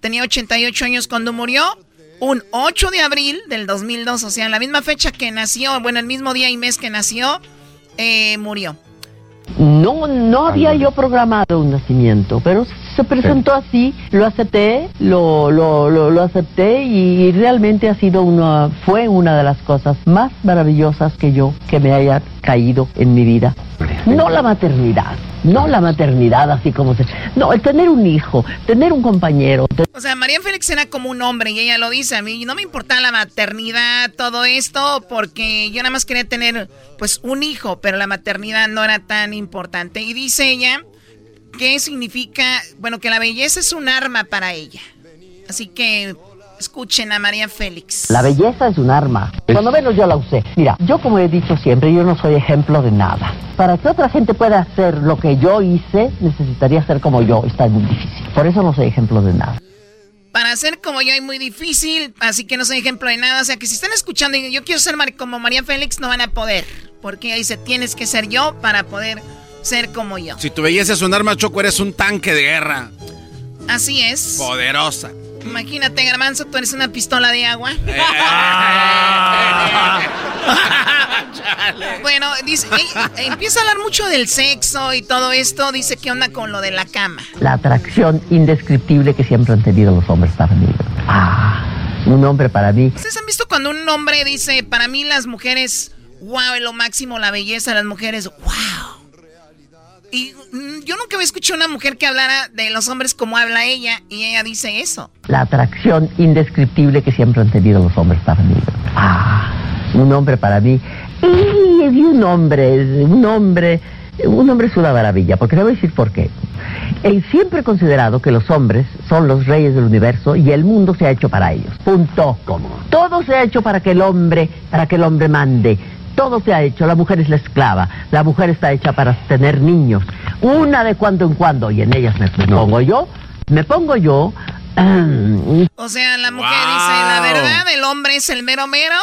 Tenía 88 años cuando murió, un 8 de abril del 2002, o sea, en la misma fecha que nació, bueno, el mismo día y mes que nació, eh, murió. No, no había yo programado un nacimiento, pero se presentó así, lo acepté, lo, lo, lo, lo acepté y realmente ha sido una, fue una de las cosas más maravillosas que yo, que me haya caído en mi vida. No la maternidad, no la maternidad así como se... No, el tener un hijo, tener un compañero, O sea, María Félix era como un hombre y ella lo dice a mí. No me importaba la maternidad, todo esto, porque yo nada más quería tener pues un hijo, pero la maternidad no era tan importante. Y dice ella que significa, bueno, que la belleza es un arma para ella. Así que escuchen a María Félix. La belleza es un arma. Cuando menos yo la usé. Mira, yo como he dicho siempre, yo no soy ejemplo de nada. Para que otra gente pueda hacer lo que yo hice, necesitaría ser como yo. Está muy difícil. Por eso no soy ejemplo de nada. Para ser como yo es muy difícil, así que no soy ejemplo de nada. O sea, que si están escuchando y yo quiero ser como María Félix, no van a poder. Porque ella dice, tienes que ser yo para poder ser como yo. Si tu belleza es un arma, Choco, eres un tanque de guerra. Así es. Poderosa. Imagínate, Garbanzo, tú eres una pistola de agua. [laughs] [laughs] bueno, dice, eh, empieza a hablar mucho del sexo y todo esto. Dice que onda con lo de la cama. La atracción indescriptible que siempre han tenido los hombres para mí. Ah, un hombre para mí. ¿Ustedes han visto cuando un hombre dice, para mí las mujeres, wow, es lo máximo, la belleza de las mujeres, wow? Y mm, yo nunca había escuchado a una mujer que hablara de los hombres como habla ella y ella dice eso. La atracción indescriptible que siempre han tenido los hombres para mí. Ah, un hombre para mí. Y, un hombre, un hombre, un hombre es una maravilla, porque le voy a decir por qué. He siempre he considerado que los hombres son los reyes del universo y el mundo se ha hecho para ellos. Punto. Todo se ha hecho para que el hombre, para que el hombre mande. Todo se ha hecho, la mujer es la esclava, la mujer está hecha para tener niños, una de cuando en cuando, y en ellas me, pongo yo, me pongo yo, [clears throat] O sea, la mujer dice, la verdad, el hombre es el mero mero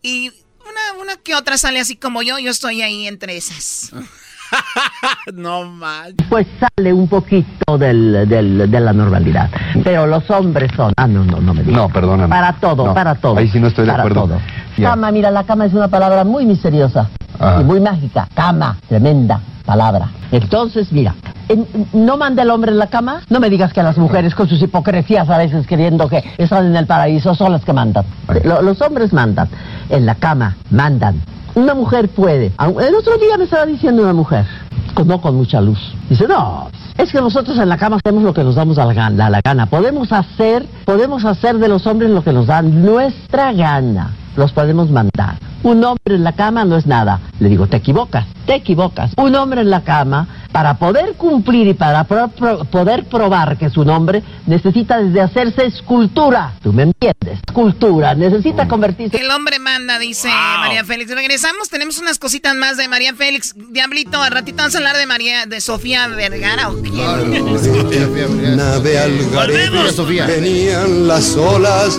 y una, una que otra sale así como yo, yo estoy ahí entre esas. [laughs] [laughs] no manches. pues sale un poquito del, del- de la normalidad. Pero los hombres son, ah, no, no, no me digas. No, perdóname. Para todo, No, para todo. ahí sí no estoy de para acuerdo. todo. Cama, mira, la cama es una palabra muy misteriosa Ajá. y muy mágica. Cama, tremenda palabra. Entonces, mira, ¿No manda el hombre en la cama? No me digas que las mujeres con sus hipocresías a veces queriendo que están en el paraíso son las que mandan. Los hombres mandan. En la cama mandan. Una mujer puede. El otro día me estaba diciendo una mujer, no con mucha luz. Dice, no, es que nosotros en la cama hacemos lo que nos damos a la, gana, a la gana. Podemos hacer, podemos hacer de los hombres lo que nos dan nuestra gana. Los podemos mandar. Un hombre en la cama no es nada. Le digo, te equivocas, te equivocas. Un hombre en la cama, para poder cumplir y para poder probar que es un hombre, necesita desde hacerse escultura. ¿Tú me entiendes? Escultura. Necesita mm. convertirse... El hombre manda, dice María Félix. Regresamos, tenemos unas cositas más de María Félix. Diablito, al ratito vamos a hablar de María, de Sofía Vergara. ¿o quién? Sofía. Venían las olas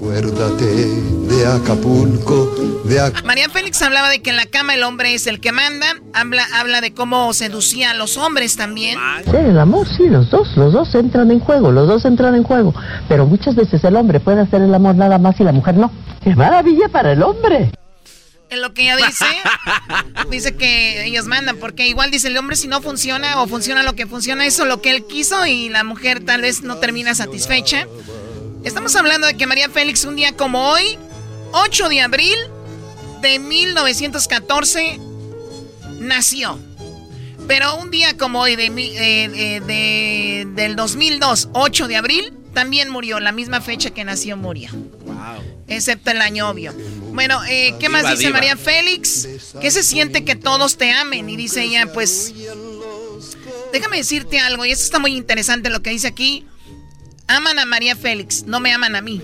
Acuérdate de Acapulco, de María Félix hablaba de que en la cama el hombre es el que manda. Habla, habla de cómo seducía a los hombres también. Sí, el amor, sí, los dos, los dos entran en juego, los dos entran en juego. Pero muchas veces el hombre puede hacer el amor nada más y la mujer no. ¡Qué maravilla para el hombre! En lo que ella dice, [laughs] dice que ellos mandan, porque igual dice el hombre si no funciona o funciona lo que funciona, eso lo que él quiso y la mujer tal vez no termina satisfecha. Estamos hablando de que María Félix un día como hoy, 8 de abril de 1914, nació. Pero un día como hoy de, eh, eh, del 2002, 8 de abril, también murió. La misma fecha que nació murió. Wow. Excepto el año obvio. Bueno, eh, ¿qué más dice María Félix? ¿Qué se siente que todos te amen? Y dice ella, pues... Déjame decirte algo, y esto está muy interesante lo que dice aquí. Aman a María Félix, no me aman a mí.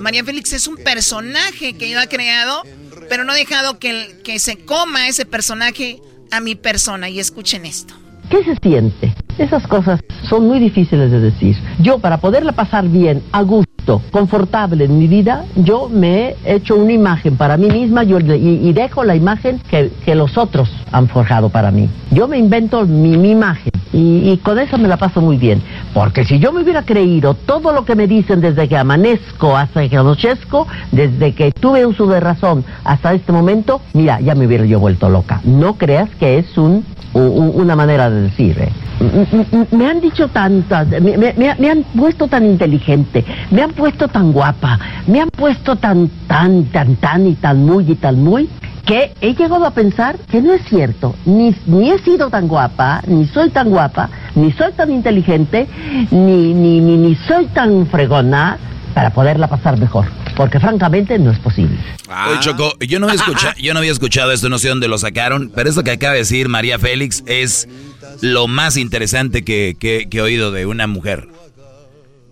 María Félix es un personaje que yo he creado, pero no he dejado que, que se coma ese personaje a mi persona. Y escuchen esto. ¿Qué se siente? Esas cosas son muy difíciles de decir. Yo, para poderla pasar bien, a gusto, confortable en mi vida, yo me he hecho una imagen para mí misma y, dejo la imagen que, que, los otros han forjado para mí. Yo me invento mi, mi imagen y, y, con eso me la paso muy bien. Porque si yo me hubiera creído todo lo que me dicen desde que amanezco hasta que anochezco, desde que tuve uso de razón hasta este momento, mira, ya me hubiera yo vuelto loca. No creas que es un, una manera de decir. ¿eh? Me han dicho tantas, me, me, me, han puesto tan inteligente, me han puesto tan guapa, me han puesto tan, tan, tan, tan y tan muy y tan muy, que he llegado a pensar que no es cierto. Ni, ni he sido tan guapa, ni soy tan guapa, ni soy tan inteligente, ni, ni, ni, ni soy tan fregona para poderla pasar mejor. Porque francamente no es posible. Oye, Choco, yo no, había escuchado, yo no había escuchado esto, no sé dónde lo sacaron, pero eso que acaba de decir María Félix es lo más interesante que, que, que he oído de una mujer.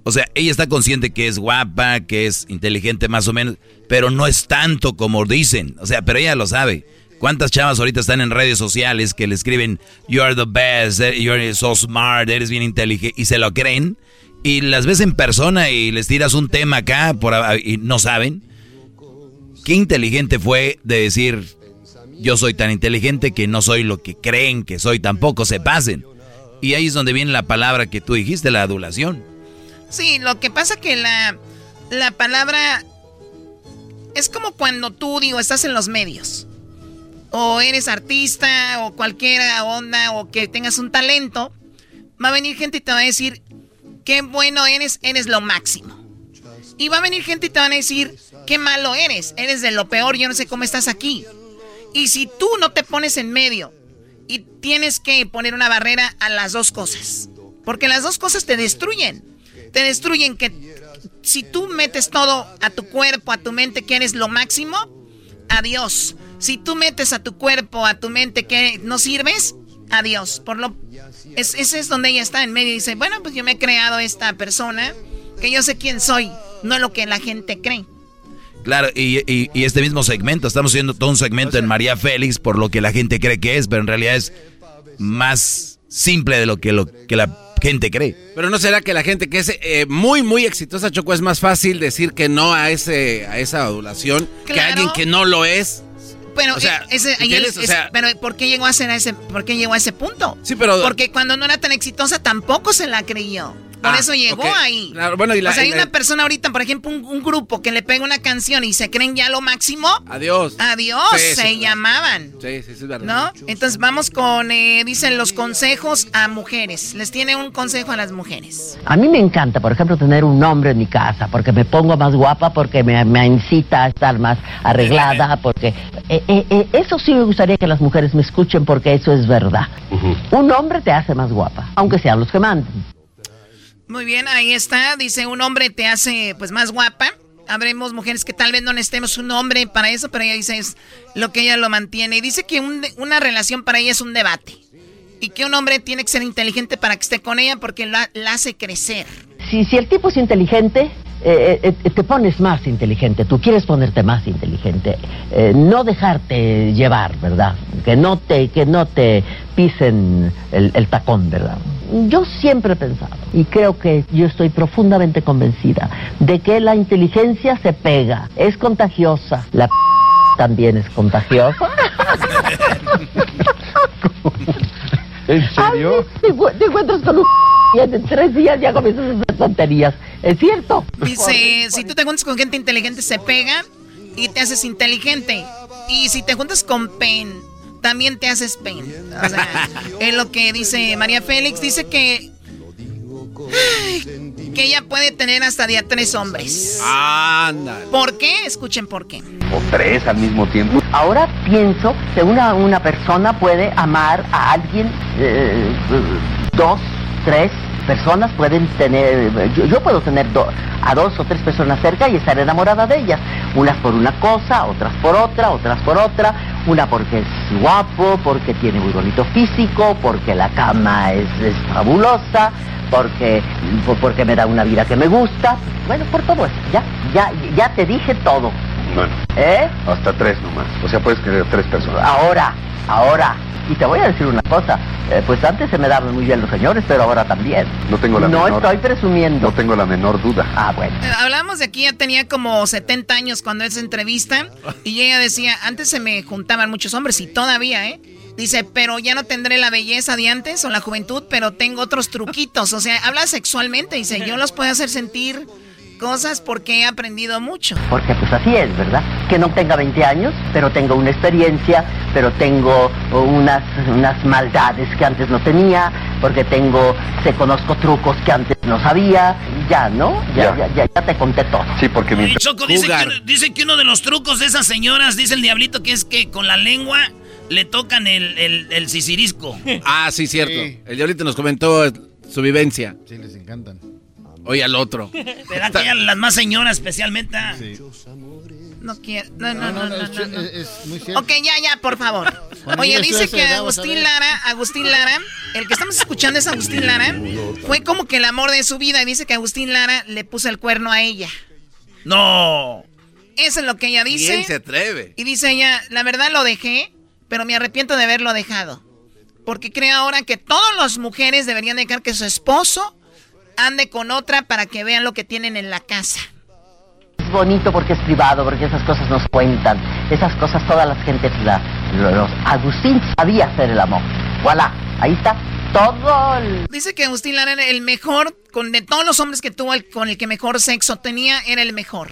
O sea, ella está consciente que es guapa, que es inteligente más o menos, pero no es tanto como dicen. O sea, pero ella lo sabe. ¿Cuántas chavas ahorita están en redes sociales que le escriben, You are the best, eh, you're so smart, eres bien inteligente, y se lo creen? Y las ves en persona y les tiras un tema acá por, y no saben. Qué inteligente fue de decir, yo soy tan inteligente que no soy lo que creen que soy, tampoco se pasen. Y ahí es donde viene la palabra que tú dijiste, la adulación. Sí, lo que pasa que la, la palabra es como cuando tú, digo, estás en los medios. O eres artista, o cualquier onda, o que tengas un talento. Va a venir gente y te va a decir, qué bueno eres, eres lo máximo. Y va a venir gente y te van a decir, qué malo eres, eres de lo peor, yo no sé cómo estás aquí. Y si tú no te pones en medio y tienes que poner una barrera a las dos cosas, porque las dos cosas te destruyen te destruyen que si tú metes todo a tu cuerpo, a tu mente, que eres lo máximo, adiós. Si tú metes a tu cuerpo, a tu mente que no sirves, adiós. Por lo es, ese es donde ella está en medio y dice, bueno, pues yo me he creado esta persona, que yo sé quién soy, no lo que la gente cree. Claro, y, este mismo segmento, estamos haciendo todo un segmento en María Félix por lo que la gente cree que es, pero en realidad es más simple de lo que, lo, que la gente cree. Pero no será que la gente que es eh, muy, muy exitosa, Choco, es más fácil decir que no a, ese, a esa adulación que a alguien que no lo es. Pero, o sea, ese, pero ¿por qué llegó a ser a ese, por qué llegó a ese punto? Sí, pero porque cuando no era tan exitosa tampoco se la creyó. Por ah, eso llegó ahí. bueno, y la, o sea, hay una persona ahorita, por ejemplo, un, grupo que le pega una canción y se creen ya lo máximo. Adiós. Adiós, se llamaban. Sí, sí, sí, es verdad. ¿No? Entonces vamos con, eh, dicen los consejos a mujeres. Les tiene un consejo a las mujeres. A mí me encanta, por ejemplo, tener un hombre en mi casa, porque me pongo más guapa, porque me, incita a estar más arreglada, porque... Eh, eh, eso sí me gustaría que las mujeres me escuchen, porque eso es verdad. Un hombre te hace más guapa, aunque sean los que manden. Muy bien, ahí está. Dice, un hombre te hace pues más guapa. Habremos mujeres que tal vez no necesitemos un hombre para eso, pero ella dice es lo que ella lo mantiene. Y dice que una relación para ella es un debate. Y que un hombre tiene que ser inteligente para que esté con ella porque la, hace crecer. Si, si el tipo es inteligente, eh, eh, eh, te pones más inteligente, tú quieres ponerte más inteligente, no dejarte llevar, ¿verdad? Que no te, que no te pisen el, el, tacón, ¿verdad? Yo siempre he pensado, y creo que yo estoy profundamente convencida, de que la inteligencia se pega, es contagiosa, la p también es contagiosa. ¿En serio? te, encuentras con un y en tres días ya comienzas a tonterías. ¿Es cierto? Dice, si tú te juntas con gente inteligente se pega y te haces inteligente. Y si te juntas con Pen, también te haces Pen. O sea, [laughs] es lo que dice María Félix. Dice que que ella puede tener hasta día tres hombres. ¿Por qué? Escuchen por qué. O tres al mismo tiempo. Ahora pienso que una, una persona puede amar a alguien eh, dos, tres personas pueden tener, yo, puedo tener a dos o tres personas cerca y estar enamorada de ellas, unas por una cosa, otras por otra, otras por otra, una porque es guapo, porque tiene muy bonito físico, porque la cama es, es fabulosa, porque, porque me da una vida que me gusta. Bueno, por todo eso. Ya, ya, ya te dije todo. Bueno. ¿Eh? Hasta tres nomás. O sea, puedes querer tres personas. Ahora, ahora. Y te voy a decir una cosa. Eh, pues antes se me daban muy bien los señores, pero ahora también. No tengo la no menor... estoy presumiendo. No tengo la menor duda. Ah, bueno. Eh, hablamos de aquí, ya tenía como 70 años cuando esa entrevista. Y ella decía, antes se me juntaban muchos hombres y todavía, ¿eh? Dice, pero ya no tendré la belleza de antes o la juventud, pero tengo otros truquitos. O sea, habla sexualmente. Dice, yo los puedo hacer sentir cosas porque he aprendido mucho. Porque pues así es, ¿verdad? Que no tenga 20 años, pero tengo una experiencia, pero tengo unas, unas maldades que antes no tenía, porque tengo, se conozco trucos que antes no sabía, ya, ¿no? Ya, ya, ya, ya te conté todo. Sí, porque mi... Choco, dice que, dice que uno de los trucos de esas señoras, dice el diablito, que es que con la lengua le tocan el, el, el sisirisco. Ah, sí, cierto. El diablito nos comentó su vivencia. Sí, les encantan. Oye al otro. [laughs] ¿Verdad que las más señoras especialmente? Sí. No quiero. No, no, no, no. es, muy cierto. Ok, ya, ya, por favor. [laughs] Oye, dice que Agustín Lara, Agustín Lara, el que estamos escuchando es Agustín Lara, fue como que el amor de su vida y dice que Agustín Lara le puso el cuerno a ella. No. Eso es lo que ella dice. ¿Quién se atreve? Y dice ella, la verdad lo dejé pero me arrepiento de haberlo dejado. Porque creo ahora que todas las mujeres deberían dejar que su esposo ande con otra para que vean lo que tienen en la casa. Es bonito porque es privado, porque esas cosas nos cuentan. Esas cosas todas las gentes, la, los, Agustín sabía hacer el amor. Voilà, ahí está todo. Dice que Agustín Lara era el mejor, con de todos los hombres que tuvo, con el que mejor sexo tenía, era el mejor.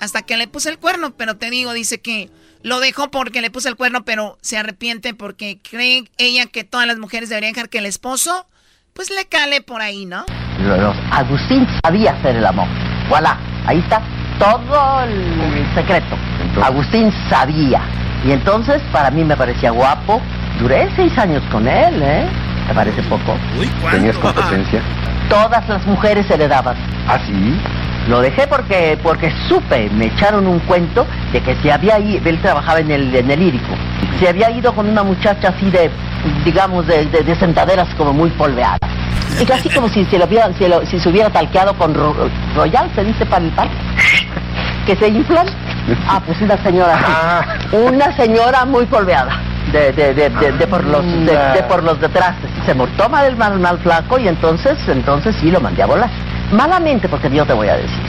Hasta que le puse el cuerno, pero te digo, dice que lo dejó porque le puso el cuerno, pero se arrepiente porque cree ella que todas las mujeres deberían dejar que el esposo, pues le cale por ahí, ¿no? Agustín sabía hacer el amor. Voilà, ahí está todo el secreto. Agustín sabía. Y entonces para mí me parecía guapo. Duré seis años con él, ¿eh? ¿Te parece poco? ¿Tenías competencia? Todas las mujeres heredaban. ¿Ah, sí? Lo dejé porque, porque supe, me echaron un cuento de que se había ido, él trabajaba en el, en el lírico, se había ido con una muchacha así de, digamos, de, de, sentaderas como muy polveadas. Y casi como si se, lo hubiera, si, se hubiera talqueado con Royal, se dice para el par, que se inflan. Ah, pues una señora así, una señora muy polveada. De, de, de, de, por los de, por los detrás. Se toma el mal mal flaco y entonces entonces sí lo mandé a volar malamente, porque yo te voy a decir,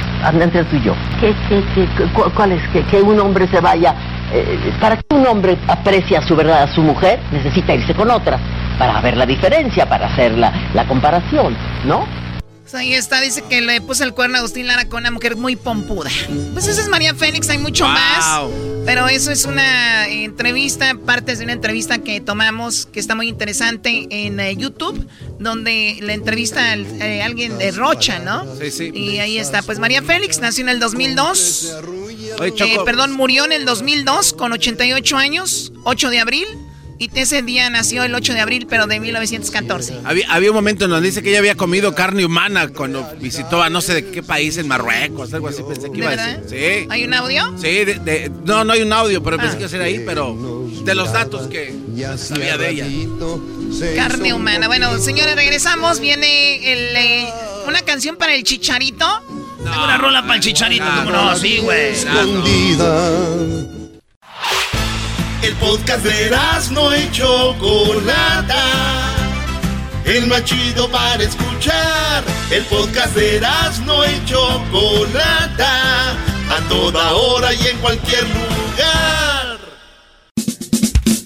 entre tú y yo, ¿qué, qué, qué, cuál es que, que un hombre se vaya? Eh, para que un hombre aprecie a su verdad a su mujer, necesita irse con otra, para ver la diferencia, para hacer la, la comparación, ¿no? Pues ahí está, dice que le puso el cuerno a Agustín Lara con una mujer muy pompuda. Pues esa es María Félix, hay mucho más. Pero eso es una entrevista, partes de una entrevista que tomamos, que está muy interesante en eh, YouTube, donde la entrevista a eh, alguien de Rocha, ¿no? Sí, sí. Y ahí está. Pues María Félix nació en el 2002. Eh, perdón, murió en el 2002 con 88 años, 8 de abril. Y ese día nació el 8 de abril, pero de 1914. Había, había un momento en donde dice que ella había comido carne humana cuando visitó a no sé de qué país, en Marruecos, algo así. Pensé que iba a decir. Sí. ¿Hay un audio? Sí, de, no, no hay un audio, pero pensé que iba a ser ahí, pero de los datos que sabía de ella. Carne humana. Bueno, señores, regresamos. Viene el, eh, una canción para el chicharito. Tengo una rola para el chicharito, como no, sí, güey. El podcast de no y Chocolata. El más chido para escuchar. El podcast de no y Chocolata. A toda hora y en cualquier lugar.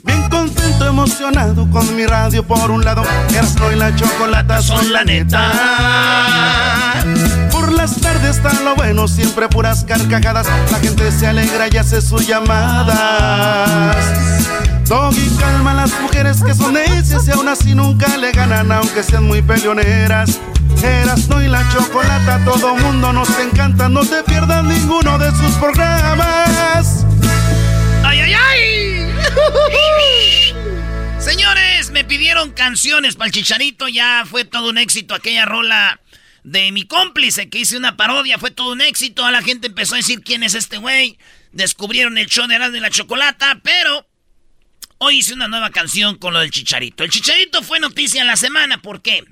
Bien contento, emocionado con mi radio por un lado. Erasmo y la Chocolata son la neta las tardes está lo bueno, siempre puras carcajadas. La gente se alegra y hace sus llamadas. Doggy calma a las mujeres que son necias y aún así nunca le ganan, aunque sean muy peleoneras. Eras no y la chocolata, todo mundo nos encanta, no te pierdas ninguno de sus programas. ¡Ay, ay, ay! [laughs] Señores, me pidieron canciones para el chicharito, ya fue todo un éxito aquella rola de mi cómplice que hice una parodia. Fue todo un éxito. A la gente empezó a decir quién es este güey. Descubrieron el show de Erasmo y la Chocolata, pero hoy hice una nueva canción con lo del Chicharito. El Chicharito fue noticia en la semana. ¿Por qué?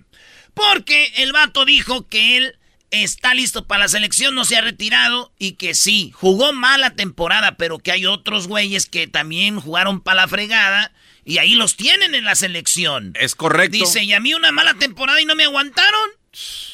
Porque el vato dijo que él está listo para la selección, no se ha retirado y que sí, jugó mala temporada, pero que hay otros güeyes que también jugaron para la fregada y ahí los tienen en la selección. Es correcto. Dice, y a mí una mala temporada y no me aguantaron.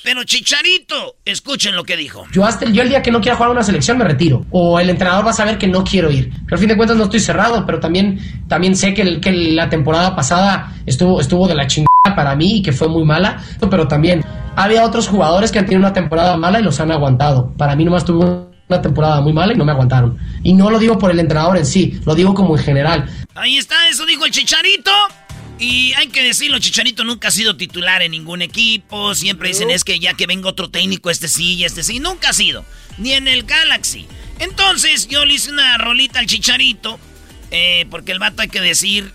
Pero Chicharito, escuchen lo que dijo. Yo hasta el, yo el día que no quiera jugar una selección me retiro. O el entrenador va a saber que no quiero ir. Pero al fin de cuentas no estoy cerrado, pero también, también sé que, que la temporada pasada estuvo, estuvo de la chingada para mí y que fue muy mala. Pero también había otros jugadores que han tenido una temporada mala y los han aguantado. Para mí nomás tuvo una temporada muy mala y no me aguantaron. Y no lo digo por el entrenador en sí, lo digo como en general. Ahí está, eso dijo el Chicharito. Y hay que decirlo, Chicharito nunca ha sido titular en ningún equipo. Siempre dicen es que ya que venga otro técnico, este sí y este sí. Nunca ha sido. Ni en el Galaxy. Entonces yo le hice una rolita al Chicharito. Eh, porque el vato hay que decir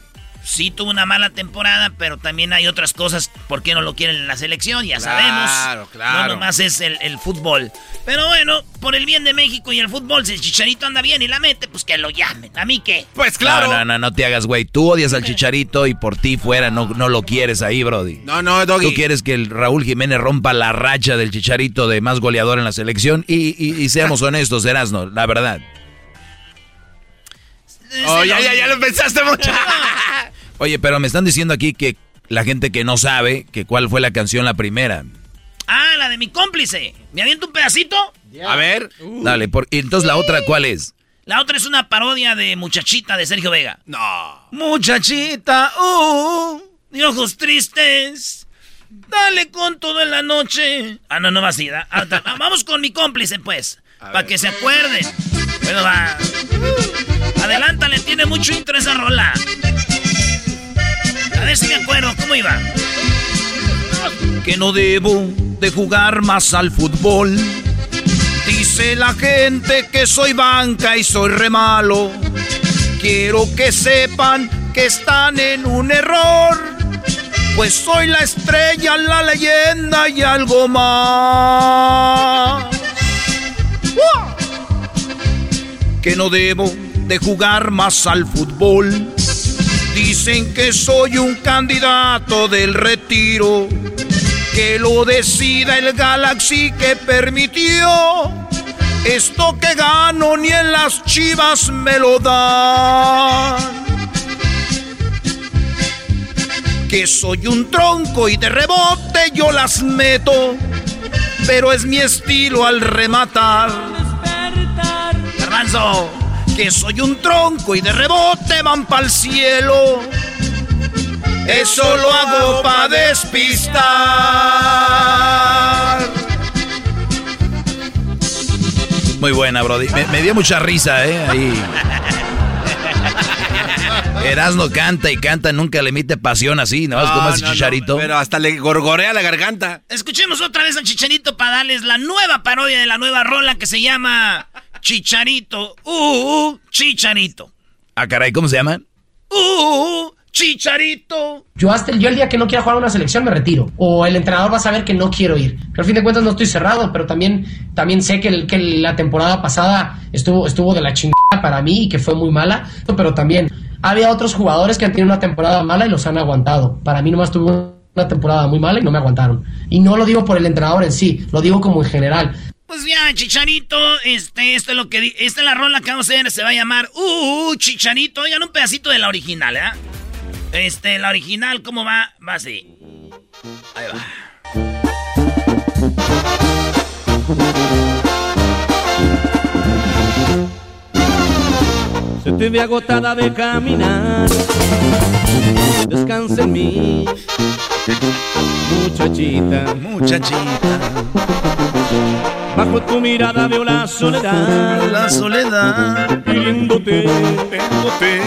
sí tuvo una mala temporada, pero también hay otras cosas por qué no lo quieren en la selección, ya sabemos. Claro, claro. No nomás es el, fútbol. Pero bueno, por el bien de México y el fútbol, si el Chicharito anda bien y la mete, pues que lo llamen. ¿A mí qué? Pues claro. No, no, no, no te hagas, güey. Tú odias al Chicharito y por ti fuera no, no lo quieres ahí, Brody. No, no, Doggy. Tú quieres que el Raúl Jiménez rompa la racha del Chicharito de más goleador en la selección y, y, seamos honestos, Erasno, la verdad. Oh, ya, ya, ya lo pensaste mucho. [laughs] Oye, pero me están diciendo aquí que la gente que no sabe que cuál fue la canción la primera. Ah, la de mi cómplice. ¿Me aviento un pedacito? A ver. Uh. Dale, por, entonces la otra, ¿cuál es? La otra es una parodia de Muchachita de Sergio Vega. No. Muchachita, uh, de ojos tristes. Dale con todo en la noche. Ah, no, no va así. Ah, [laughs] vamos con mi cómplice, pues. Para que se acuerden. Bueno, va. Adelántale, tiene mucho interés esa rola. A ver si me acuerdo, ¿cómo iba? Que no debo de jugar más al fútbol. Dice la gente que soy banca y soy re malo. Quiero que sepan que están en un error. Pues soy la estrella, la leyenda y algo más. que no debo de jugar más al fútbol. Dicen que soy un candidato del retiro, que lo decida el Galaxy que permitió. Esto que gano ni en las chivas me lo dan. Que soy un tronco y de rebote yo las meto, pero es mi estilo al rematar. Garbanzo, que soy un tronco y de rebote van pa'l cielo. Eso lo hago pa' despistar. Muy buena, Brody. Me, me dio mucha risa, ¿eh? Ahí. Erasno canta y canta, nunca le emite pasión así, ¿no? Es como ese no, no, chicharito. pero hasta le gorgorea la garganta. Escuchemos otra vez al Chicharito para darles la nueva parodia de la nueva rola que se llama Chicharito. Uh, uh, Chicharito. Ah, caray, ¿cómo se llama? Uh, Chicharito. Yo hasta el, día que no quiera jugar a una selección me retiro. O el entrenador va a saber que no quiero ir. Pero al fin de cuentas no estoy cerrado, pero también, también sé que la temporada pasada estuvo, estuvo de la chingada para mí y que fue muy mala. Pero también había otros jugadores que han tenido una temporada mala y los han aguantado. Para mí nomás tuvo una temporada muy mala y no me aguantaron. Y no lo digo por el entrenador en sí, lo digo como en general. Pues ya, Chicharito, este, esto es lo que di- esta es la rola que vamos a hacer, se va a llamar Uh, Chicharito. Oigan un pedacito de la original, ¿eh? Este, la original, ¿cómo va? Va así. Ahí va. Se te ve agotada de caminar. Descansa en mí, muchachita. Muchachita. Bajo tu mirada veo la soledad. La soledad. Pidiéndote, pidiéndote,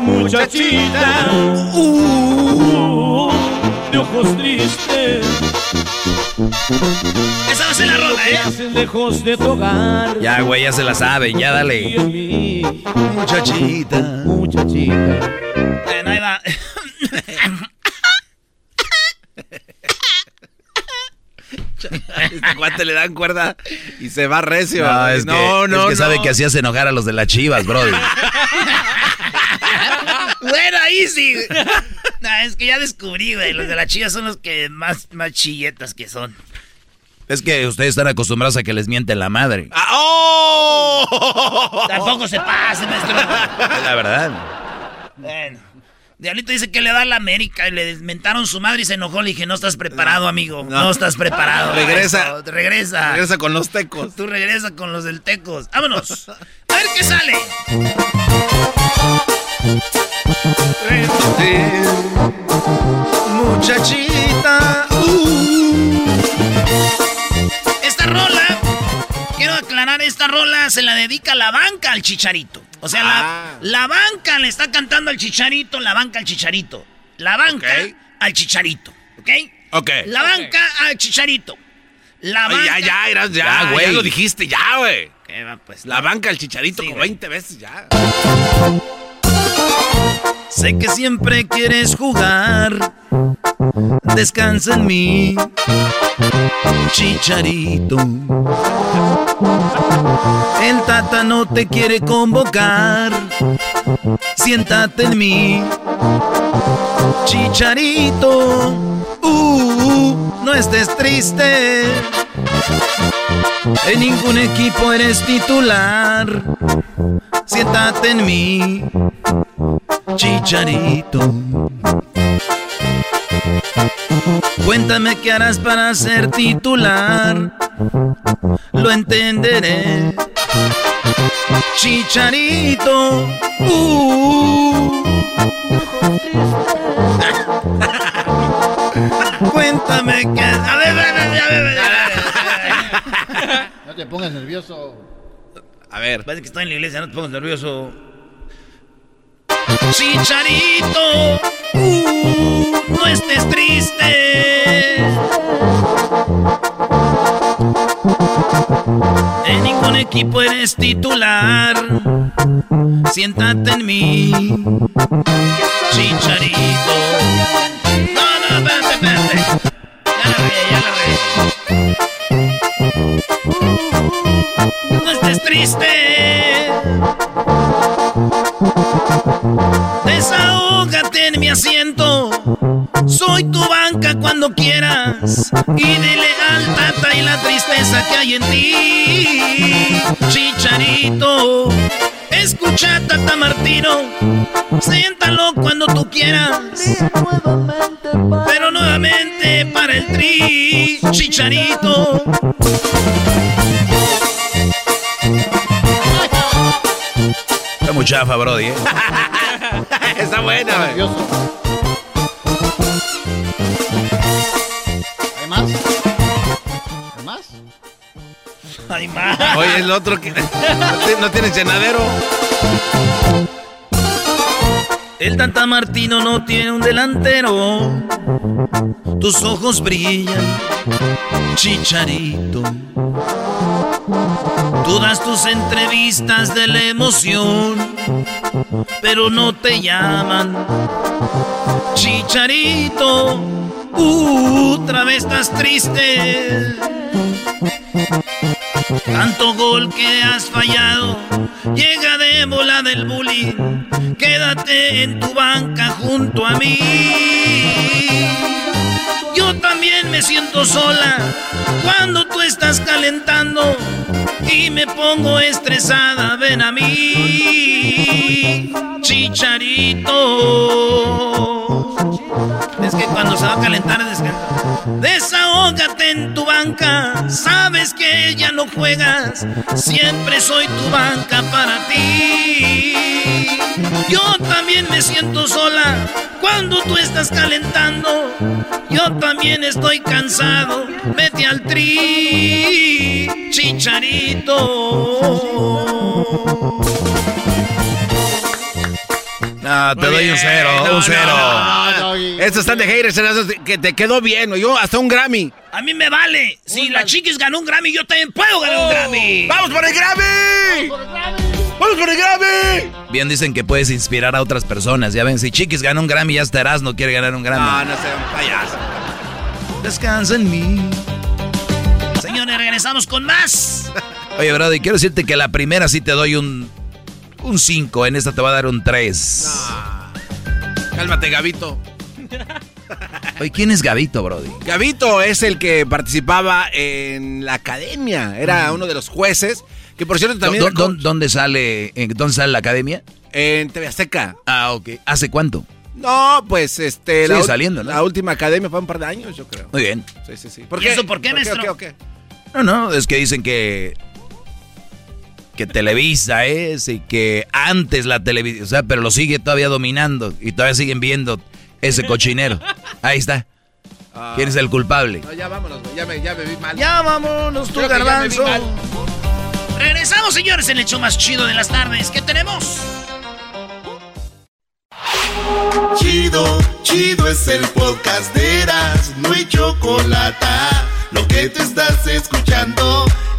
muchachita. Uh, de ojos tristes. Esa a ser la rola, ¿eh? Lejos de tu hogar. Ya, güey, ya se la sabe, ya dale. Muchachita. Muchachita. Ahí va. [laughs] Este cuate le dan cuerda y se va recio. No, es no, que, no, es que sabe que hacías enojar a los de las chivas, Brody. [laughs] bueno, ahí sí. No, es que ya descubrí, güey. Los de la chilla son los que más, más chilletas que son. Es que ustedes están acostumbrados a que les mienten la madre. Ah, ¡Oh! Tampoco se pase, maestro. Es la verdad. Bueno. Diablito dice que le va a la América y le desmentaron su madre y se enojó. Le dije, no estás preparado, amigo. No, estás preparado. [laughs] Regresa. Regresa. Regresa con los tecos. Tú regresa con los del Tecos. Vámonos. A ver qué sale. Muchachita. Uh. Esta rola, aclarar, esta rola se la dedica la banca al chicharito. O sea, Ah. la, la banca le está cantando al chicharito, la banca al chicharito. La banca al chicharito. ¿Ok? Ok. La banca al chicharito. La Ay, banca. ya, ya, eras, ya, güey. Ya lo dijiste, ya, güey. ¿Qué va, pues? La banca, el chicharito, Sí, como güey. 20 veces ya. Sé que siempre quieres jugar. Descansa en mí, chicharito. El tata no te quiere convocar. Siéntate en mí, chicharito. Uh, no estés triste. En ningún equipo eres titular. Siéntate en mí, chicharito. Cuéntame qué harás para ser titular. Lo entenderé. Chicharito. Uh. [laughs] Cuéntame qué. A ver, a ver, a ver, a ver. No te pongas nervioso. A ver. Parece que estoy en la iglesia, no te pongas nervioso. Chicharito, uh, no estés triste. En ningún equipo eres titular. Siéntate en mí, Chicharito. Cuando quieras. Y dile al tata y la tristeza que hay en ti. Chicharito. Escucha Tata Martino. Siéntalo cuando tú quieras. Pero nuevamente para el tri. Chicharito. Está muy chafa, Brody. ¿eh? [laughs] Está buena, más. [laughs] Oye, el otro que no tiene llenadero. El Tata Martino no tiene un delantero. Tus ojos brillan, chicharito. Tú das tus entrevistas de la emoción, pero no te llaman. Chicharito, otra vez estás triste. Tanto gol que has fallado, llega de bola del bullying. Quédate en tu banca junto a mí. Yo también me siento sola cuando tú estás calentando y me pongo estresada. Ven a mí, chicharito. Es que cuando se va a calentar, descansa. Desahógate en tu banca. Sabes que ya no juegas. Siempre soy tu banca para ti. Yo también me siento sola cuando tú estás calentando. Yo también estoy cansado. Vete al tri, chicharito. No, te doy un cero, No, un cero. no, no, Estos están de haters, que te quedó bien. Yo hasta un Grammy. A mí me vale. Si la chiquis ganó un Grammy, yo también puedo ganar un Grammy. ¡Vamos por el Grammy! ¡Vamos por el Grammy! Bien dicen que puedes inspirar a otras personas. Ya ven, si Chiquis gana un Grammy, ya estarás, no quiere ganar un Grammy. No, no sea un payaso. Descansa en mí. Señores, regresamos con más. Oye, Brody, quiero decirte que la primera sí te doy un un 5, en esta te va a dar un 3. Cálmate, Gabito. [laughs] Oye, ¿quién es Gabito, Brody? Gabito es el que participaba en la academia. Era uno de los jueces. Que por cierto también. ¿Dó- dó- ¿Dónde sale, en dónde sale la academia? En TV Azteca. Ah, ok. ¿Hace cuánto? No, pues este. Sigue saliendo, ¿no? La última academia fue un par de años, yo creo. Muy bien. Sí, sí, sí. ¿Y eso por qué, maestro? ¿Qué, qué, qué? No, no, es que dicen que. Que Televisa es y que antes la televisión. O sea, pero lo sigue todavía dominando y todavía siguen viendo ese [laughs] cochinero. Ahí está. ¿Quién es el culpable? No, ya vámonos. Ya me, ya me vi mal. Ya vámonos, tú, garbanzo. Regresamos, señores, en el show más chido de las tardes. ¿Qué tenemos? Chido, chido es el podcast de Eras, no hay chocolate. Lo que te estás escuchando,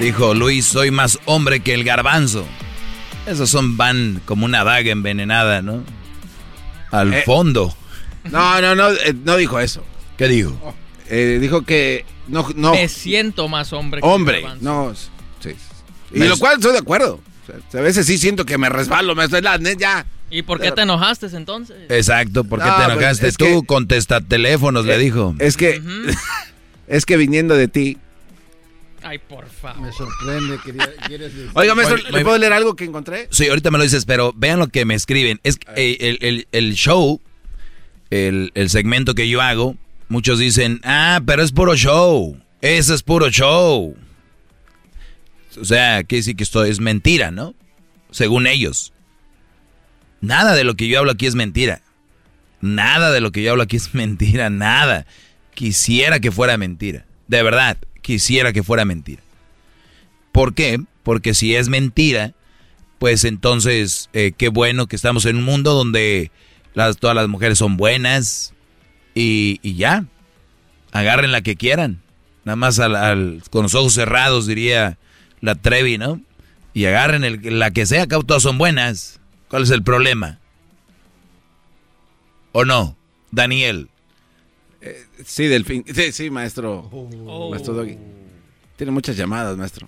Dijo Luis, soy más hombre que el garbanzo. Esos son van como una daga envenenada, ¿no? Al Eh. fondo. No, no, no, eh, no dijo eso. ¿Qué dijo? Eh, dijo que no, no. Me siento más hombre. que el Hombre, no. Sí. Y Me- lo cual estoy de acuerdo. O sea, a veces sí siento que me resbalo, me estoy la ya. ¿Y por qué te enojaste entonces? Exacto, ¿por qué No, te pues, enojaste tú? que- Contesta teléfonos, le dijo. Es que [laughs] es que viniendo de ti. Ay, por favor. Me sorprende, quería, quieres decir. Oiga, maestro, Oye, ¿le oye. puedo leer algo que encontré? Sí, ahorita me lo dices, pero vean lo que me escriben. Es que, eh, el, el- el show, el, el segmento que yo hago, muchos dicen, ah, pero es puro show. Eso es puro show. O sea, quiere decir que esto es mentira, ¿no? Según ellos. Nada de lo que yo hablo aquí es mentira. Nada de lo que yo hablo aquí es [laughs] mentira, nada. Quisiera que fuera mentira. De verdad, quisiera que fuera mentira. ¿Por qué? porque si es mentira, pues entonces eh, qué bueno que estamos en un mundo donde todas las mujeres son buenas y, ya, agarren la que quieran, nada más al, con los ojos cerrados diría la Trevi, ¿no? Y agarren la que sea, que todas son buenas. ¿Cuál es el problema? ¿O no? Daniel. Eh, sí, Delfín. Sí, sí, maestro. Maestro Doggy. Tiene muchas llamadas, maestro.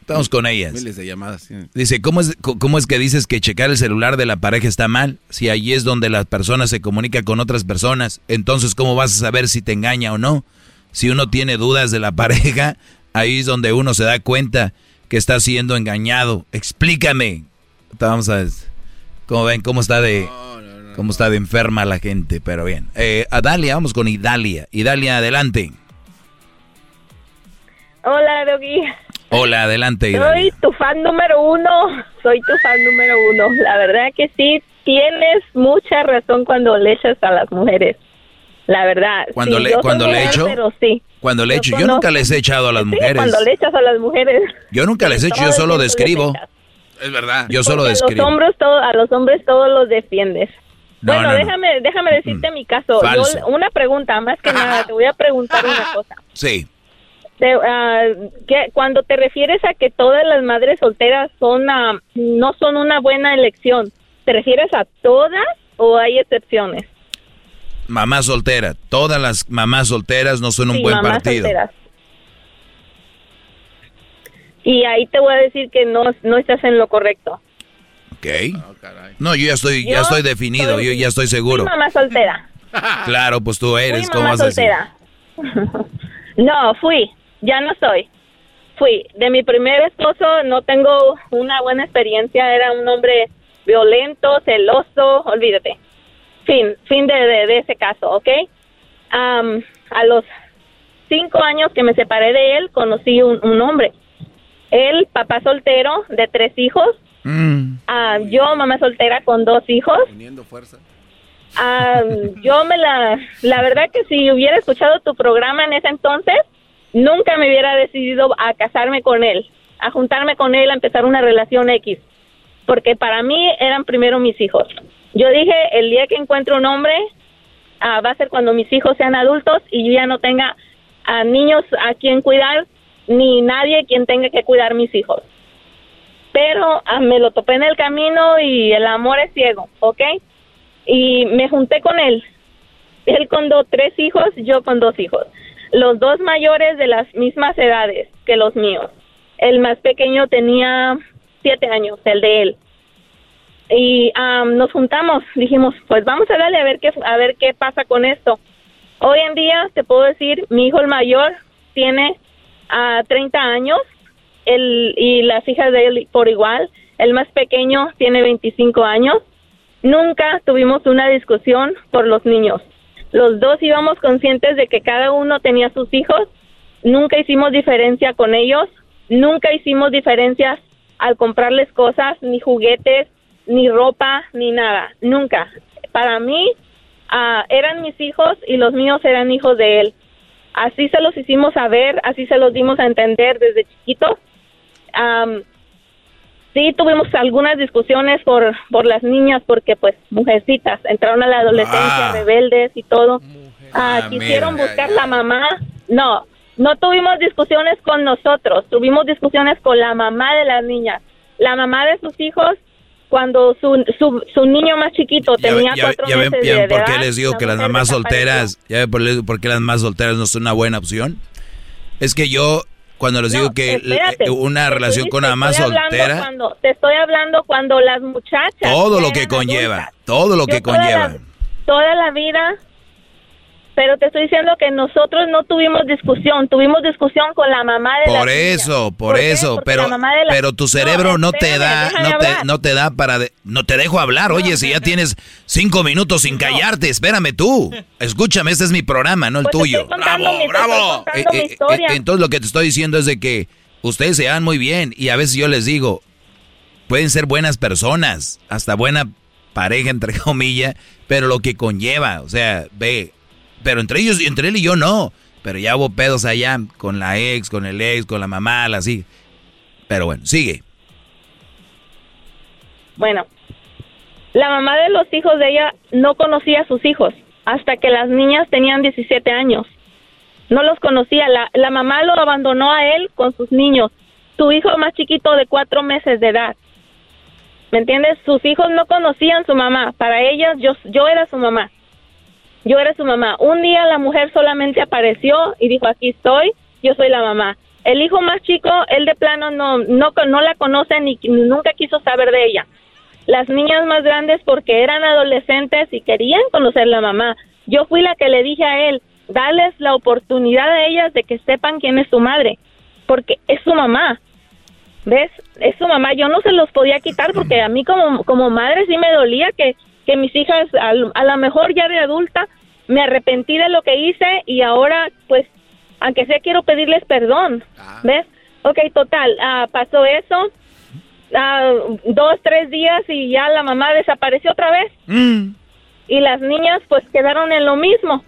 Estamos con ellas. Miles de llamadas. Dice, ¿cómo es, ¿cómo es que dices que checar el celular de la pareja está mal? Si ahí es donde la persona se comunica con otras personas, entonces ¿cómo vas a saber si te engaña o no? Si uno tiene dudas de la [laughs] pareja, ahí es donde uno se da cuenta que está siendo engañado. Explícame. Vamos a ver. ¿Cómo ven? ¿Cómo está de, cómo está de enferma la gente? Pero bien. Eh, a Dalia, vamos con Idalia. Idalia, adelante. Hola, Doggy. Hola, adelante. Soy tu fan número uno, soy tu fan número uno. La verdad que sí, tienes mucha razón cuando le echas a las mujeres. La verdad. Cuando le, cuando le echo, pero sí. Cuando le echo, yo nunca les he echado a las mujeres. Cuando le echas a las mujeres. Yo nunca les echo, yo solo describo. Es verdad. Yo solo describo. A los hombres todo, a los hombres todos los defiendes. Bueno, déjame, déjame decirte mm. mi caso. Yo, una pregunta, más que nada, te voy a preguntar una [laughs] cosa. Sí. Uh, que cuando te refieres a que todas las madres solteras son uh, no son una buena elección, ¿te refieres a todas o hay excepciones? Mamá soltera, todas las mamás solteras no son un buen partido. Solteras. Y ahí te voy a decir que no, no estás en lo correcto. Ok. No, yo ya estoy, ya estoy definido, yo ya estoy seguro. mamá soltera. [laughs] claro, pues tú eres, ¿cómo vas soltera. a decir? [laughs] no, fui. Ya no soy. Fui. De mi primer esposo no tengo una buena experiencia. Era un hombre violento, celoso, olvídate. Fin, fin de, de, ese caso, ¿ok? a los cinco años que me separé de él, conocí un, un hombre. Él, papá soltero de tres hijos. Mm. yo, mamá soltera con dos hijos. fuerza. yo me la, la verdad que si hubiera escuchado tu programa en ese entonces, nunca me hubiera decidido a casarme con él, a juntarme con él, a empezar una relación X, porque para mí eran primero mis hijos. Yo dije, el día que encuentre un hombre, ah, va a ser cuando mis hijos sean adultos y yo ya no tenga a niños a quien cuidar, ni nadie quien tenga que cuidar mis hijos. Pero ah, me lo topé en el camino y el amor es ciego, ¿ok? Y me junté con él. Él con dos, tres hijos, yo con dos hijos los dos mayores de las mismas edades que los míos. El más pequeño tenía siete años, el de él. Y nos juntamos, dijimos, pues vamos a darle a ver qué a ver qué pasa con esto. Hoy en día te puedo decir, mi hijo el mayor tiene a 30 años, el, y las hijas de él por igual. El más pequeño tiene 25 años. Nunca tuvimos una discusión por los niños. Los dos íbamos conscientes de que cada uno tenía sus hijos, nunca hicimos diferencia con ellos, nunca hicimos diferencias al comprarles cosas, ni juguetes, ni ropa, ni nada, nunca. Para mí ah, eran mis hijos y los míos eran hijos de él. Así se los hicimos saber, así se los dimos a entender desde chiquitos sí tuvimos algunas discusiones por, por las niñas porque pues mujercitas entraron a la adolescencia, ah. rebeldes y todo. Ah, ah, quisieron buscar la mamá. No, no tuvimos discusiones con nosotros, tuvimos discusiones con la mamá de las niñas. La mamá de sus hijos cuando su, su, su niño más chiquito tenía cuatro ya meses ven, ¿Por qué les digo que las mamás solteras, ya ven por qué las mamás solteras no son una buena opción? Es que yo cuando les digo que una relación con una mamá soltera. Cuando, te estoy hablando cuando las muchachas. Todo lo que conlleva, todo lo que conlleva. toda la vida pero te estoy diciendo que nosotros no tuvimos discusión, tuvimos discusión con la mamá de Por eso, por, eso, pero pero tu cerebro no, te da no te, no te da para no te dejo hablar. Oye, si ya tienes cinco minutos sin callarte, espérame tú. Escúchame, este es mi programa, no el pues tuyo. Bravo, bravo. Eh, eh, eh, entonces lo que te estoy diciendo es de que ustedes se dan muy bien y a veces yo les digo, pueden ser buenas personas, hasta buena pareja entre [laughs] comillas, pero lo que conlleva, o sea, ve, pero entre ellos, entre él y yo no. Pero ya hubo pedos allá con la ex, con el ex, con la mamá, así. Pero bueno, sigue. Bueno, la mamá de los hijos de ella no conocía a sus hijos hasta que las niñas tenían 17 años. No los conocía. La, la mamá lo abandonó a él con sus niños. Su hijo más chiquito de cuatro meses de edad. ¿Me entiendes? Sus hijos no conocían su mamá. Para ellas yo, yo era su mamá. Yo era su mamá. Un día la mujer solamente apareció y dijo, aquí estoy, yo soy la mamá. El hijo más chico, él de plano no, no, la conoce ni nunca quiso saber de ella. Las niñas más grandes porque eran adolescentes y querían conocer la mamá. Yo fui la que le dije a él, dales la oportunidad a ellas de que sepan quién es su madre, porque es su mamá. ¿Ves? Es su mamá. Yo no se los podía quitar porque a mí como, como madre sí me dolía que, que mis hijas, a, a lo mejor ya de adulta, me arrepentí de lo que hice y ahora, pues, aunque sea quiero pedirles perdón. ¿Ves? Ok, total, ah, pasó eso. ah, dos, tres días y ya la mamá desapareció otra vez. Y las niñas pues quedaron en lo mismo.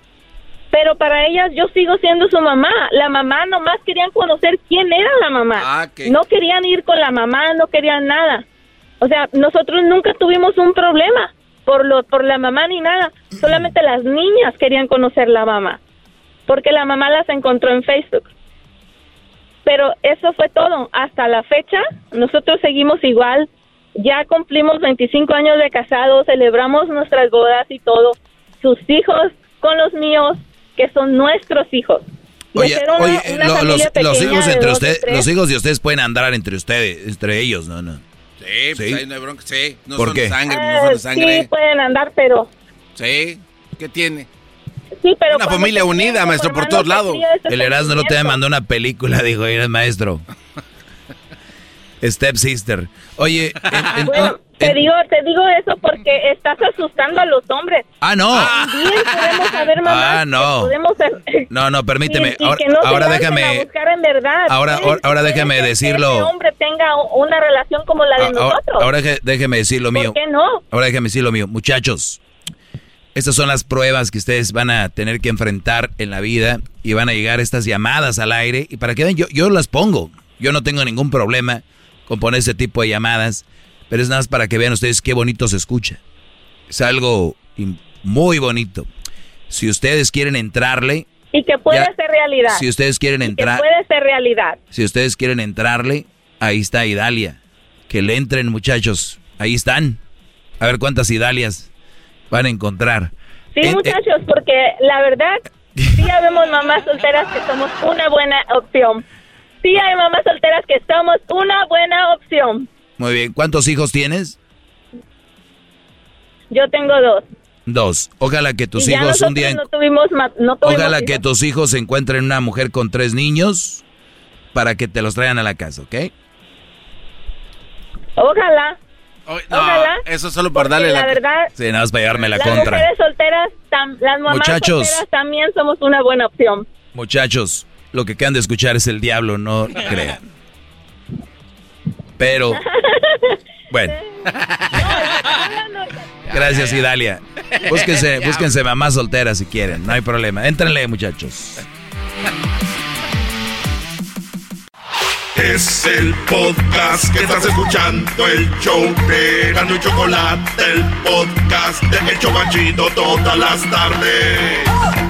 Pero para ellas yo sigo siendo su mamá. La mamá nomás querían conocer quién era la mamá. No querían ir con la mamá, no querían nada. O sea, nosotros nunca tuvimos un problema por lo por la mamá ni nada. Solamente las niñas querían conocer la mamá. Porque la mamá las encontró en Facebook. Pero eso fue todo. Hasta la fecha, nosotros seguimos igual. Ya cumplimos 25 años de casados, celebramos nuestras bodas y todo. Sus hijos con los míos, que son nuestros hijos. Oye, ser una- oye, una lo- los, los hijos de entre ustedes, los hijos de ustedes pueden andar entre ustedes, entre ellos, ¿no? no. Sí, pues Sí. ahí no hay bronca. Sí, no ¿Por son qué? de sangre, Ah, no son de sangre. Sí, pueden andar, pero... Sí, ¿qué tiene? Sí, pero Una familia unida, maestro, por todos lados. El Erasmo no te mandó una película, dijo, eres maestro. [laughs] Step Sister. Oye, en- en- Bueno, te digo, te digo eso porque estás asustando a los hombres. ah, no. También podemos saber mamás Ah, no. podemos No, no, permíteme. [laughs] y- y Ahora, que no se ahora lancen a déjame. buscar en verdad. Ahora, ahora, ahora déjame ser que decirlo. ese hombre tenga una relación como la de Ah, Ahora, nosotros. ahora déjeme decir lo mío. ¿Por qué no? Ahora déjeme decir lo mío. Muchachos, estas son las pruebas que ustedes van a tener que enfrentar en la vida y van a llegar estas llamadas al aire. Y para que vean, yo, yo las pongo. Yo no tengo ningún problema con poner ese tipo de llamadas, pero es nada más para que vean ustedes qué bonito se escucha. Es algo muy bonito. Si ustedes quieren entrarle, Y que puede Ya, ser realidad. si ustedes quieren que entrar, puede ser realidad. si ustedes quieren entrarle, ahí está Idalia. Que le entren, muchachos. Ahí están. A ver cuántas Idalias van a encontrar. Sí, En- muchachos, porque la verdad, sí habemos mamás solteras que somos una buena opción. Sí hay mamás solteras que somos una buena opción. Muy bien. ¿Cuántos hijos tienes? Yo tengo dos. Dos. Ojalá que tus y hijos un día... no tuvimos, ma- no tuvimos Ojalá hijos. que tus hijos encuentren una mujer con tres niños para que te los traigan a la casa, ¿ok? Ojalá. No, Ojalá. eso es solo por porque darle la la... verdad, Sí, nada más para llevarme la las contra. mujeres solteras, tam- las mamás Muchachos. solteras también somos una buena opción. Muchachos, lo que acaban de escuchar es el diablo, no [laughs] crean. Pero, [laughs] bueno. [laughs] Gracias, Idalia. Búsquense, [laughs] búsquense mamás solteras si quieren, no hay problema. Éntrenle, muchachos. Es el podcast que estás escuchando, el show de Gano y Chocolate, el podcast de El Chobachito todas las tardes.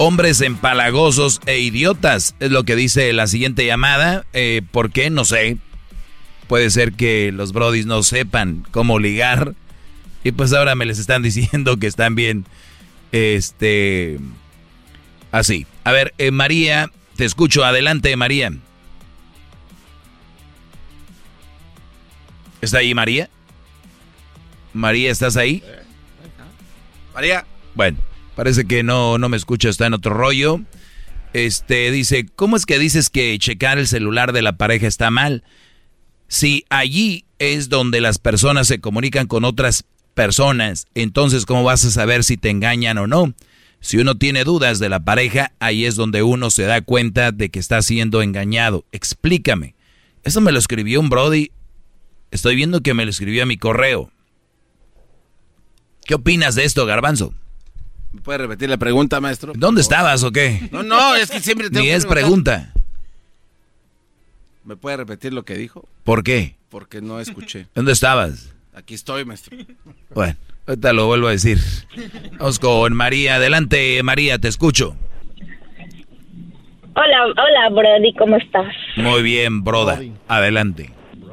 Hombres empalagosos e idiotas, es lo que dice la siguiente llamada. Eh, ¿Por qué? No sé. Puede ser que los brodis no sepan cómo ligar. Y pues ahora me les están [laughs] diciendo que están bien. Este. Así. A ver, eh, María, te escucho. Adelante, María. ¿Está ahí, María? María, ¿estás ahí? María. Bueno, parece que no, no me escucha, está en otro rollo. Este dice, ¿cómo es que dices que checar el celular de la pareja está mal? Si allí es donde las personas se comunican con otras personas, entonces ¿cómo vas a saber si te engañan o no? Si uno tiene dudas de la pareja, ahí es donde uno se da cuenta de que está siendo engañado. Explícame. Eso me lo escribió un Brody. Estoy viendo que me lo escribió a mi correo. ¿Qué opinas de esto, Garbanzo? ¿Me puede repetir la pregunta, maestro? ¿Dónde estabas o qué? No, no, es que siempre tengo Ni que es pregunta. ¿Me puede repetir lo que dijo? ¿Por qué? Porque no escuché. ¿Dónde estabas? Aquí estoy, maestro. Bueno, ahorita lo vuelvo a decir. Vamos con María. Adelante, María, te escucho. Hola, hola, Brody, ¿cómo estás? Muy bien, broda. Adelante.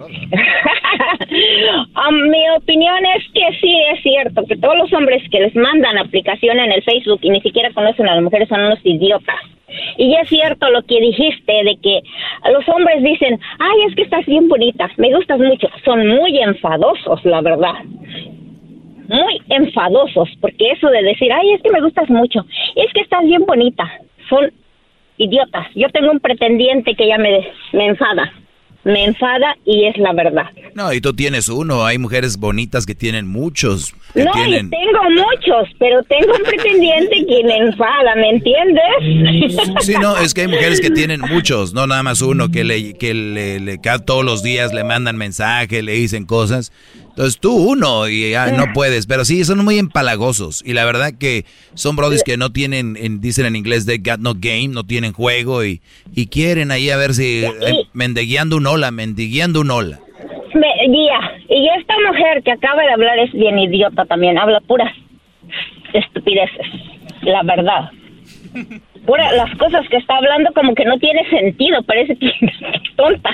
[laughs] Um, mi opinión es que sí es cierto que todos los hombres que les mandan aplicación en el Facebook y ni siquiera conocen a las mujeres son unos idiotas. Y es cierto lo que dijiste de que los hombres dicen, ay, es que estás bien bonita, me gustas mucho. Son muy enfadosos, la verdad. Muy enfadosos, porque eso de decir, ay, es que me gustas mucho, es que estás bien bonita, son idiotas. Yo tengo un pretendiente que ya me, me enfada. Me enfada y es la verdad. No, y tú tienes uno. Hay mujeres bonitas que tienen muchos. Que no, tienen... y tengo muchos, pero tengo un pretendiente que me enfada, ¿me entiendes? Sí, no, es que hay mujeres que tienen [laughs] muchos, no nada más uno, que le, que le, le todos los días le mandan mensajes, le dicen cosas. Entonces tú uno y ya no puedes, pero sí, son muy empalagosos. Y la verdad que son brodis que no tienen, en- dicen en inglés, they got no game, no tienen juego y, y quieren ahí a ver si, eh, mendegueando un hola, mendegueando un hola. Me- guía, y esta mujer que acaba de hablar es bien idiota también, habla puras estupideces, la verdad. [laughs] Pura, las cosas que está hablando como que no tiene sentido, parece que es tonta.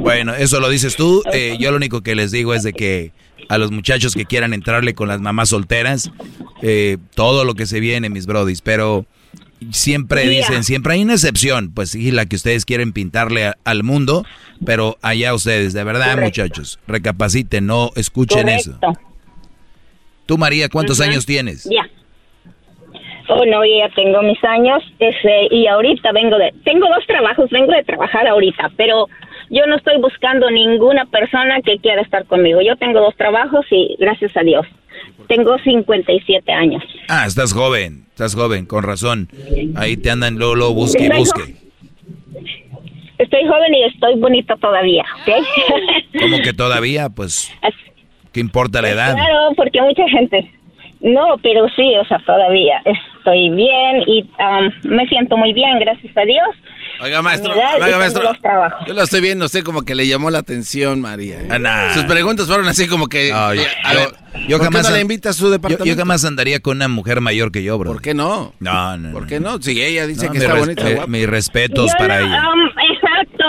Bueno, eso lo dices tú. Eh, yo lo único que les digo es de que a los muchachos que quieran entrarle con las mamás solteras, eh, todo lo que se viene, mis brodis, pero siempre Mira. dicen, siempre hay una excepción, pues sí, la que ustedes quieren pintarle a- al mundo, pero allá ustedes, de verdad, Correcto. muchachos, recapaciten, no escuchen eso. Correcto. Tú, María, ¿cuántos años tienes? Ya. Oh, no, ya tengo mis años ese, y ahorita vengo de... Tengo dos trabajos, vengo de trabajar ahorita, pero yo no estoy buscando ninguna persona que quiera estar conmigo. Yo tengo dos trabajos y gracias a Dios. Tengo 57 años. Ah, estás joven, estás joven, con razón. Ahí te andan luego, luego busque y Estoy busque. Estoy joven y estoy bonita todavía, ¿ok? Como que todavía, pues, ¿qué importa la edad? Claro, porque mucha gente... No, pero sí, o sea, todavía estoy bien y um, me siento muy bien, gracias a Dios. Oiga, maestro, oiga, maestro. Yo lo estoy viendo, sé como que le llamó la atención, María. ¿eh? nah. Sus preguntas fueron así como que. No, yo, eh, a yo- ver, yo ¿por qué jamás no la invita a su yo- departamento? Yo, jamás andaría con una mujer mayor que yo, bro. ¿Por qué no? No, no. ¿Por qué no? Si ella dice No, que está bonita. eh, guapa. mis respetos Yo para no, ella. um,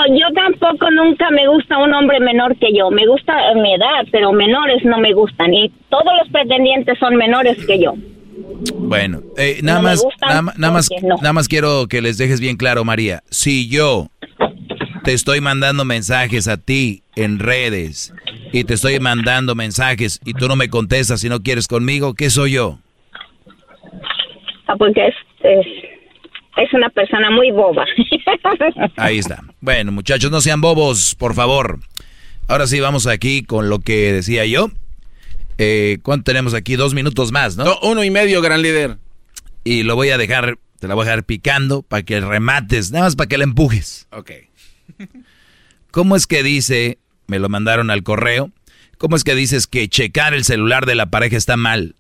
yo tampoco nunca me gusta un hombre menor que yo. Me gusta mi edad, pero menores no me gustan. Y todos los pretendientes son menores que yo. Bueno, eh, nada No más, nada, más, no. nada más quiero que les dejes bien claro, María. Si yo te estoy mandando mensajes a ti en redes y te estoy mandando mensajes y tú no me contestas y no quieres conmigo, ¿qué soy yo? Ah, porque es, es, es una persona muy boba. [laughs] Ahí está. Bueno, muchachos, no sean bobos, por favor. Ahora sí, vamos aquí con lo que decía yo. Eh, ¿Cuánto tenemos aquí? Dos minutos más, ¿no? uno y medio, gran líder. Y lo voy a dejar, te la voy a dejar picando para que remates, nada más para que la empujes. Ok. ¿Cómo es que dice, me lo mandaron al correo, cómo es que dices que checar el celular de la pareja está mal?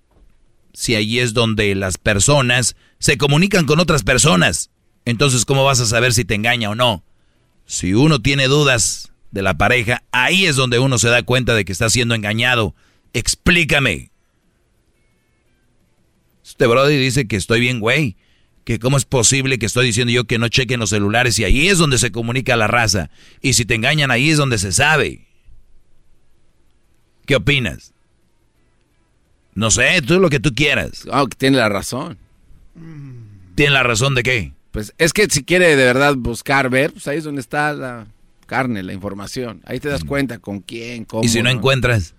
Si ahí es donde las personas se comunican con otras personas. Entonces, ¿cómo vas a saber si te engaña o no? Si uno tiene dudas de la pareja, ahí es donde uno se da cuenta de que está siendo engañado. Explícame. Este Brody dice que estoy bien, güey. Que cómo es posible que estoy diciendo yo que no chequen los celulares y ahí es donde se comunica la raza. Y si te engañan ahí es donde se sabe. ¿Qué opinas? No sé, tú lo que tú quieras. Ah, tiene la razón. ¿Tiene la razón de qué? Pues es que si quiere de verdad buscar, ver, pues ahí es donde está la carne, la información. Ahí te das cuenta con quién, cómo. y si no, encuentras,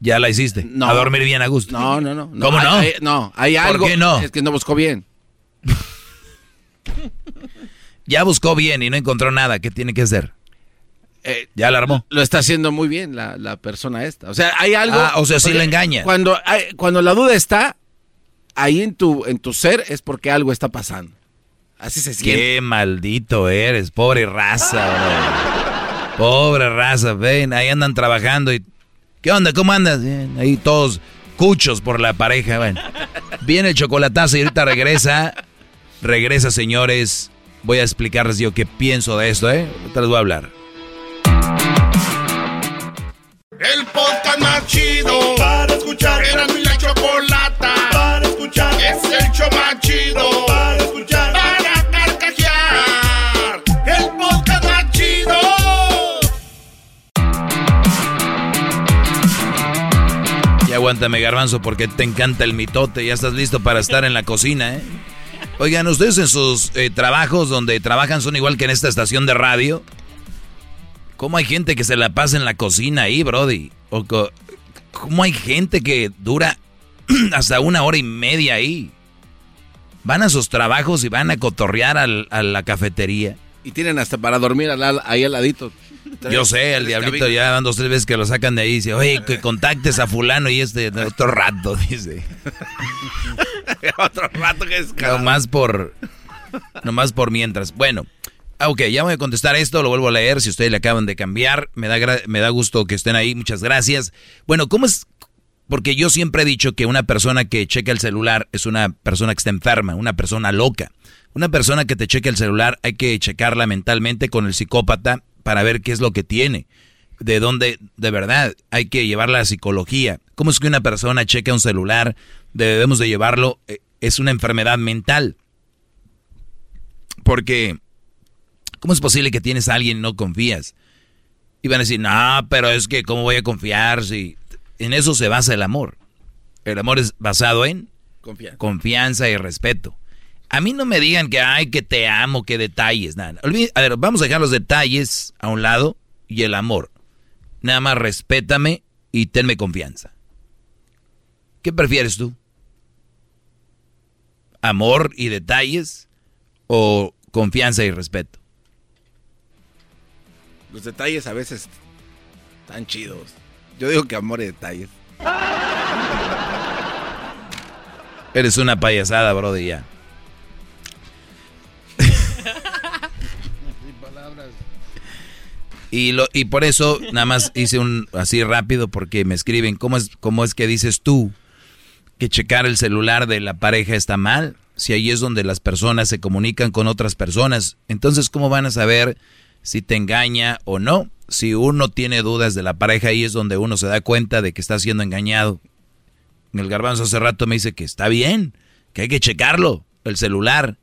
ya la hiciste. No. A dormir bien a gusto. No, no, no. ¿Cómo hay- no? hay- no, hay ¿Por algo. qué no? Es que no buscó bien. [laughs] Ya buscó bien y no encontró nada. ¿Qué tiene que hacer? Eh, ya la armó. Lo está haciendo muy bien la, la persona esta. O sea, hay algo. Ah, o sea, sí le engaña. Cuando, hay- cuando la duda está ahí en tu, en tu ser, es porque algo está pasando. Así se siente. Qué maldito eres, pobre raza, bro. Pobre raza, ven, ahí andan trabajando y... ¿Qué onda? ¿Cómo andas? Bien, ahí todos cuchos por la pareja, bueno. Viene el chocolatazo y ahorita regresa. Regresa, señores. Voy a explicarles yo qué pienso de esto, ¿eh? Ahorita les voy a hablar. El podcast más chido para escuchar. Era mi la chocolata para escuchar. Es el show más chido para escuchar. Para carcajear. El podcast más chido. Y aguántame, garbanzo, porque te encanta el mitote. Ya estás listo para estar en la cocina, ¿eh? Oigan, ustedes en sus eh, trabajos donde trabajan son igual que en esta estación de radio. ¿Cómo hay gente que se la pasa en la cocina ahí, Brody? O ¿Cómo hay gente que dura [clears throat] hasta una hora y media ahí? Van a sus trabajos y van a cotorrear al- a la cafetería. Y tienen hasta para dormir al ahí al ladito. Yo sé, el diablito ya van dos tres veces que lo sacan de ahí y dice, oye, que contactes a fulano y este otro rato, [laughs] dice. [laughs] Otro rato que es Nomás por. Nomás por mientras. Bueno. Ah, Ok, ya voy a contestar esto, lo vuelvo a leer. Si ustedes le acaban de cambiar, me da, me da gusto que estén ahí. Muchas gracias. Bueno, ¿cómo es? Porque yo siempre he dicho que una persona que checa el celular es una persona que está enferma, una persona loca. Una persona que te checa el celular hay que checarla mentalmente con el psicópata para ver qué es lo que tiene. De dónde, de verdad, hay que llevarla a psicología. ¿Cómo es que una persona checa un celular? Debemos de llevarlo, eh, es una enfermedad mental. Porque, ¿cómo es posible que tienes a alguien y no confías? Y van a decir, no, pero es que, ¿cómo voy a confiar si en eso se basa el amor? El amor es basado en Confianza. confianza y respeto. A mí no me digan que, ay, que te amo, que detalles, nada. A ver, vamos a dejar los detalles a un lado y el amor. Nada más respétame y tenme confianza. ¿Qué prefieres tú? ¿Amor y detalles o confianza y respeto? Los detalles a veces están chidos. Yo digo que amor y detalles. Eres una payasada, bro, de ya. Y, lo, y por eso nada más hice un así rápido porque me escriben, ¿cómo es, ¿cómo es que dices tú que checar el celular de la pareja está mal? Si ahí es donde las personas se comunican con otras personas, entonces ¿cómo van a saber si te engaña o no? Si uno tiene dudas de la pareja, ahí es donde uno se da cuenta de que está siendo engañado. El garbanzo hace rato me dice que está bien, que hay que checarlo, el celular.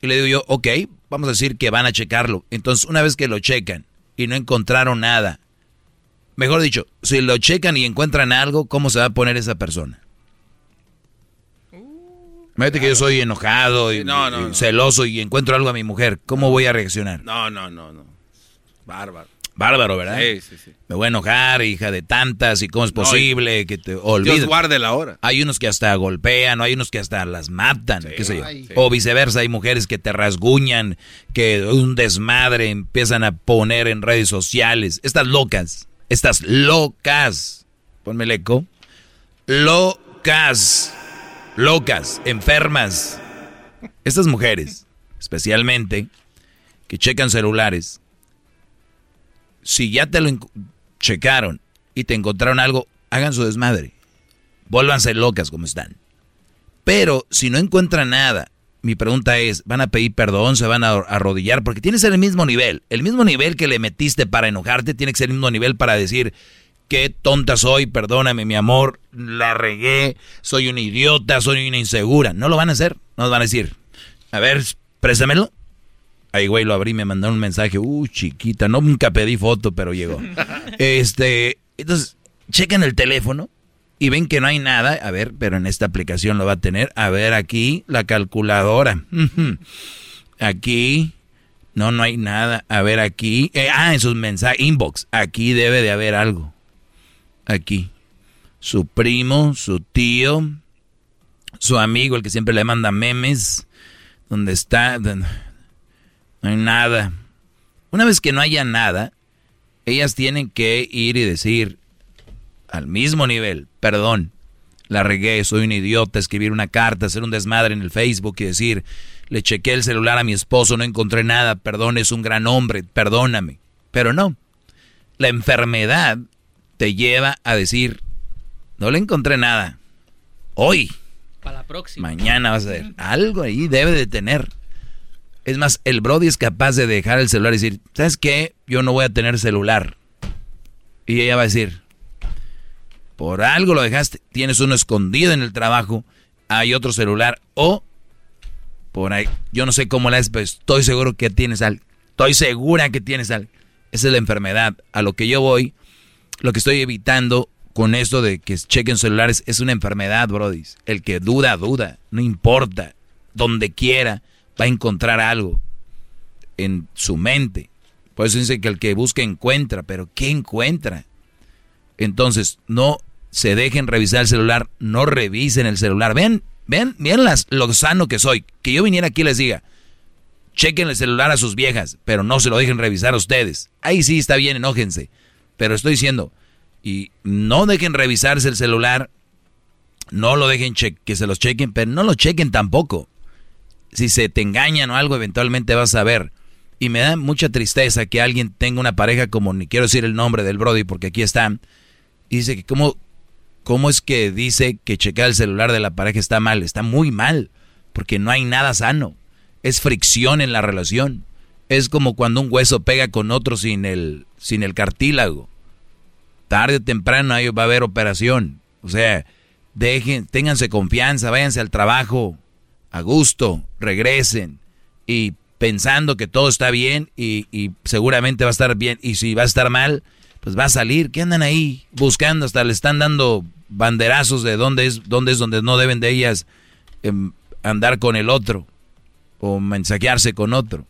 Y le digo yo, ok, vamos a decir que van a checarlo. Entonces, una vez que lo checan y no encontraron nada, mejor dicho, si lo checan y encuentran algo, ¿cómo se va a poner esa persona? Imagínate que yo soy enojado y, no, no, y no. celoso y encuentro algo a mi mujer. ¿Cómo voy a reaccionar? No, no, no, no. Bárbaro. Bárbaro, ¿verdad? Sí, sí, sí. Me voy a enojar, hija de tantas, y cómo es No, posible que te olvides. Dios guarde la hora. Hay unos que hasta golpean, hay unos que hasta las matan, qué sé yo. O viceversa, hay mujeres que te rasguñan, que un desmadre empiezan a poner en redes sociales. Estas locas, estas locas, ponme el eco, locas, locas, enfermas. Estas mujeres, especialmente, que checan celulares, si ya te lo checaron y te encontraron algo, hagan su desmadre. Vuélvanse locas como están. Pero si no encuentran nada, mi pregunta es, ¿van a pedir perdón? ¿Se van a arrodillar? Porque tiene que ser el mismo nivel. El mismo nivel que le metiste para enojarte tiene que ser el mismo nivel para decir, qué tonta soy, perdóname mi amor, la regué, soy una idiota, soy una insegura. No lo van a hacer, no van a decir, a ver, préstamelo. Ahí, güey, lo abrí, me mandaron un mensaje, uh, chiquita, no, nunca pedí foto, pero llegó. [laughs] Este, entonces, checan el teléfono y ven que no hay nada. A ver, pero en esta aplicación lo va a tener. A ver, aquí, la calculadora. [laughs] Aquí, no, no hay nada. A ver, aquí. eh, ah, en sus mensajes, inbox. Aquí debe de haber algo. Aquí. Su primo, su tío, su amigo, el que siempre le manda memes. ¿Dónde está? ¿Dónde- No hay nada. Una vez que no haya nada, ellas tienen que ir y decir al mismo nivel, perdón, la regué, soy un idiota, escribir una carta, hacer un desmadre en el Facebook y decir, le chequé el celular a mi esposo, no encontré nada, perdón, es un gran hombre, perdóname. Pero no, la enfermedad te lleva a decir, no le encontré nada. Hoy. Para la próxima. Mañana vas a ver. Algo ahí debe de tener. Es más, el Brody es capaz de dejar el celular y decir, ¿sabes qué? Yo no voy a tener celular. Y ella va a decir, por algo lo dejaste, tienes uno escondido en el trabajo, hay otro celular o por ahí, yo no sé cómo la es, pero estoy seguro que tienes algo. Estoy segura que tienes algo. Esa es la enfermedad. A lo que yo voy, lo que estoy evitando con esto de que chequen celulares es una enfermedad, Brody. El que duda, duda. No importa. Donde quiera va a encontrar algo en su mente. Por eso dice que el que busca encuentra, pero ¿qué encuentra? Entonces, no se dejen revisar el celular, no revisen el celular. Ven, ven, ven las, lo sano que soy. Que yo viniera aquí y les diga, chequen el celular a sus viejas, pero no se lo dejen revisar a ustedes. Ahí sí está bien, enójense. Pero estoy diciendo, y no dejen revisarse el celular, no lo dejen que se los chequen, pero no lo chequen tampoco. Si se te engañan o algo, eventualmente vas a ver. Y me da mucha tristeza que alguien tenga una pareja como, ni quiero decir el nombre del Brody porque aquí está, y dice que cómo, cómo es que dice que checar el celular de la pareja está mal. Está muy mal, porque no hay nada sano. Es fricción en la relación. Es como cuando un hueso pega con otro sin el, sin el cartílago. Tarde o temprano ahí va a haber operación. O sea, dejen, ténganse confianza, váyanse al trabajo a gusto, regresen y pensando que todo está bien y, y seguramente va a estar bien. Y si va a estar mal, pues va a salir. ¿Qué andan ahí buscando? Hasta le están dando banderazos de dónde es, dónde es donde no deben de ellas em, andar con el otro o mensajearse con otro.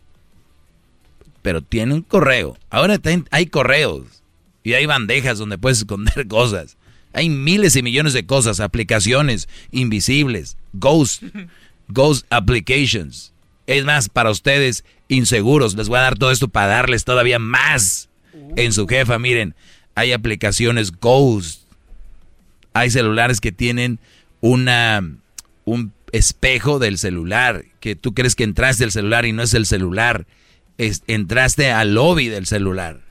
Pero tiene un correo. Ahora hay correos y hay bandejas donde puedes esconder [laughs] cosas. Hay miles y millones de cosas, aplicaciones invisibles, ghost, [laughs] ghost applications. Es más, para ustedes inseguros, les voy a dar todo esto para darles todavía más en su jefa. Miren, hay aplicaciones Ghost. Hay celulares que tienen una un espejo del celular, que tú crees que entraste al celular y no es el celular. Entraste al lobby del celular.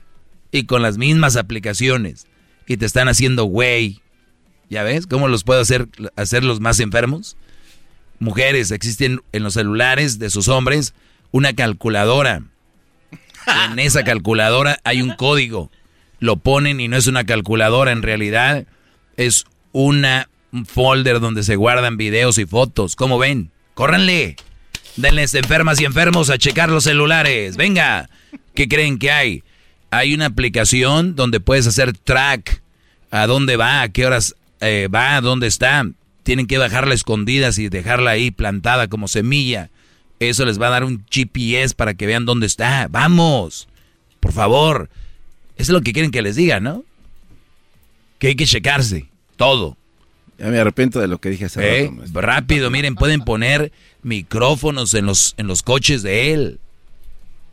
Y con las mismas aplicaciones. Y te están haciendo güey. ¿Ya ves cómo los puedo hacer, hacer los más enfermos? Mujeres, existen en los celulares de sus hombres una calculadora [laughs] en esa calculadora hay un código. Lo ponen y no es una calculadora, en realidad es una, un folder donde se guardan videos y fotos. ¿Cómo ven? ¡Córranle! Denles enfermas y enfermos a checar los celulares. Venga, ¿qué creen que hay? Hay una aplicación donde puedes hacer track a dónde va, a qué horas eh, va, dónde está. Tienen que bajarla escondidas y dejarla ahí plantada como semilla. Eso les va a dar un GPS para que vean dónde está. Vamos, por favor. Eso es lo que quieren que les diga, ¿no? Que hay que checarse, todo. Ya me arrepiento de lo que dije hace ¿Eh? Rápido, miren, pueden poner micrófonos en los, en los coches de él.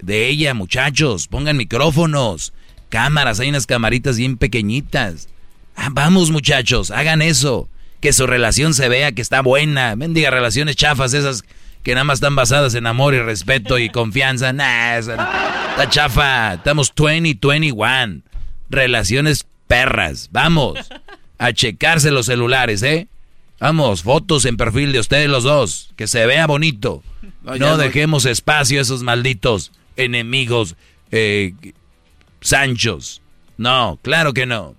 De ella, muchachos. Pongan micrófonos. Cámaras, hay unas camaritas bien pequeñitas. Ah, vamos, muchachos, hagan eso. Que su relación se vea que está buena. Mendiga relaciones chafas esas que nada más están basadas en amor y respeto y confianza. Nah, está chafa. Estamos 2021. Relaciones perras. Vamos a checarse los celulares, ¿eh? Vamos, fotos en perfil de ustedes los dos. Que se vea bonito. No, dejemos espacio a esos malditos enemigos eh, Sanchos. No, claro que no.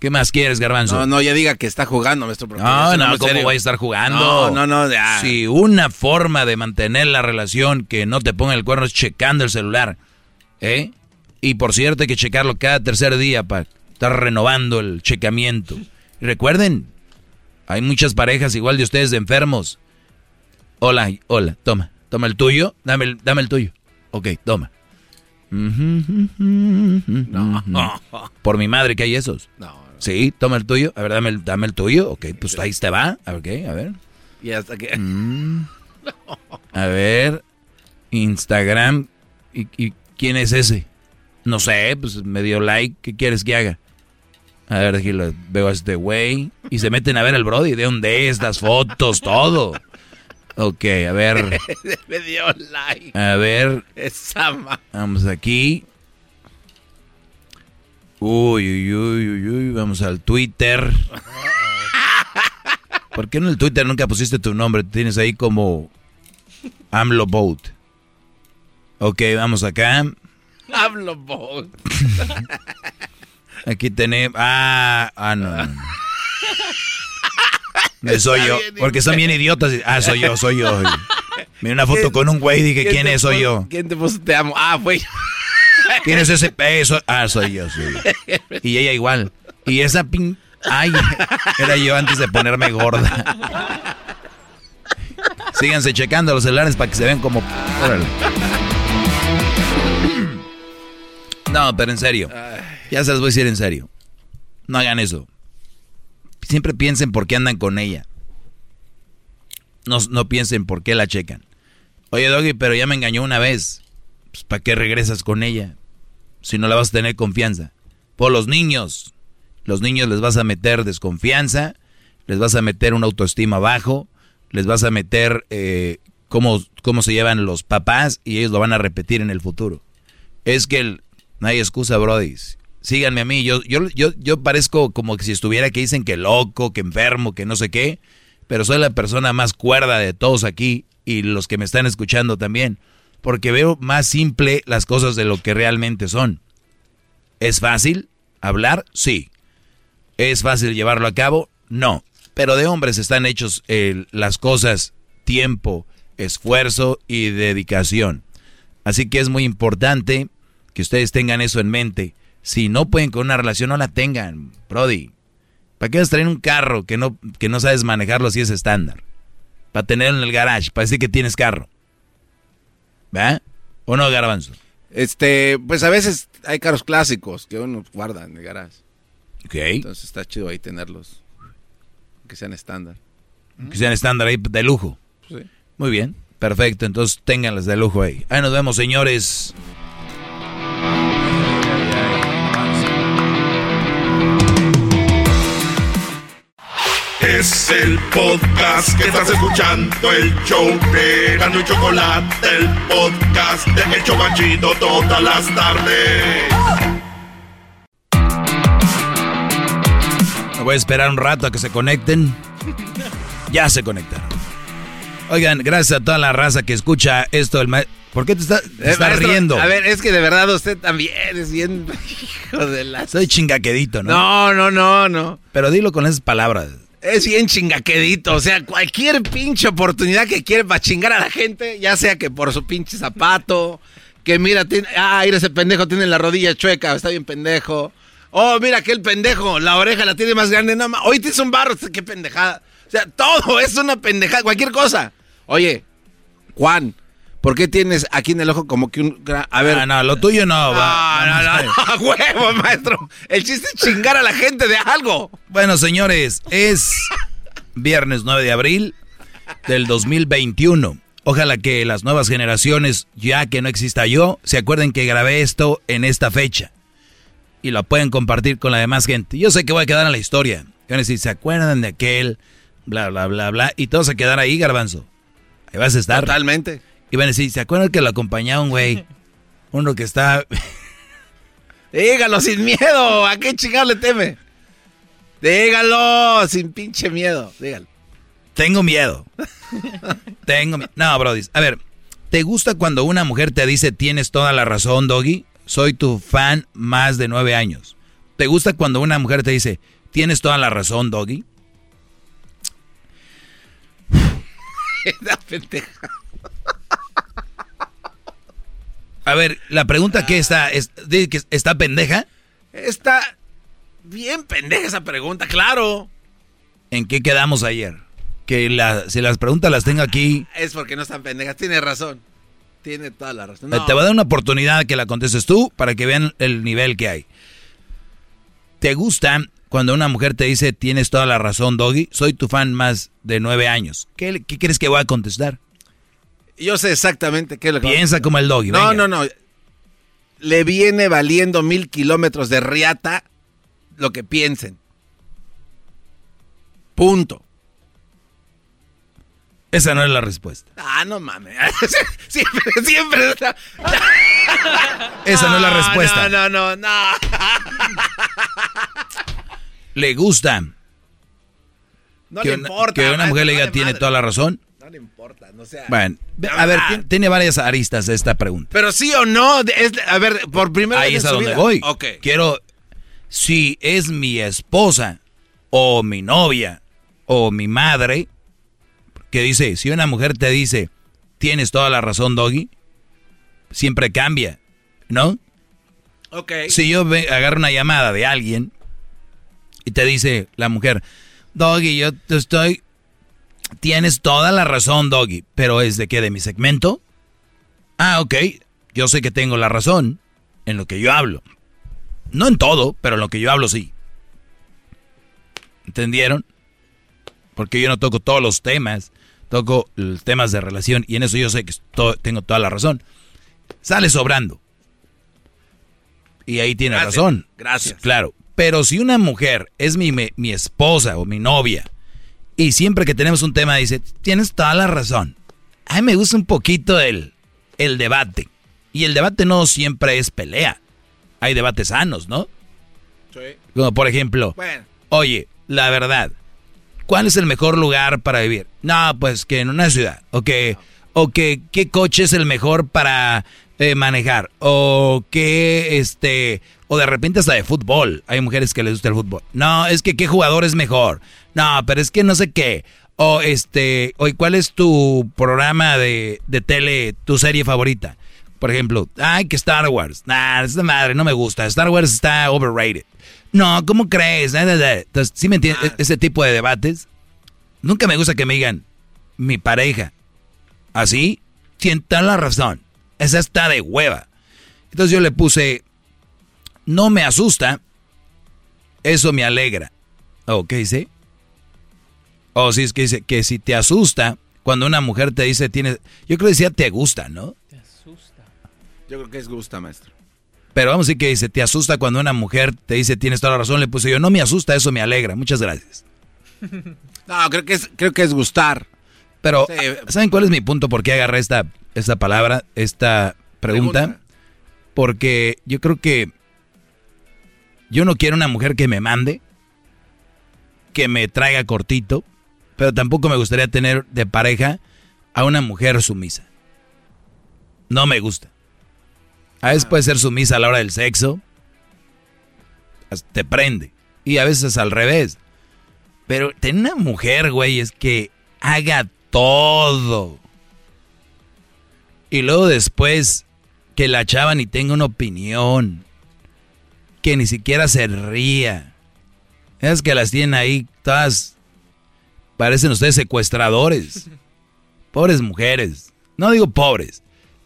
¿Qué más quieres, Garbanzo? No, no, ya diga que está jugando, nuestro profesor. No, no, ¿cómo voy a estar jugando? No, no, no. Si una forma de mantener la relación que no te ponga el cuerno es checando el celular, ¿eh? Y por cierto, hay que checarlo cada tercer día para estar renovando el chequeamiento. recuerden, hay muchas parejas igual de ustedes de enfermos. Hola, hola, toma, toma el tuyo, dame el, dame el tuyo. Ok, toma. No. Por mi madre que hay esos. No. Sí, toma el tuyo. A ver, dame el, dame el tuyo. Ok, pues ahí te va. Ok, a ver. Y hasta que... Mm. [laughs] A ver. Instagram. ¿Y, y quién es ese? No sé, pues me dio like. ¿Qué quieres que haga? A ver, aquí lo veo a este güey. Y se meten a ver el Brody. ¿De dónde es? Las fotos, todo. Ok, a ver. [laughs] Me dio like. A ver. Vamos aquí. Uy, uy, uy, uy, uy. Vamos al Twitter. [laughs] ¿Por qué en el Twitter nunca pusiste tu nombre? Tienes ahí como AMLO Boat. Ok, vamos acá. [laughs] Hablo vos. Aquí tenemos. Ah, ah, no. no. [laughs] Eh, soy yo. Porque son bien idiotas. Ah, soy yo, soy yo. Mira una foto con un güey y dije, ¿quién es? Soy yo. ¿Quién te puso te amo? Ah, fue. ¿Quién es ese peso? Ah, soy yo, soy yo. Y ella igual. Y esa pin... Ay, era yo antes de ponerme gorda. Síganse checando los celulares para que se vean como... Órale. No, pero en serio. Ya se los voy a decir en serio. No hagan eso. Siempre piensen por qué andan con ella. No, no piensen por qué la checan. Oye, Doggy, pero ya me engañó una vez. Pues, ¿para qué regresas con ella? Si no la vas a tener confianza. Por los niños. Los niños les vas a meter desconfianza, les vas a meter una autoestima bajo, les vas a meter eh, cómo, cómo se llevan los papás y ellos lo van a repetir en el futuro. Es que el- no hay excusa, Brody. Síganme a mí, yo, yo, yo, yo parezco como si estuviera que dicen que loco, que enfermo, que no sé qué, pero soy la persona más cuerda de todos aquí y los que me están escuchando también, porque veo más simple las cosas de lo que realmente son. ¿Es fácil hablar? Sí. ¿Es fácil llevarlo a cabo? No. Pero de hombres están hechos eh, las cosas, tiempo, esfuerzo y dedicación. Así que es muy importante que ustedes tengan eso en mente. Si no pueden con una relación, no la tengan, Brody. ¿Para qué vas a traer un carro que no, que no sabes manejarlo si es estándar? Para tenerlo en el garage, para decir que tienes carro. ¿verdad? ¿O no, Garbanzo? Este, pues a veces hay carros clásicos que uno guarda en el garage. Ok. Entonces está chido ahí tenerlos. Que sean estándar. Que sean estándar ahí de lujo. Sí. Muy bien, perfecto. Entonces ténganlas de lujo ahí. Ahí nos vemos, señores. Es el podcast que estás escuchando, el show de Gano y Chocolate, el podcast de El Chobachito todas las tardes. Me voy a esperar un rato a que se conecten. Ya se conectaron. Oigan, gracias a toda la raza que escucha esto. El ma- ¿Por qué te, está- te Eh, estás maestro, riendo? A ver, es que de verdad usted también es bien. [laughs] Hijo de la. Soy chingaquedito, ¿no? No, no, no, no. Pero dilo con esas palabras. Es bien chingaquedito. O sea, cualquier pinche oportunidad que quiere para chingar a la gente, ya sea que por su pinche zapato, que mira, tiene, ah, mira ese pendejo tiene la rodilla chueca, está bien pendejo. Oh, mira aquel pendejo, la oreja la tiene más grande, no Hoy tienes un barro, qué pendejada. O sea, todo es una pendejada, cualquier cosa. Oye, Juan, ¿por qué tienes aquí en el ojo como que un gran... A ver. Ah, no, lo tuyo no va. No, no, no, a [laughs] huevo, maestro. El chiste es chingar a la gente de algo. Bueno, señores, es viernes 9 de abril del 2021. Ojalá que las nuevas generaciones, ya que no exista yo, se acuerden que grabé esto en esta fecha. Y lo pueden compartir con la demás gente. Yo sé que voy a quedar en la historia. Van a decir, ¿se acuerdan de aquel? Bla, bla, bla, bla. Y todos a quedar ahí, garbanzo. Ahí vas a estar. Totalmente. Y van a decir, ¿se acuerdan que lo acompañaba un güey? [laughs] Uno que está... [laughs] Dígalo sin miedo. ¿A qué chingado le teme? Dígalo sin pinche miedo. Dígalo. Tengo miedo. [laughs] Tengo miedo. No, Brody. A ver, ¿te gusta cuando una mujer te dice tienes toda la razón, Doggy? Soy tu fan más de nueve años. ¿Te gusta cuando una mujer te dice tienes toda la razón, Doggy? A ver, la pregunta que está, es, dice que ¿está pendeja? Está bien pendeja esa pregunta, claro. ¿En qué quedamos ayer? Que la, si las preguntas las tengo aquí, Es porque no están pendejas. Tiene razón. Tiene toda la razón. eh, No. te voy a dar una oportunidad que la contestes tú para que vean el nivel que hay. ¿Te gusta cuando una mujer te dice tienes toda la razón, Doggy? Soy tu fan más de nueve años. ¿Qué, qué crees que voy a contestar? Yo sé exactamente qué es lo que Piensa como el doggy. No, venga. no, no. Le viene valiendo mil kilómetros de riata lo que piensen. Punto. Esa no es la respuesta. Ah, no mames. [laughs] siempre, siempre. [laughs] Esa no es la respuesta. No, no, no, no. Le gusta No que, le una, importa. que una mujer le diga tiene madre. toda la razón. No le importa, no sea. Bueno, De a ver, tiene, tiene varias aristas esta pregunta. Pero sí o no, es- a ver, por primera Ahí vez es en a donde vida. voy. Ok. Quiero, si es mi esposa o mi novia o mi madre, que dice, si una mujer te dice, tienes toda la razón, Doggy, siempre cambia, ¿no? Ok. Si yo ve- agarro una llamada de alguien y te dice la mujer, Doggy, yo te estoy, tienes toda la razón, Doggy, pero ¿es de qué? ¿De mi segmento? Ah, ok, yo sé que tengo la razón en lo que yo hablo. No en todo, pero en lo que yo hablo sí. ¿Entendieron? Porque yo no toco todos los temas, toco los temas de relación y en eso yo sé que to- tengo toda la razón. Sale sobrando. Y ahí tiene Gracias, razón. gracias. Claro. Pero si una mujer es mi, mi, mi esposa o mi novia y siempre que tenemos un tema dice, tienes toda la razón. A mí me gusta un poquito el, el debate. Y el debate no siempre es pelea. Hay debates sanos, ¿no? Como por ejemplo, Bueno. oye, la verdad, ¿cuál es el mejor lugar para vivir? No, pues que en una ciudad. O que, o que qué coche es el mejor para eh, manejar. O que este, o de repente hasta de fútbol. Hay mujeres que les gusta el fútbol. No, es que qué jugador es mejor. No, pero es que no sé qué. O este, oye, ¿cuál es tu programa de, de tele, tu serie favorita? Por ejemplo, ay, que Star Wars. Nah, esta madre no me gusta. Star Wars está overrated. No, ¿cómo crees? Entonces, ¿sí me entiendes? E- Ese tipo de debates. Nunca me gusta que me digan, mi pareja. Así, tienen la razón. Esa está de hueva. Entonces yo le puse, no me asusta, eso me alegra. ¿O qué dice? O si es que dice que si te asusta, cuando una mujer te dice, tienes, yo creo que decía te gusta, ¿no? Yo creo que es gusta, maestro. Pero vamos a decir que dice, te asusta cuando una mujer te dice, tienes toda la razón, le puse yo, no me asusta, eso me alegra, muchas gracias. [laughs] No, creo que es, creo que es gustar. Pero, Sí. ¿saben cuál es mi punto? ¿Por qué agarré esta, esta palabra, esta pregunta? Pregunta. Porque yo creo que yo no quiero una mujer que me mande, que me traiga cortito, pero tampoco me gustaría tener de pareja a una mujer sumisa. No me gusta. A veces puede ser sumisa a la hora del sexo, te prende. Y a veces al revés. Pero tener una mujer, güey, es que haga todo. Y luego después que la chava ni tenga una opinión. Que ni siquiera se ría. Es que las tienen ahí todas. Parecen ustedes secuestradores. Pobres mujeres. No digo pobres.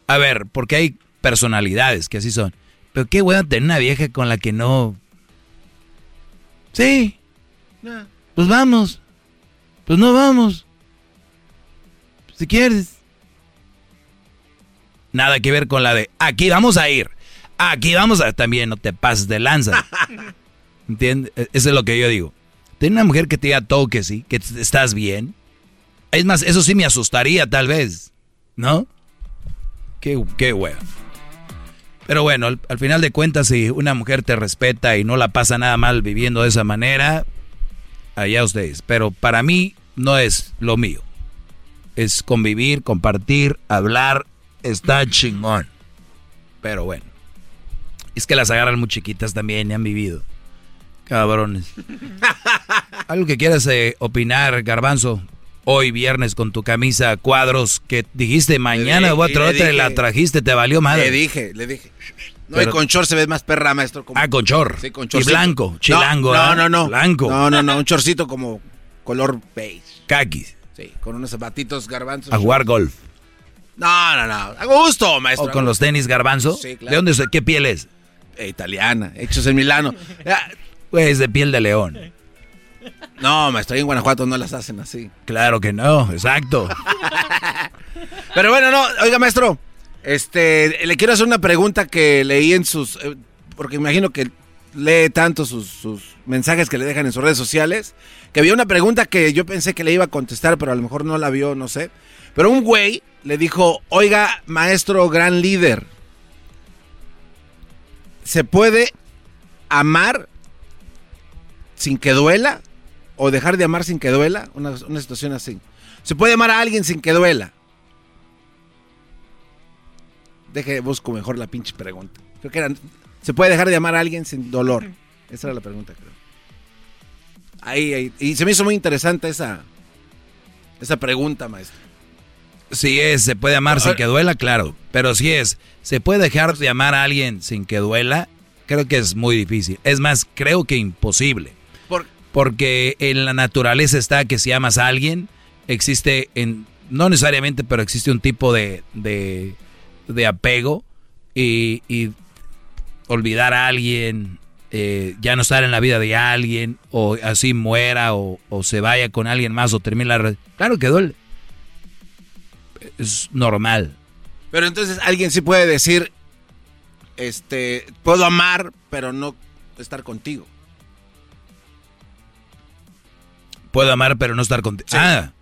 A ver, porque hay personalidades que así son. Pero qué hueva tener una vieja con la que no. Sí. Pues vamos. Pues no vamos. Si quieres. Nada que ver con la de aquí vamos a ir. Aquí vamos a. También no te pases de lanza. [laughs] ¿Entiendes? E- Eso es lo que yo digo. Tener una mujer que te diga todo que sí, que estás bien. Es más, eso sí me asustaría tal vez. ¿No? Qué, qué hueva. Pero bueno, al, al final de cuentas, si una mujer te respeta y no la pasa nada mal viviendo de esa manera, allá ustedes. Pero para mí no es lo mío. Es convivir, compartir, hablar, está chingón. Pero bueno. Es que las agarran muy chiquitas también y han vivido. Cabrones. [laughs] Algo que quieras eh, opinar, Garbanzo. Hoy viernes con tu camisa cuadros que dijiste mañana Le voy a dije, traerte, le la trajiste, te valió madre. Le dije, le dije. No, Pero- y con short se ve más perra, maestro. como- Ah, con short. Sí, con Y shortcito. blanco, chilango, No, no, no. Blanco. No, no, no, un chorcito como color beige. Kakis. Sí, con unos zapatitos garbanzos. A jugar golf. No, no, no. A gusto, maestro. ¿O con los tenis garbanzo? Sí, claro. ¿De dónde es? ¿Qué piel es? Eh, italiana, hechos en Milano. Pues de piel de león. No, maestro, ahí en Guanajuato no las hacen así. Claro que no, exacto. [laughs] Pero bueno, no, oiga, maestro, este, le quiero hacer una pregunta que leí en sus, eh, porque imagino que lee tanto sus, sus mensajes que le dejan en sus redes sociales, que había una pregunta que yo pensé que le iba a contestar, pero a lo mejor no la vio, no sé. Pero un güey le dijo, oiga, maestro gran líder, ¿se puede amar sin que duela? ¿O dejar de amar sin que duela? Una, una situación así. ¿Se puede amar a alguien sin que duela? Deje, busco mejor la pinche pregunta. Creo que ¿se puede dejar de amar a alguien sin dolor? Esa era la pregunta, creo. Ahí. Y se me hizo muy interesante esa, esa pregunta, maestro. Si es, se puede amar sin que duela, claro. Pero si es, se puede dejar de amar a alguien sin que duela, creo que es muy difícil. Es más, creo que imposible. ¿Por? Porque en la naturaleza está que si amas a alguien, existe, en, no necesariamente, pero existe un tipo de, de, de apego y, y, olvidar a alguien, eh, ya no estar en la vida de alguien, o así muera, o, o se vaya con alguien más, o termine la... Claro que duele. Es normal. Pero entonces alguien sí puede decir, este, puedo amar, pero no estar contigo. Puedo amar, pero no estar contigo. Ah,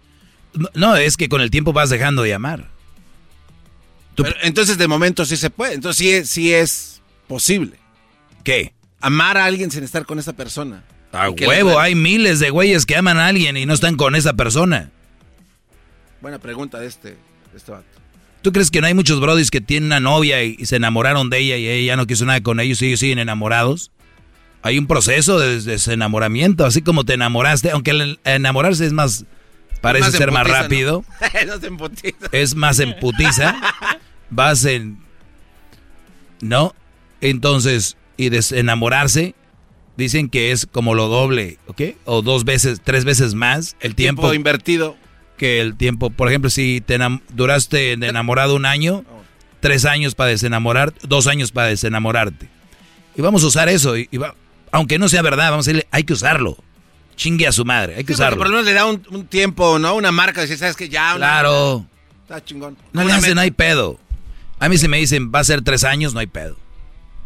no, es que con el tiempo vas dejando de amar. Pero entonces de momento sí se puede, entonces sí, es- sí es posible. ¿Qué? Amar a alguien sin estar con esa persona. A huevo, hay miles de güeyes que aman a alguien y no están con esa persona. Buena pregunta de este, este vato. ¿Tú crees que no hay muchos brodis que tienen una novia y, y se enamoraron de ella y ella ya no quiso nada con ellos y ellos siguen enamorados? Hay un proceso de desenamoramiento, así como te enamoraste, aunque el enamorarse es más, parece Más ser más rápido, [laughs] no emputiza. es más en putiza, vas en... ¿No? Entonces, y desenamorarse, dicen que es como lo doble, ¿ok? O dos veces, tres veces más el tiempo, Tiempo invertido. Que el tiempo. Por ejemplo, si te enam- duraste de enamorado un año, tres años para desenamorar, dos años para desenamorarte. Y vamos a usar eso, y, y va- aunque no sea verdad, vamos a decirle, hay que usarlo. Chingue a su madre, hay que Sí, usarlo. por lo menos le da un, un tiempo, ¿no? Una marca, decir, ¿sabes que Ya. una- Claro. Está chingón. No le hacen, no hay pedo. A mí si me dicen, va a ser tres años, no hay pedo.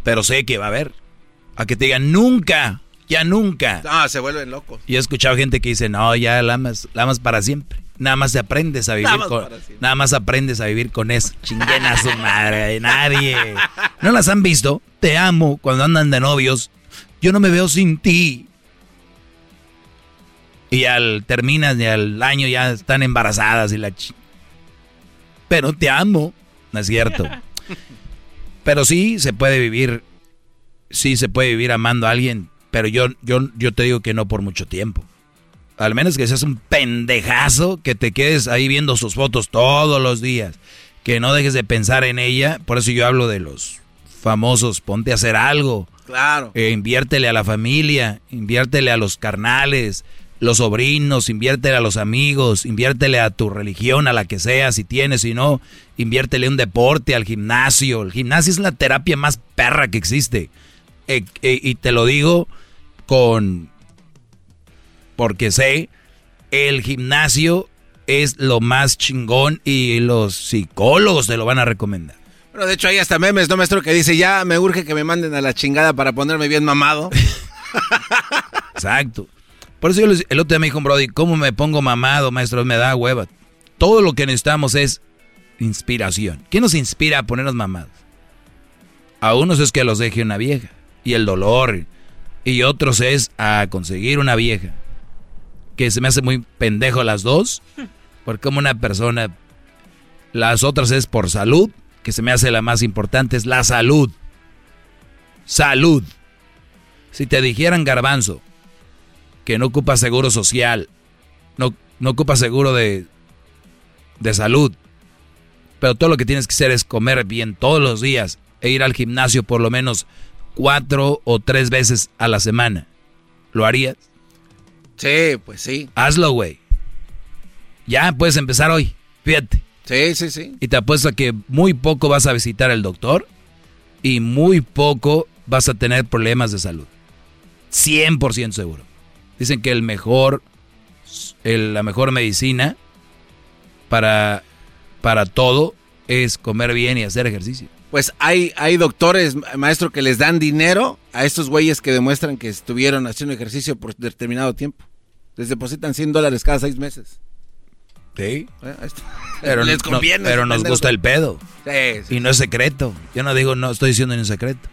Pero sé que va a haber. A que te digan, nunca, ya nunca. Ah, se vuelven locos. Y he escuchado gente que dice, no, ya la amas, la amas para siempre. Nada más aprendes a vivir Nada con, nada más aprendes a vivir con eso. Chinguen a su madre, nadie. ¿No las han visto? Te amo cuando andan de novios. Yo no me veo sin ti. Y al terminas y al año ya están embarazadas y la chi- Pero te amo. No es cierto. [laughs] Pero sí se puede vivir, sí se puede vivir amando a alguien, pero yo, yo, yo te digo que no por mucho tiempo. Al menos que seas un pendejazo, que te quedes ahí viendo sus fotos todos los días, que no dejes de pensar en ella. Por eso yo hablo de los famosos, ponte a hacer algo. Claro. Eh, inviértele a la familia, inviértele a los carnales, los sobrinos, inviértele a los amigos, inviértele a tu religión, a la que sea, si tienes, si no, inviértele a un deporte, al gimnasio. El gimnasio es la terapia más perra que existe. Eh, eh, y te lo digo con... porque sé, el gimnasio es lo más chingón y los psicólogos te lo van a recomendar. Bueno, de hecho hay hasta memes, ¿no, maestro? Que dice, ya me urge que me manden a la chingada para ponerme bien mamado. [laughs] Exacto. Por eso yo les- el otro día me dijo Brody, ¿cómo me pongo mamado, maestro? Me da hueva. Todo lo que necesitamos es inspiración. ¿Qué nos inspira a ponernos mamados? A unos es que los deje una vieja y el dolor. Y otros es a conseguir una vieja. Que se me hace muy pendejo las dos. Porque como una persona... Las otras es por salud, que se me hace la más importante, es la salud. Salud. Si te dijeran garbanzo, que no ocupa seguro social, no, no ocupa seguro de, de salud, pero todo lo que tienes que hacer es comer bien todos los días e ir al gimnasio por lo menos cuatro o tres veces a la semana. ¿Lo harías? Sí, pues sí. Hazlo, güey. Ya puedes empezar hoy. Fíjate. Sí, sí, sí. Y te apuesto a que muy poco vas a visitar al doctor y muy poco vas a tener problemas de salud. 100% seguro. Dicen que el mejor, el- la mejor medicina para para todo es comer bien y hacer ejercicio. Pues hay, hay doctores, maestro, que les dan dinero a estos güeyes que demuestran que estuvieron haciendo ejercicio por determinado tiempo. Les depositan 100 dólares cada seis meses. Sí. Eh, Pero, [laughs] Les no- conviene, pero nos gusta el pedo. Sí, sí. Y no es secreto. Yo no digo, no estoy diciendo ni un secreto.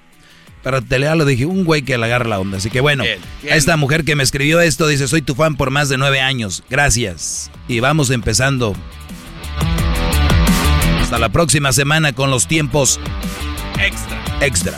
Pero te lo dije, un güey que le agarra la onda. Así que bueno, Bien, bien. a esta mujer que me escribió esto dice, soy tu fan por más de nueve años. Gracias. Y vamos empezando. Hasta la próxima semana con los tiempos Extra. extra.